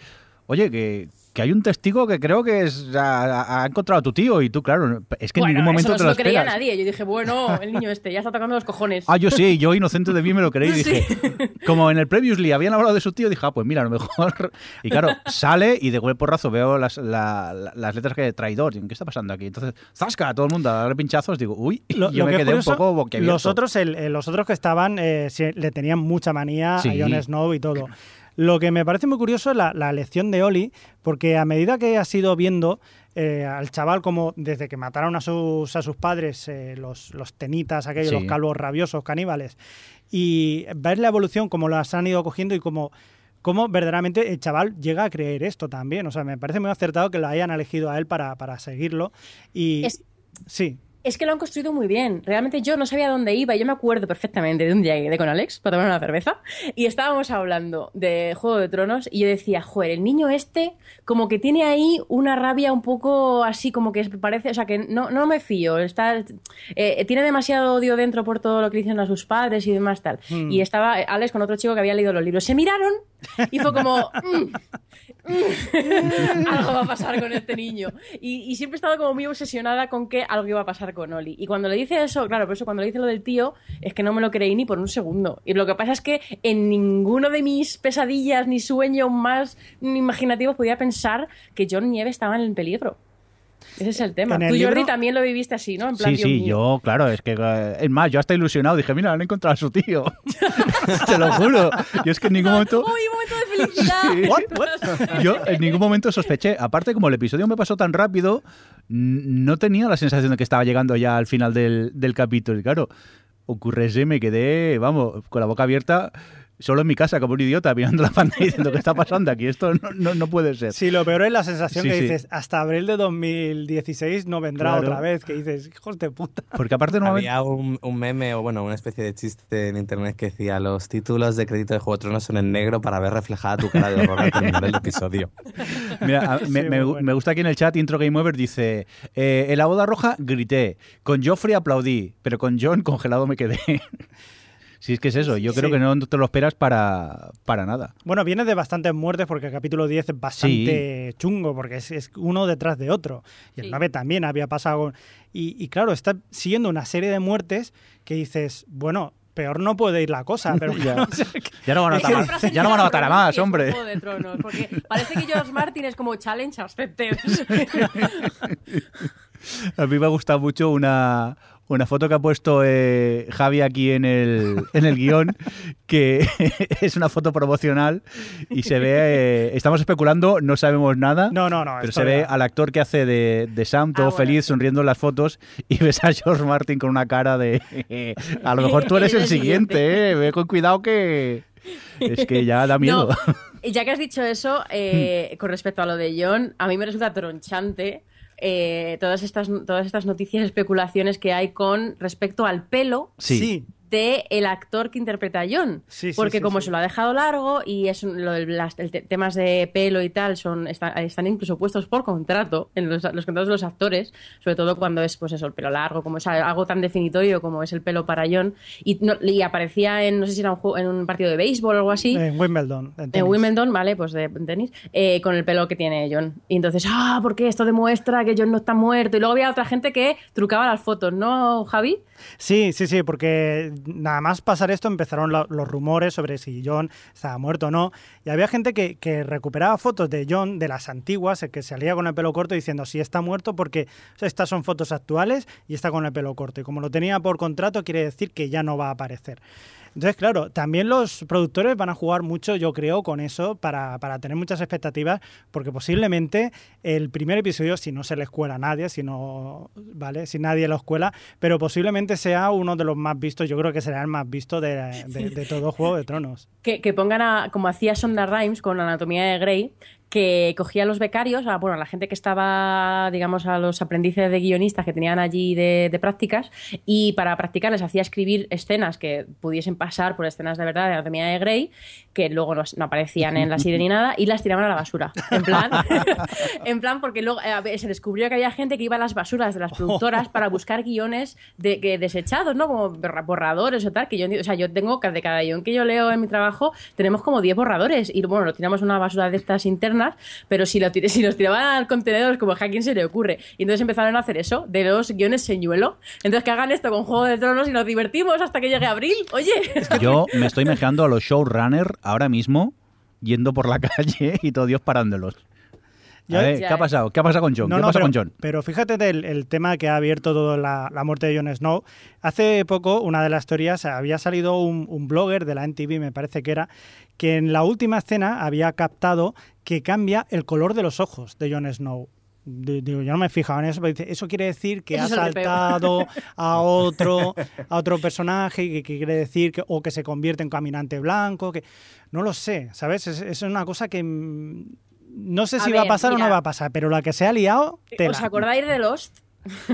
oye, que, que hay un testigo que creo que es, ha, ha encontrado a tu tío y tú, claro, es que en ningún momento eso no te lo lo creía esperas. nadie. Yo dije, bueno, el niño este ya está tocando los cojones. Ah, yo sí, yo inocente de mí me lo creí. Sí. Dije, como en el Previously habían hablado de su tío, dije, ah, pues mira, a lo mejor. Y claro, sale y de golpe porrazo veo las, la- la- las letras que de traidor. ¿Qué está pasando aquí? Entonces, ¡zasca! Todo el mundo a darle pinchazos. Digo, uy, Lo- yo lo me que quedé un poco boquiabierto. Los otros, el- eh, los otros que estaban eh, sí, le tenían mucha manía Sí. a Jon Snow y todo. Lo que me parece muy curioso es la, la elección de Oli, porque a medida que has ido viendo eh, al chaval como desde que mataron a sus, a sus padres, eh, los, los tenitas, aquellos, Sí. los calvos rabiosos, caníbales, y ver la evolución, como las han ido cogiendo y como cómo verdaderamente el chaval llega a creer esto también. O sea, me parece muy acertado que lo hayan elegido a él para, para seguirlo. Y Es- sí, Es que lo han construido muy bien. Realmente yo no sabía dónde iba. Yo me acuerdo perfectamente de un día que quedé con Alex para tomar una cerveza y estábamos hablando de Juego de Tronos y yo decía, joder, el niño este como que tiene ahí una rabia un poco así como que parece, o sea, que no, no me fío. Está, eh, tiene demasiado odio dentro por todo lo que dicen a sus padres y demás tal. Hmm. Y estaba Alex con otro chico que había leído los libros. Se miraron y fue como... "Mm, mm, algo va a pasar con este niño. Y, siempre he estado como muy obsesionada con que algo iba a pasar con Oli. Y cuando le dice eso, claro, por eso cuando le dice lo del tío, es que no me lo creí ni por un segundo. Y lo que pasa es que en ninguno de mis pesadillas ni sueños más imaginativos podía pensar que John Nieve estaba en peligro. Ese es el tema. En el Tú, Jordi, libro- también lo viviste así, ¿no? En plan, Sí, Dios sí, mío. yo, claro, es que, eh, es más, yo hasta ilusionado dije, mira, han encontrado a su tío. Te lo juro. Yo es que en ningún momento... ¡Uy, un momento de felicidad! Yo en ningún momento sospeché. Aparte, como el episodio me pasó tan rápido, no tenía la sensación de que estaba llegando ya al final del, del capítulo. Y claro, ocurre ese, me quedé, vamos, con la boca abierta, solo en mi casa, como un idiota, mirando la pantalla diciendo, ¿qué está pasando aquí? Esto no, no, no puede ser. Sí, lo peor es la sensación Sí, que sí. dices, hasta abril de 2016 no vendrá Claro. otra vez, que dices, hijos de puta. Porque aparte normalmente... Había un, un meme o bueno, una especie de chiste en internet que decía los títulos de crédito de Juego de Tronos son en negro para ver reflejada tu cara de horror al terminar el episodio. Mira, a- me, Sí, me- muy bueno. me gusta aquí en el chat, Intro Game Over dice, eh, en la boda roja grité, con Joffrey aplaudí, pero con John congelado me quedé. Si es que es eso, yo creo Sí. que no te lo esperas para, para nada. Bueno, viene de bastantes muertes porque el capítulo 10 es bastante chungo, porque es, es uno detrás de otro. Y el 9 también había pasado. Y, y claro, está siguiendo una serie de muertes que dices, bueno, peor no puede ir la cosa, pero Ya. claro, o sea, que- Ya no van a matar, ya no van a, matar a más, hombre. Juego de Tronos, porque parece que George Martin es como challenge accepted. A mí me ha gustado mucho una, una foto que ha puesto eh, Javi aquí en el, en el guion, que es una foto promocional y se ve, eh, estamos especulando, no sabemos nada, No, no, no. pero se ve al actor que hace de, de Sam todo Ah, bueno. feliz sonriendo en las fotos y ves a George Martin con una cara de a lo mejor tú eres el siguiente, eh, ve con cuidado que es que ya da miedo. No, y ya que has dicho eso, eh, con respecto a lo de John, a mí me resulta tronchante eh, todas, estas, todas estas noticias, especulaciones que hay con respecto al pelo Sí. De el actor que interpreta a John. Sí, sí, Porque sí, como se lo ha dejado largo y es lo las el temas de pelo y tal son está- están incluso puestos por contrato en los, los contratos de los actores, sobre todo cuando es pues eso, el pelo largo, como es algo tan definitorio como es el pelo para John. Y, no- y aparecía en, no sé si era un, juego- en un partido de béisbol o algo así. En Wimbledon. en. Wimbledon, vale, pues de tenis, eh, con el pelo que tiene John. Y entonces, ah, ¿por qué? Esto demuestra que John no está muerto. Y luego había otra gente que trucaba las fotos, ¿no, Javi? Sí, sí, sí, porque nada más pasar esto empezaron los rumores sobre si John estaba muerto o no. Y había gente que, que recuperaba fotos de John, de las antiguas, que salía con el pelo corto diciendo si está muerto porque estas son fotos actuales y está con el pelo corto. Y como lo tenía por contrato, quiere decir que ya no va a aparecer. Entonces, claro, también los productores van a jugar mucho, yo creo, con eso para, para tener muchas expectativas, porque posiblemente el primer episodio, si no se le escuela a nadie, si no, ¿vale? Si nadie lo escuela, pero posiblemente sea uno de los más vistos, yo creo que será el más visto de, de- todo Juego de Tronos. Que, que pongan a, como hacía Sonda Rhimes con Anatomía de Grey, que cogía a los becarios, a, bueno, a la gente que estaba, digamos, a los aprendices de guionistas que tenían allí de, de prácticas, y para practicar les hacía escribir escenas que pudiesen pasar por escenas de verdad de Anatomía de Grey, que luego no, no aparecían en la serie ni nada, y las tiraban a la basura. En plan, en plan porque luego eh, se descubrió que había gente que iba a las basuras de las productoras para buscar guiones de, que desechados, ¿no? Como borra- borradores o tal, que yo, o sea, yo tengo, de cada guion que yo leo en mi trabajo, tenemos como 10 borradores, y bueno, lo tiramos a una basura de estas internas, pero si, lo tir- si los tiraban al contenedor, como a se le ocurre. Y entonces empezaron a hacer eso, de los guiones señuelo. Entonces que hagan esto con Juego de Tronos y nos divertimos hasta que llegue abril, oye. Yo me estoy mejeando a los showrunners ahora mismo, yendo por la calle y todo Dios parándolos. Yo- A ver, ¿qué ha pasado? ¿Qué ha pasado con John? No, ¿Qué no, pasa pero, con John? pero fíjate del el tema que ha abierto toda la, la muerte de Jon Snow. Hace poco, una de las teorías, había salido un, un blogger de la NTV, me parece que era, que en la última escena había captado que cambia el color de los ojos de Jon Snow. Di- Digo, yo no me he fijado en eso, pero dice, eso quiere decir que Eso ha saltado a otro, a otro personaje, que, que quiere decir que, o que se convierte en caminante blanco, que no lo sé, ¿sabes? Es, es una cosa que mm, no sé A si va a pasar o no va a pasar, pero la que se ha liado, tela. ¿Os acordáis de Lost?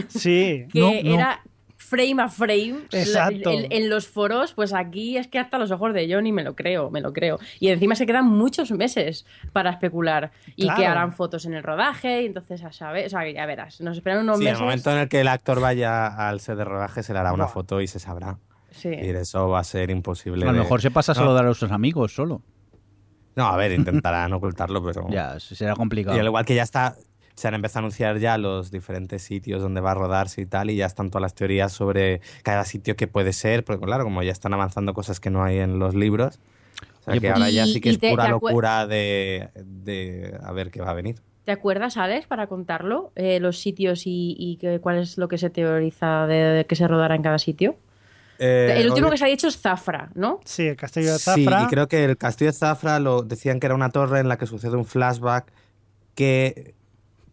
Sí. que No, no. era frame a frame Exacto. en, en los foros, pues aquí es que hasta los ojos de Johnny me lo creo, me lo creo. Y encima se quedan muchos meses para especular y Claro. que harán fotos en el rodaje y entonces a saber, o sea, que ya verás, nos esperan unos Sí, en meses. el momento en el que el actor vaya al set de rodaje se le hará una foto y se sabrá. Sí. Y eso va a ser imposible. A lo de- mejor se pasa a No. saludar a sus amigos solo. No, a ver, intentarán ocultarlo, pero. Ya, será complicado. Y al igual que ya está, se han empezado a anunciar ya los diferentes sitios donde va a rodarse y tal, y ya están todas las teorías sobre cada sitio que puede ser, porque claro, como ya están avanzando cosas que no hay en los libros, o sea Oye, que ahora ya sí que es te- pura te locura de, de a ver qué va a venir. ¿Te acuerdas, Alex, para contarlo? Eh, los sitios y, y que- cuál es lo que se teoriza de, de que se rodará en cada sitio. Eh, el último obvio- que se ha dicho es Zafra, ¿no? Sí, el castillo de Sí, Zafra. y creo que el castillo de Zafra lo decían que era una torre en la que sucede un flashback que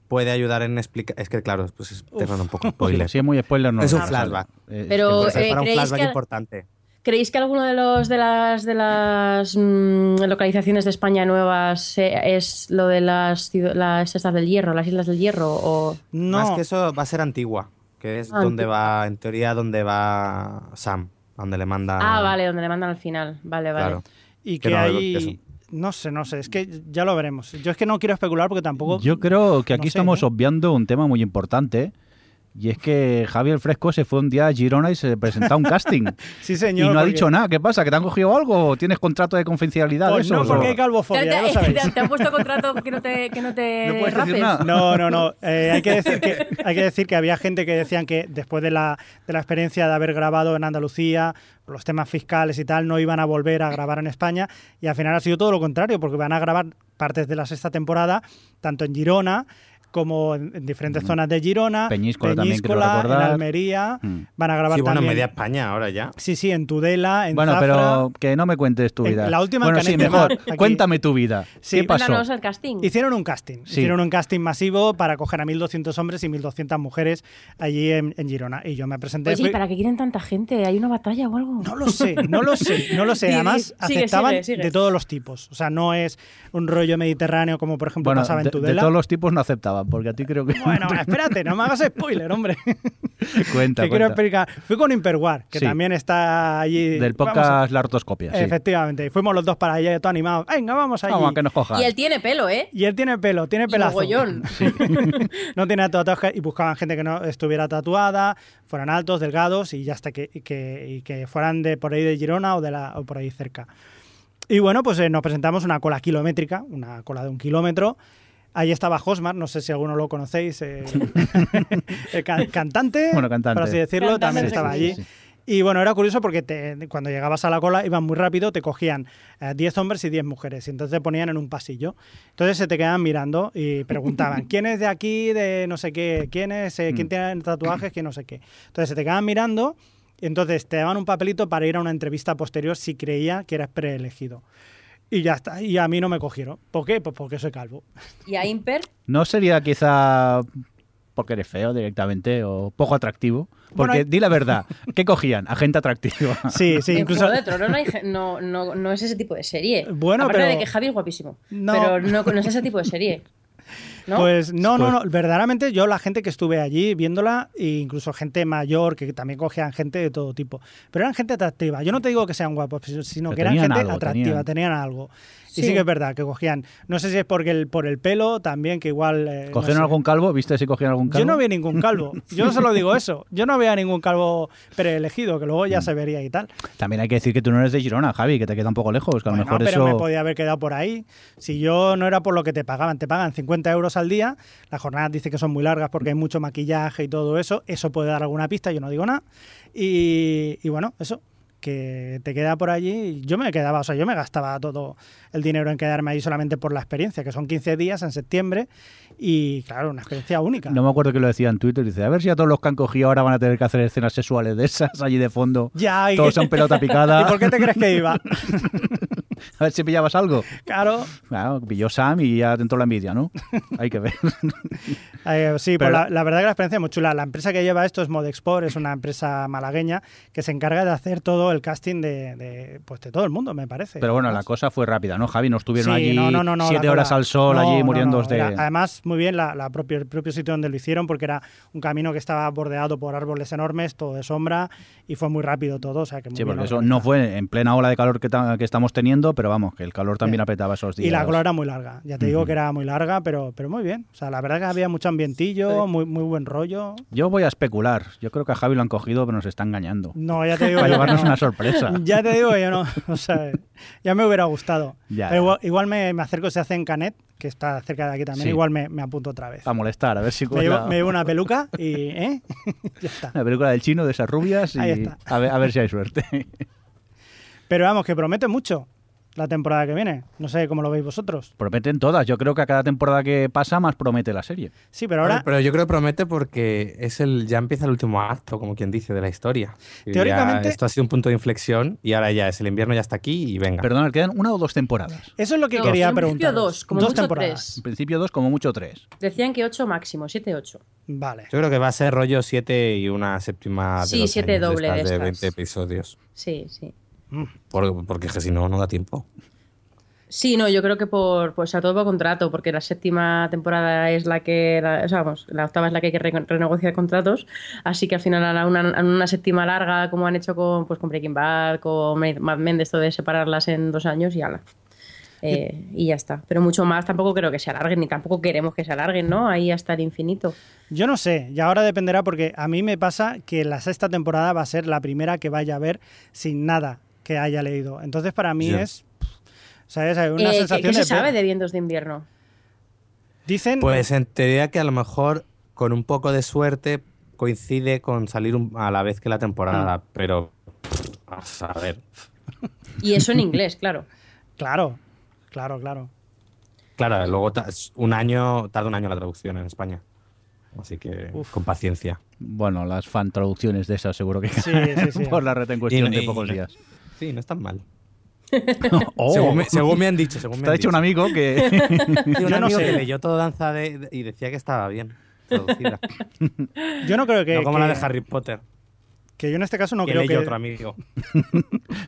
puede ayudar en explicar. Es que, claro, pues es terreno un poco spoiler. Si es muy spoiler, no es lo un sé. flashback. Eh, Pero, ser eh, para un ¿creéis flashback que- importante. ¿Creéis que alguno de los de las de las mm, localizaciones de España nuevas eh, es lo de las, las estas del Hierro, las Islas del Hierro o No, Más que eso va a ser Antigua, que es Ah, donde va, en teoría, donde va Sam, donde le manda. Ah, vale, donde le mandan al final. Vale, vale. Claro. y que que no, eso. No sé, no sé, es que ya lo veremos. Yo es que no quiero especular porque tampoco... Yo creo que no aquí sé, estamos ¿eh? obviando un tema muy importante. Y es que Javier Fresco se fue un día a Girona y se presentó a un casting. Sí, y señor. no ha dicho nada. ¿Qué pasa? ¿Que te han cogido algo? ¿O ¿Tienes contrato de confidencialidad? de Pues no, porque ¿O- hay calvofobia, ¿Te, ya lo te- te- te han puesto contrato que no te, que no te No puedes decir rapes? nada. No, no, no. Eh, hay, que decir que, hay que decir que había gente que decían que después de la, de la experiencia de haber grabado en Andalucía, por los temas fiscales y tal, no iban a volver a grabar en España. Y al final ha sido todo lo contrario, porque van a grabar partes de la sexta temporada, tanto en Girona como en, en diferentes zonas de Girona, Peñíscola también, creo Peñíscola, en. Almería, Mm. van a grabar Sí, bueno, también. media España ahora ya. Sí, sí, en Tudela, en Bueno, Zafra. pero que no me cuentes tu En vida. la última bueno, en sí, mejor. Aquí. Cuéntame tu vida. Sí, ¿Qué pasó? El casting. Hicieron un casting. Sí. Hicieron un casting masivo para coger a 1.200 hombres y 1.200 mujeres allí en, en Girona. Y yo me presenté. Oye, ¿y fui- ¿para qué quieren tanta gente? ¿Hay una batalla o algo? No lo sé, no lo sé, no lo sé. Además, sigue, aceptaban sigue, sigue. de todos los tipos. O sea, no es un rollo mediterráneo como, por ejemplo, Bueno, pasaba en de, de Tudela. todos los tipos no aceptaban, porque a ti creo que... Bueno, espérate, no me hagas spoiler, hombre. cuenta, que quiero explicar. Fui con Imperwar, que Sí. también está allí. Del Vamos a- podcast La Artoscopia, sí. Efectivamente. Y fuimos los dos para allá, todo animados. Venga, vamos allí. Vamos a que nos cojan. Y él tiene pelo, ¿eh? Y él tiene pelo, tiene Y pelazo. mogollón. no tiene tatuajes y buscaban gente que no estuviera tatuada, fueran altos, delgados y ya hasta que, y que, y que fueran de por ahí de Girona o, de la, o por ahí cerca. Y bueno, pues eh, nos presentamos una cola kilométrica, una cola de un kilómetro. Ahí estaba Hosmar, no sé si alguno lo conocéis, eh, el ca- cantante, Bueno, cantante. por así decirlo, Cantante, también sí, estaba sí, allí. sí. Y bueno, era curioso porque te- cuando llegabas a la cola iban muy rápido, te cogían eh, 10 hombres y 10 mujeres y entonces te ponían en un pasillo. Entonces se te quedaban mirando y preguntaban, ¿quién es de aquí, de no sé qué? ¿Quién es? eh, ¿Quién tiene tatuajes? ¿Quién no sé qué? Entonces se te quedaban mirando y entonces te daban un papelito para ir a una entrevista posterior si creía que eras preelegido. Y ya está. Y a mí no me cogieron. ¿Por qué? Pues porque soy calvo. ¿Y a Imper? ¿No sería quizá porque eres feo directamente o poco atractivo? Porque Bueno, hay- di la verdad, ¿qué cogían? A gente atractiva. Sí, sí, incluso... Juego de Tronos no, hay ge- no, no, no es ese tipo de serie. Bueno, Aparte pero- de que Javi es guapísimo. No. Pero no, no es ese tipo de serie. ¿No? Pues no, no, Pues- no. Verdaderamente yo la gente que estuve allí viéndola, e incluso gente mayor que también cogían gente de todo tipo. Pero eran gente atractiva. Yo no te digo que sean guapos, sino Pero que eran gente algo, atractiva, tenían. tenían, algo. Y Sí. que es verdad que cogían. No sé si es porque el, por el pelo también, que igual. eh, no ¿Cogieron sé. algún calvo? ¿Viste si cogieron algún calvo? Yo no vi ningún calvo. Yo solo digo eso. Yo no veía ningún calvo preelegido, que luego Mm. ya se vería y tal. También hay que decir que tú no eres de Girona, Javi, que te queda un poco lejos, que a lo Bueno, mejor pero eso... me podía haber quedado por ahí. Si yo no era por lo que te pagaban, te pagan 50 euros al día. Las jornadas dice que son muy largas porque hay mucho maquillaje y todo eso. Eso puede dar alguna pista, yo no digo nada. Y, y bueno, eso, que te queda por allí. Yo me quedaba, o sea, yo me gastaba todo el dinero en quedarme ahí solamente por la experiencia, que son 15 días en septiembre. Y claro, una experiencia única. No me acuerdo que lo decía en Twitter, dice, a ver si a todos los que han cogido ahora van a tener que hacer escenas sexuales de esas allí de fondo. Ya, y Todos son pelota picada. ¿Y por qué te crees que iba? A ver si pillabas algo. claro. Claro, pilló Sam y ya entró la envidia, ¿no? Hay que ver. Eh, sí, pero Pero- la, la verdad que la experiencia es muy chula. La empresa que lleva esto es Modexport, es una empresa malagueña que se encarga de hacer todo el casting de, de, pues de todo el mundo, me parece. Pero bueno, la cosa fue rápida, ¿no, Javi? No estuvieron Sí, allí no, no, no, no, siete horas al sol, No, allí no, muriendo no, de... era- además, muy bien la, la propio, el propio sitio donde lo hicieron, porque era un camino que estaba bordeado por árboles enormes, todo de sombra, y fue muy rápido todo. O sea, que muy Sí, bien porque eso no fue en plena ola de calor que, ta- que estamos teniendo, pero vamos, que el calor también apretaba esos días. Y la cola era muy larga. Ya te digo que era muy larga, pero, pero muy bien. O sea, la verdad que había mucho ambientillo, muy, muy buen rollo. Yo voy a especular. Yo creo que a Javi lo han cogido, pero nos está engañando. No, ya te digo. Para llevarnos no. Una sorpresa. Ya te digo yo no. O sea, ya me hubiera gustado. Ya, Pero igual, igual me, me acerco, se hace en Canet, que está cerca de aquí también. Sí. Igual me, me apunto otra vez. A molestar, a ver si Me llevo, me llevo una peluca y. ¿eh? ya está. la película del chino de esas rubias y Ahí está. A, ver, a ver si hay suerte. Pero vamos, que promete mucho la temporada que viene. No sé cómo lo veis vosotros. Prometen todas. Yo creo que a cada temporada que pasa más promete la serie. Sí, pero ahora. Pero yo creo que promete porque es el ya empieza el último acto, como quien dice, de la historia. Ya Teóricamente- esto ha sido un punto de inflexión y ahora ya es el invierno ya está aquí y venga. Perdona, ¿quedan una o dos temporadas? Eso es lo que No, quería en principio preguntar. dos, como mucho temporadas. tres. En principio dos, como mucho tres. Decían que 8 máximo, 7, 8. Vale. Yo creo que va a ser rollo 7 y una séptima de Sí, dos siete años de doble de estas de estas. 20 episodios. Sí, sí. Por- porque es que si no, no da tiempo. Sí, no, yo creo que por, pues a todo por contrato, porque la séptima temporada es la que, la, o sea, vamos, la octava es la que hay que re- renegociar contratos, así que al final a una, a una séptima larga, como han hecho con, pues, con Breaking Bad, con Mad Men, de esto de separarlas en dos años y ala. Eh, y ya está. Pero mucho más tampoco creo que se alarguen, ni tampoco queremos que se alarguen, ¿no? Ahí hasta el infinito. Yo no sé, y ahora dependerá porque a mí me pasa que la sexta temporada va a ser la primera que vaya a ver sin nada que haya leído. Entonces para mí es, ¿sabes? Hay una Eh, ¿qué- sensación ¿Qué se de sabe de vientos de invierno? Dicen, Pues en teoría que a lo mejor con un poco de suerte coincide con salir un- a la vez que la Mm. temporada, pero a saber. Y eso en inglés, claro. claro, claro, claro. Claro, luego un año, tarda un año la traducción en España. Así que con paciencia. Bueno, las fan traducciones de esas seguro que Sí, sí, sí. por la red en cuestión Y- de y- pocos y- días. Sí, no es tan mal. Oh. Según, me, según me han dicho, según me Te ha han dicho un amigo que... Sí, un Yo no amigo sé. que leyó todo danza de, de- y decía que estaba bien traducida. Yo no creo que, no como que, la de Harry Potter. que yo en este caso no que creo leyó que... otro amigo.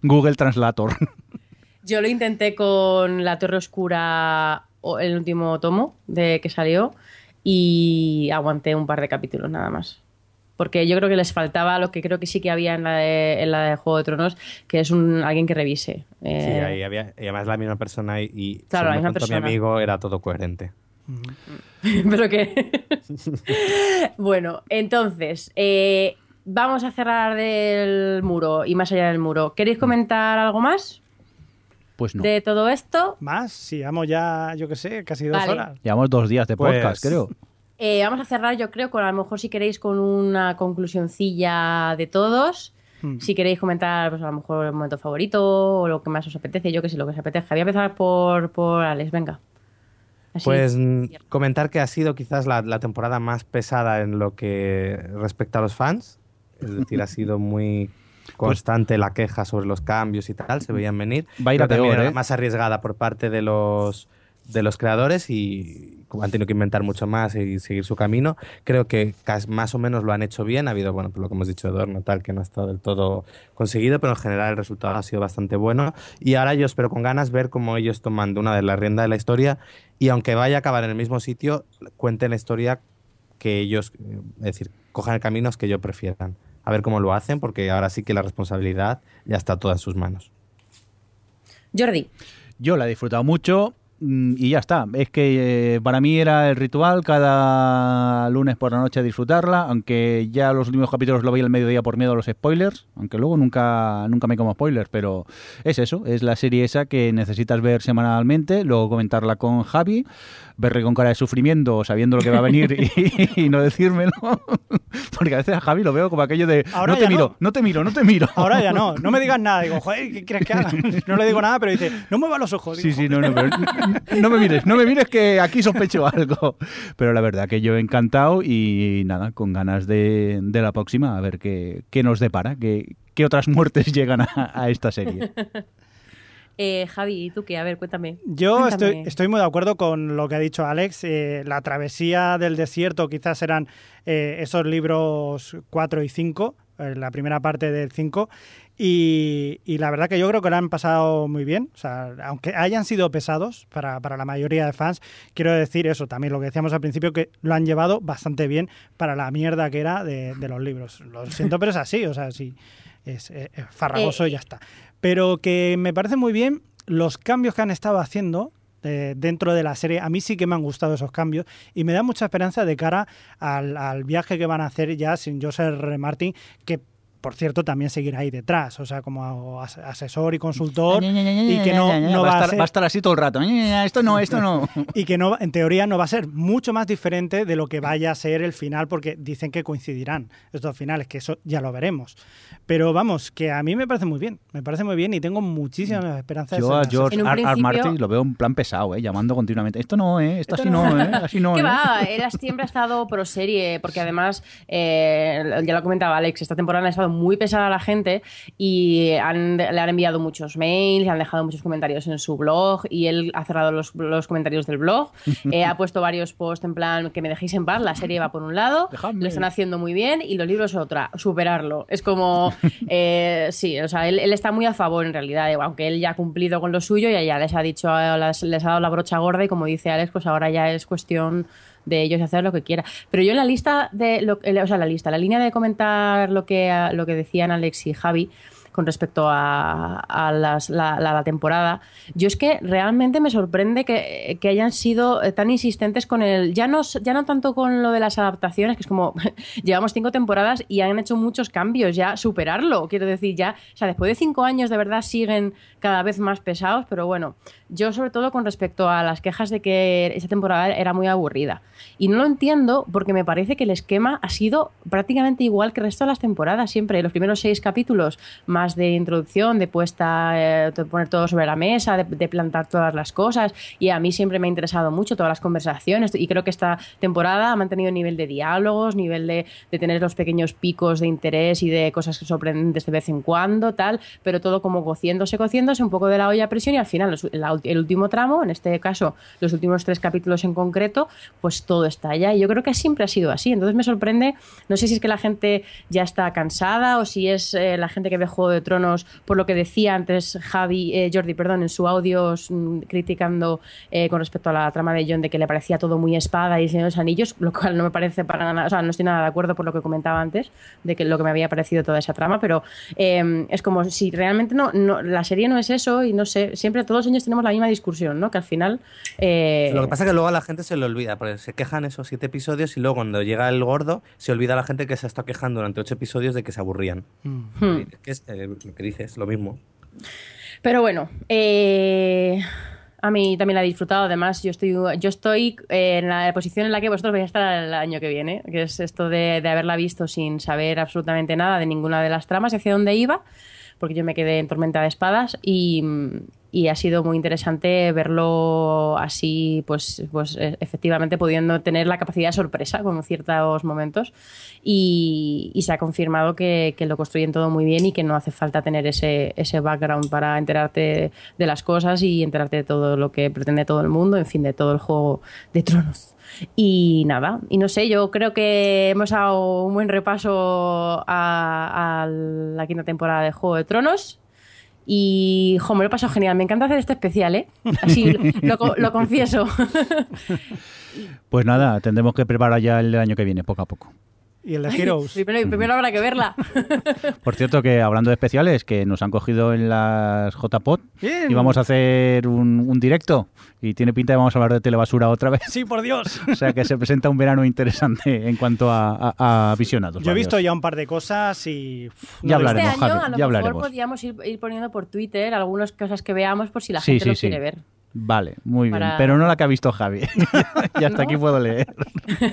Google Translator. Yo lo intenté con La Torre Oscura, el último tomo de que salió, y aguanté un par de capítulos nada más. Porque yo creo que les faltaba lo que creo que sí que había en la de, en la de Juego de Tronos, que es un alguien que revise. Sí, Eh, ahí había, y además la misma persona y, y Claro, la misma mi amigo era todo coherente. Pero que. bueno, entonces, eh, vamos a cerrar del muro y más allá del muro. ¿Queréis comentar algo más Pues no. de todo esto? Más, si vamos ya, yo qué sé, casi dos Vale. horas. Llevamos dos días de Pues- podcast, creo. Eh, vamos a cerrar, yo creo, con a lo mejor si queréis con una conclusioncilla de todos. Hmm. Si queréis comentar, pues a lo mejor el momento favorito o lo que más os apetece, yo que sé, lo que os apetezca. Voy a empezar por, por Alex, venga. Así. Pues mm, comentar que ha sido quizás la, la temporada más pesada en lo que respecta a los fans. Es decir, ha sido muy constante la queja sobre los cambios y tal, se veían venir. Va a ir a Pero también peor, era ¿eh? más arriesgada por parte de los de los creadores y como han tenido que inventar mucho más y seguir su camino. Creo que más o menos lo han hecho bien. Ha habido, bueno, por lo que hemos dicho de Dorno, tal, que no ha estado del todo conseguido, pero en general el resultado ha sido bastante bueno. Y ahora yo espero con ganas ver cómo ellos toman de una de las riendas de la historia y aunque vaya a acabar en el mismo sitio, cuenten la historia que ellos, eh, es decir, cojan el camino que ellos prefieran. A ver cómo lo hacen, porque ahora sí que la responsabilidad ya está toda en sus manos. Jordi, Yo la he disfrutado mucho y ya está. Es que eh, para mí era el ritual cada lunes por la noche disfrutarla, aunque ya los últimos capítulos lo veía al mediodía por miedo a los spoilers, aunque luego nunca, nunca me como spoilers, pero es eso, es la serie esa que necesitas ver semanalmente, luego comentarla con Javi, verle con cara de sufrimiento sabiendo lo que va a venir y, y no decírmelo, porque a veces a Javi lo veo como aquello de Ahora no te miro, no. no te miro, no te miro. Ahora ya no, no me digas nada. Digo, joder, ¿qué quieres que haga? No le digo nada, pero dice, no mueva los ojos. Sí, Digo, sí, no, no, pero no me mires, no me mires que aquí sospecho algo. Pero la verdad que yo he encantado y nada, con ganas de, de la próxima, a ver qué, qué nos depara, qué, qué otras muertes llegan a, a esta serie. Eh, Javi, ¿y tú qué? A ver, cuéntame. Yo Cuéntame. estoy, estoy muy de acuerdo con lo que ha dicho Alex. Eh, la travesía del desierto quizás eran eh, esos libros 4 y 5, eh, la primera parte del 5. Y, la verdad que yo creo que lo han pasado muy bien. O sea, aunque hayan sido pesados para, para la mayoría de fans, quiero decir eso también, lo que decíamos al principio, que lo han llevado bastante bien para la mierda que era de, de los libros. Lo siento, pero es así. O sea, sí, es, farragoso y ya está. Pero que me parece muy bien los cambios que han estado haciendo eh, dentro de la serie. A mí sí que me han gustado esos cambios y me da mucha esperanza de cara al, al viaje que van a hacer ya sin Joseph R. Martin, que por cierto también seguirá ahí detrás, o sea, como as- asesor y consultor y que no, no va, a estar, ser va a estar así todo el rato. Esto no, esto no. y que no, en teoría no va a ser mucho más diferente de lo que vaya a ser el final, porque dicen que coincidirán estos finales, que eso ya lo veremos. Pero vamos, que a mí me parece muy bien, me parece muy bien y tengo muchísimas esperanzas. Yo a George R. Martin lo veo en plan pesado, ¿eh? llamando continuamente. Esto no, ¿eh? Esto, Esto así no. no, ¿eh? Así no, ¿Qué ¿eh? va? Él siempre ha estado pro serie, porque además, eh, ya lo comentaba Alex, esta temporada ha estado muy pesada a la gente y han- le han enviado muchos mails, le han dejado muchos comentarios en su blog y él ha cerrado los, los comentarios del blog. Eh, ha puesto varios posts en plan que me dejéis en paz, la serie va por un lado, Dejadme. lo están haciendo muy bien y los libros otra, superarlo. Es como, eh, sí, o sea, él, él está muy a favor en realidad, eh, aunque él ya ha cumplido con lo suyo y ya les ha dicho, les, les ha dado la brocha gorda y como dice Alex, pues ahora ya es cuestión de ellos hacer lo que quiera. Pero yo en la lista de, lo, o sea, la lista, la línea de comentar lo que, lo que decían Alex y Javi con respecto a, a las- la, la- la temporada, yo es que realmente me sorprende que, que hayan sido eh, tan insistentes con el, ya no, ya no tanto con lo de las adaptaciones, que es como, llevamos cinco temporadas y han hecho muchos cambios, ya superarlo, quiero decir, ya, o sea, después de cinco años de verdad siguen cada vez más pesados, pero bueno, yo sobre todo con respecto a las quejas de que esa temporada era muy aburrida. Y no lo entiendo porque me parece que el esquema ha sido prácticamente igual que el resto de las temporadas, siempre. Los primeros seis capítulos más de introducción, de puesta, eh, de poner todo sobre la mesa, de, de plantar todas las cosas. Y a mí siempre me ha interesado mucho todas las conversaciones. Y creo que esta temporada ha mantenido nivel de diálogos, nivel de, de tener los pequeños picos de interés y de cosas sorprendentes de vez en cuando, tal, pero todo como cociéndose, cociéndose, un poco de la olla a presión y al final la el último tramo, en este caso los últimos tres capítulos en concreto, pues todo está allá. Y yo creo que siempre ha sido así. Entonces me sorprende, no sé si es que la gente ya está cansada o si es eh, la gente que ve Juego de Tronos, por lo que decía antes Javi, eh, Jordi, perdón, en su audio mm, criticando eh, con respecto a la trama de John de que le parecía todo muy espada y Señor de los Anillos, lo cual no me parece para nada, o sea, no estoy nada de acuerdo por lo que comentaba antes, de que lo que me había parecido toda esa trama, pero eh, es como si realmente no, no, la serie no es eso y no sé, siempre todos los años tenemos la misma discusión, ¿no? Que al final... eh, Lo que pasa es que luego a la gente se le olvida, porque se quejan esos siete episodios y luego cuando llega el gordo se olvida la gente que se ha estado quejando durante ocho episodios de que se aburrían. Hmm. Que es eh, lo que dices, lo mismo. Pero bueno, eh, a mí también la he disfrutado. Además, yo estoy, yo estoy eh, en la posición en la que vosotros vais a estar el año que viene, que es esto de, de haberla visto sin saber absolutamente nada de ninguna de las tramas, hacia dónde iba, porque yo me quedé en Tormenta de Espadas y, y ha sido muy interesante verlo así, pues, pues eh, efectivamente pudiendo tener la capacidad de sorpresa con ciertos momentos y, y se ha confirmado que, que lo construyen todo muy bien y que no hace falta tener ese, ese background para enterarte de las cosas y enterarte de todo lo que pretende todo el mundo, en fin, de todo el juego de tronos. Y nada, y no sé, yo creo que hemos dado un buen repaso a, la quinta temporada de Juego de Tronos. Y, jo, me lo he pasado genial. Me encanta hacer este especial, ¿eh? Así lo, lo- confieso. Pues nada, tendremos que preparar ya el año que viene, poco a poco. Y el de Heroes. primero, primero habrá que verla. Por cierto, que hablando de especiales, que nos han cogido en las JPod Bien. y vamos a hacer un, un directo y tiene pinta de que vamos a hablar de telebasura otra vez. Sí, por Dios. O sea que se presenta un verano interesante en cuanto a, a- a visionados. Yo he visto ya un par de cosas y... uf, Ya no hablaremos, este año Javi, a lo ya mejor hablaremos. podríamos ir, ir poniendo por Twitter algunas cosas que veamos por si la Sí, gente sí, lo sí. quiere ver. Vale, muy bien. Pero no la que ha visto Javi. y hasta aquí puedo leer.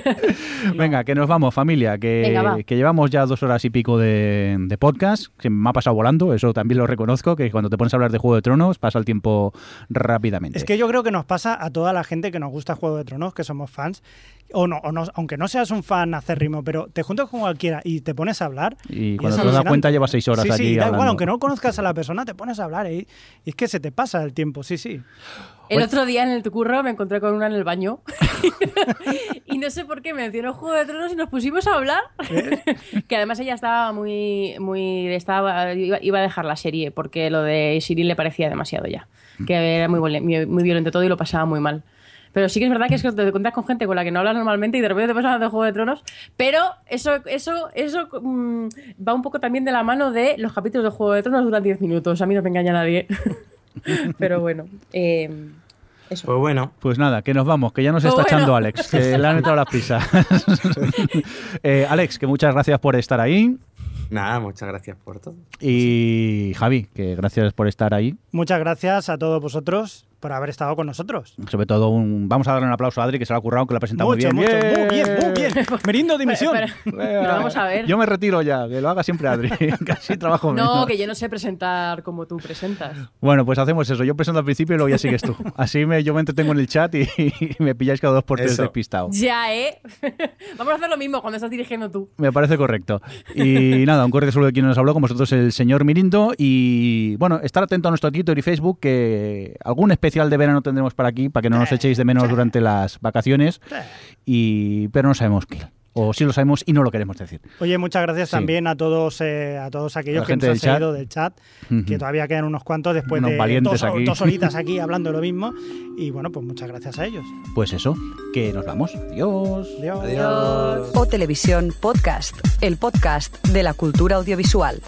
Venga, que nos vamos, familia, que, Venga, que llevamos ya dos horas y pico de, de podcast, que me ha pasado volando, eso también lo reconozco, que cuando te pones a hablar de Juego de Tronos pasa el tiempo rápidamente. Es que yo creo que nos pasa a toda la gente que nos gusta Juego de Tronos, que somos fans, o no, o no aunque no seas un fan acérrimo, pero te juntas con cualquiera y te pones a hablar. Y cuando te das cuenta llevas seis horas sí, allí Sí, da igual, aunque no conozcas a la persona, te pones a hablar ¿eh? y es que se te pasa el tiempo, sí, sí. El otro día en el curro me encontré con una en el baño y no sé por qué mencionó Juego de Tronos y nos pusimos a hablar. que además ella estaba muy, muy, estaba, iba, a dejar la serie porque lo de Cyril le parecía demasiado ya, que era muy, muy, violento todo y lo pasaba muy mal. Pero sí que es verdad que es que te encuentras con gente con la que no hablas normalmente y de repente te pasas de Juego de Tronos. Pero eso, eso, eso mm, va un poco también de la mano de los capítulos de Juego de Tronos duran 10 minutos. A mí no me engaña nadie. Pero bueno, eh, eso. Pues bueno. Pues nada, que nos vamos, que ya nos Pues está bueno. echando Alex, que le han entrado las prisas. Eh, Alex, que muchas gracias por estar ahí. Nada, muchas gracias por todo. Y Javi, que gracias por estar ahí. Muchas gracias a todos vosotros por haber estado con nosotros. Sobre todo, un, vamos a darle un aplauso a Adri, que se lo ha currado, que lo ha presentado Mucho, muy mucho, bien. muy bien, muy bien. Merindo dimisión. Pero- pero vamos a ver. Yo me retiro ya, que lo haga siempre Adri. Casi trabajo No, menos. que yo no sé presentar como tú presentas. Bueno, pues hacemos eso. Yo presento al principio y luego ya sigues tú. Así me, yo me entretengo en el chat y, y me pilláis cada dos por tres despistado. Ya, ¿eh? Vamos a hacer lo mismo cuando estás dirigiendo tú. Me parece correcto. Y nada, un correo solo de quien nos habló con vosotros el señor Mirindo. Y bueno, estar atento a nuestro Twitter y Facebook, que algún especial de verano tendremos para aquí, para que no nos echéis de menos durante las vacaciones. Y, pero no sabemos qué. O sí lo sabemos y no lo queremos decir. Oye, muchas gracias Sí. también a todos eh, a todos aquellos La que nos han seguido del chat, que todavía quedan unos cuantos después Unos de valientes dos, aquí. dos horitas aquí hablando de lo mismo. Y bueno, pues muchas gracias a ellos. Pues eso, que nos vamos. Adiós. Adiós. O Televisión Podcast, el podcast de la cultura audiovisual.